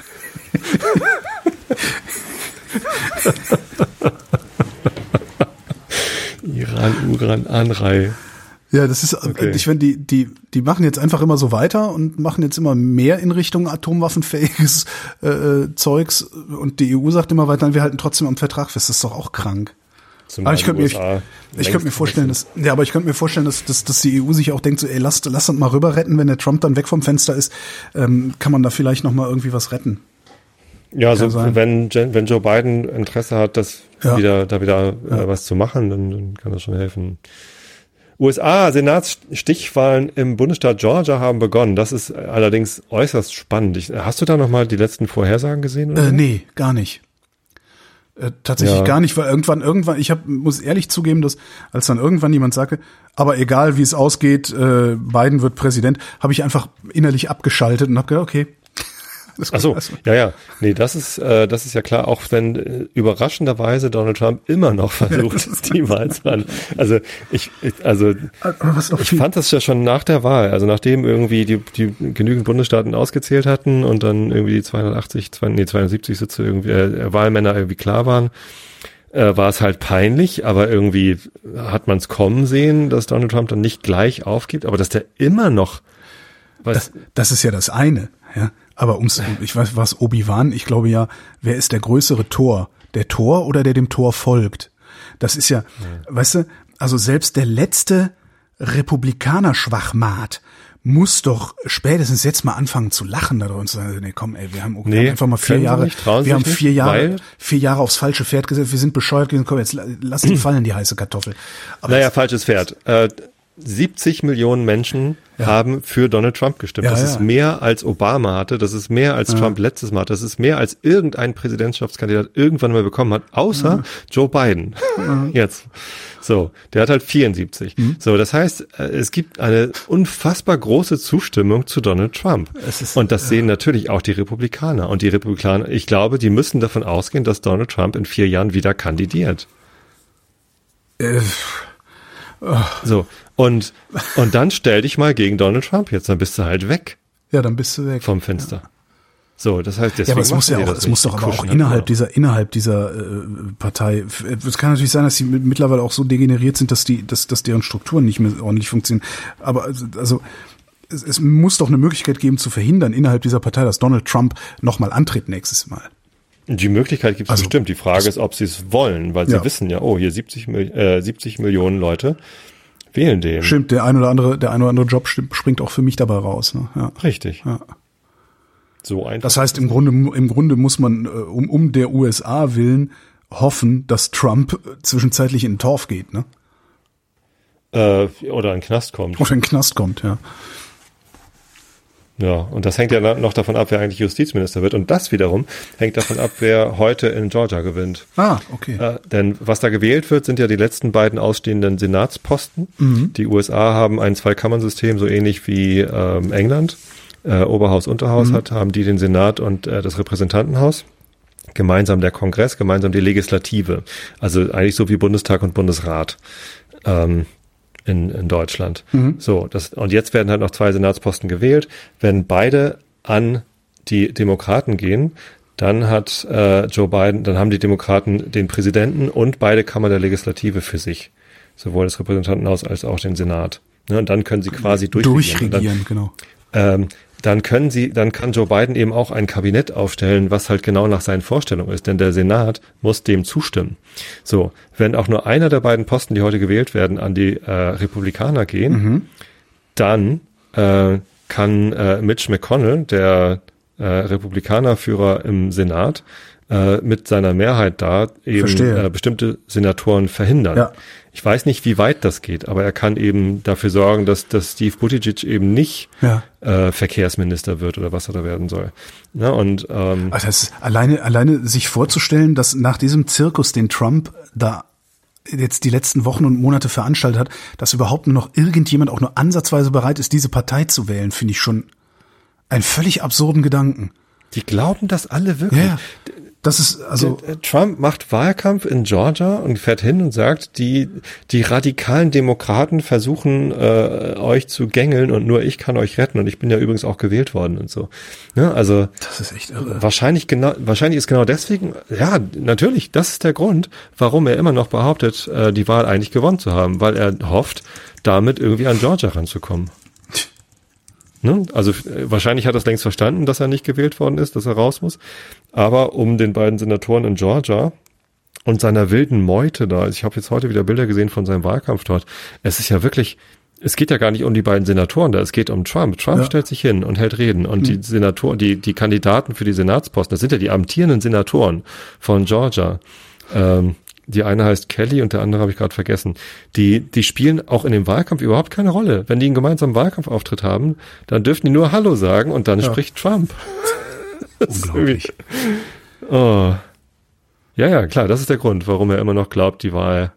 Iran-Uran-Anrei. Ja, das ist, okay. ich finde, die, die, die machen jetzt einfach immer so weiter und machen jetzt immer mehr in Richtung atomwaffenfähiges äh, äh Zeugs und die EU sagt immer weiter, wir halten trotzdem am Vertrag fest. Das ist doch auch krank. Aber ich könnte mir, ich, ich könnte mir vorstellen, dass, ja, aber ich könnte mir vorstellen, dass, dass, dass die EU sich auch denkt, so, ey, lasst, lasst uns mal rüber retten, wenn der Trump dann weg vom Fenster ist, ähm, kann man da vielleicht noch mal irgendwie was retten. Ja, so wenn, wenn Joe Biden Interesse hat, das ja. wieder, da wieder ja. äh, was zu machen, dann, dann kann das schon helfen. USA, Senatsstichwahlen im Bundesstaat Georgia haben begonnen. Das ist allerdings äußerst spannend. Ich, hast du da nochmal die letzten Vorhersagen gesehen? Oder? Äh, nee, gar nicht. Äh, tatsächlich ja. gar nicht, weil irgendwann, irgendwann, ich hab, muss ehrlich zugeben, dass als dann irgendwann jemand sagte, aber egal wie es ausgeht, äh, Biden wird Präsident, habe ich einfach innerlich abgeschaltet und habe gedacht, okay, Ach so, ja, ja. Nee, das ist, äh, das ist ja klar, auch wenn äh, überraschenderweise Donald Trump immer noch versucht, die Wahl zu an. Also ich, ich also ich fand das ja schon nach der Wahl, also nachdem irgendwie die, die genügend Bundesstaaten ausgezählt hatten und dann irgendwie die 280, 2, nee, 270 Sitze irgendwie, äh, Wahlmänner irgendwie klar waren, äh, war es halt peinlich, aber irgendwie hat man es kommen sehen, dass Donald Trump dann nicht gleich aufgibt, aber dass der immer noch was. Das, das ist ja das eine, ja. Aber ums, ich weiß was, Obi-Wan, ich glaube ja, wer ist der größere Tor? Der Tor oder der dem Tor folgt? Das ist ja, ja. weißt du, also selbst der letzte Republikaner-Schwachmat muss doch spätestens jetzt mal anfangen zu lachen darüber und zu sagen, nee, komm, ey, wir haben, okay, nee, einfach mal vier Jahre, nicht, wir haben vier nicht, Jahre, vier Jahre aufs falsche Pferd gesetzt, wir sind bescheuert, komm, jetzt lass die fallen, die heiße Kartoffel. Aber naja, falsches Pferd. Äh, 70 Millionen Menschen ja. haben für Donald Trump gestimmt. Ja, das ja. ist mehr als Obama hatte, das ist mehr als Trump letztes Mal, das ist mehr als irgendein Präsidentschaftskandidat irgendwann mal bekommen hat, außer Joe Biden. Jetzt. So, der hat halt 74. Mhm. So, das heißt, äh, es gibt eine unfassbar große Zustimmung zu Donald Trump. Ist, und das sehen natürlich auch die Republikaner. Und die Republikaner, ich glaube, die müssen davon ausgehen, dass Donald Trump in vier Jahren wieder kandidiert. Äh. So, und, und dann stell dich mal gegen Donald Trump jetzt, dann bist du halt weg. Ja, dann bist du weg. Vom Fenster. Ja. So, das heißt, deswegen ja, aber es muss ja auch, es muss doch aber auch innerhalb dieser, innerhalb dieser äh, Partei. Es kann natürlich sein, dass sie mittlerweile auch so degeneriert sind, dass die, dass, dass deren Strukturen nicht mehr ordentlich funktionieren. Aber also, also es, es muss doch eine Möglichkeit geben, zu verhindern innerhalb dieser Partei, dass Donald Trump nochmal antritt nächstes Mal. Die Möglichkeit gibt es also, bestimmt. Die Frage ist, ob sie es wollen, weil sie ja. wissen ja, oh, hier 70, äh, 70 Millionen Leute wählen den. Stimmt, der ein oder andere, der ein oder andere Job springt auch für mich dabei raus. Ne? Ja. Richtig. Ja. So einfach. Das heißt, im Grunde, im Grunde muss man äh, um, um der USA willen hoffen, dass Trump äh, zwischenzeitlich in den Torf geht, ne? Äh, oder in den Knast kommt. Oder in den Knast kommt, ja. Ja, und das hängt ja noch davon ab, wer eigentlich Justizminister wird. Und das wiederum hängt davon ab, wer heute in Georgia gewinnt. Ah, okay. Äh, denn was da gewählt wird, sind ja die letzten beiden ausstehenden Senatsposten. Mhm. Die USA haben ein Zweikammernsystem, so ähnlich wie ähm, England. Äh, Oberhaus, Unterhaus mhm. hat, haben die den Senat und äh, das Repräsentantenhaus gemeinsam der Kongress, gemeinsam die Legislative. Also eigentlich so wie Bundestag und Bundesrat. Ähm, in, in Deutschland. Mhm. So, das, und jetzt werden halt noch zwei Senatsposten gewählt. Wenn beide an die Demokraten gehen, dann hat äh, Joe Biden, dann haben die Demokraten den Präsidenten und beide Kammern der Legislative für sich. Sowohl das Repräsentantenhaus als auch den Senat. Ne, und dann können sie quasi durchregieren. Durchregieren, genau. Ähm, dann können sie, dann kann Joe Biden eben auch ein Kabinett aufstellen, was halt genau nach seinen Vorstellungen ist, denn der Senat muss dem zustimmen. So, wenn auch nur einer der beiden Posten, die heute gewählt werden, an die äh, Republikaner gehen, mhm. dann äh, kann äh, Mitch McConnell, der äh, Republikanerführer im Senat, äh, mit seiner Mehrheit da eben äh, bestimmte Senatoren verhindern. Ja. Ich weiß nicht, wie weit das geht, aber er kann eben dafür sorgen, dass, dass Steve Buttigieg eben nicht ja. äh, Verkehrsminister wird oder was er da werden soll. Ja, und ähm, also das ist alleine alleine sich vorzustellen, dass nach diesem Zirkus, den Trump da jetzt die letzten Wochen und Monate veranstaltet hat, dass überhaupt nur noch irgendjemand auch nur ansatzweise bereit ist, diese Partei zu wählen, finde ich schon einen völlig absurden Gedanken. Die glauben das alle wirklich. Ja, das ist also Trump macht Wahlkampf in Georgia und fährt hin und sagt, die die radikalen Demokraten versuchen äh, euch zu gängeln und nur ich kann euch retten und ich bin ja übrigens auch gewählt worden und so. Ja, also das ist echt irre. Wahrscheinlich genau wahrscheinlich ist genau deswegen ja natürlich das ist der Grund, warum er immer noch behauptet, äh, die Wahl eigentlich gewonnen zu haben, weil er hofft, damit irgendwie an Georgia ranzukommen. Ne? Also äh, wahrscheinlich hat er es längst verstanden, dass er nicht gewählt worden ist, dass er raus muss. Aber um den beiden Senatoren in Georgia und seiner wilden Meute da, ich habe jetzt heute wieder Bilder gesehen von seinem Wahlkampf dort, es ist ja wirklich, es geht ja gar nicht um die beiden Senatoren da, es geht um Trump. Trump ja. stellt sich hin und hält Reden und mhm. die Senatoren, die, die Kandidaten für die Senatsposten, das sind ja die amtierenden Senatoren von Georgia. Ähm, die eine heißt Kelly und der andere habe ich gerade vergessen. Die, die spielen auch in dem Wahlkampf überhaupt keine Rolle. Wenn die einen gemeinsamen Wahlkampfauftritt haben, dann dürfen die nur Hallo sagen und dann ja. spricht Trump. Unglaublich. oh. Ja, ja, klar, das ist der Grund, warum er immer noch glaubt, die Wahl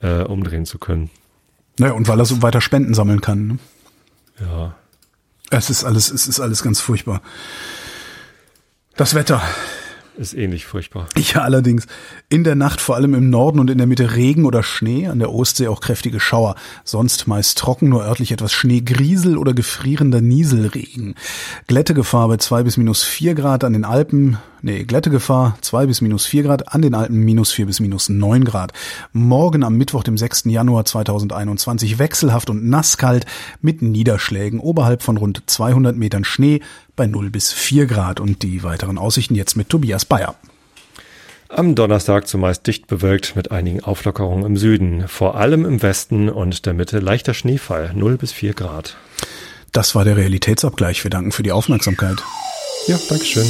äh, umdrehen zu können. Naja, und weil er so weiter Spenden sammeln kann. Ne? Ja. Es ist alles, es ist alles ganz furchtbar. Das Wetter. Ist ähnlich furchtbar. Ja, allerdings. In der Nacht vor allem im Norden und in der Mitte Regen oder Schnee, an der Ostsee auch kräftige Schauer. Sonst meist trocken, nur örtlich etwas Schneegriesel oder gefrierender Nieselregen. Glättegefahr bei zwei bis minus vier Grad an den Alpen. Nee, Glättegefahr zwei bis minus vier Grad, an den Alpen minus vier bis minus neun Grad. Morgen am Mittwoch, dem 6. Januar 2021, wechselhaft und nasskalt mit Niederschlägen oberhalb von rund 200 Metern Schnee bei 0 bis 4 Grad und die weiteren Aussichten jetzt mit Tobias Bayer. Am Donnerstag zumeist dicht bewölkt mit einigen Auflockerungen im Süden, vor allem im Westen und der Mitte leichter Schneefall, 0 bis 4 Grad. Das war der Realitätsabgleich. Wir danken für die Aufmerksamkeit. Ja, Dankeschön.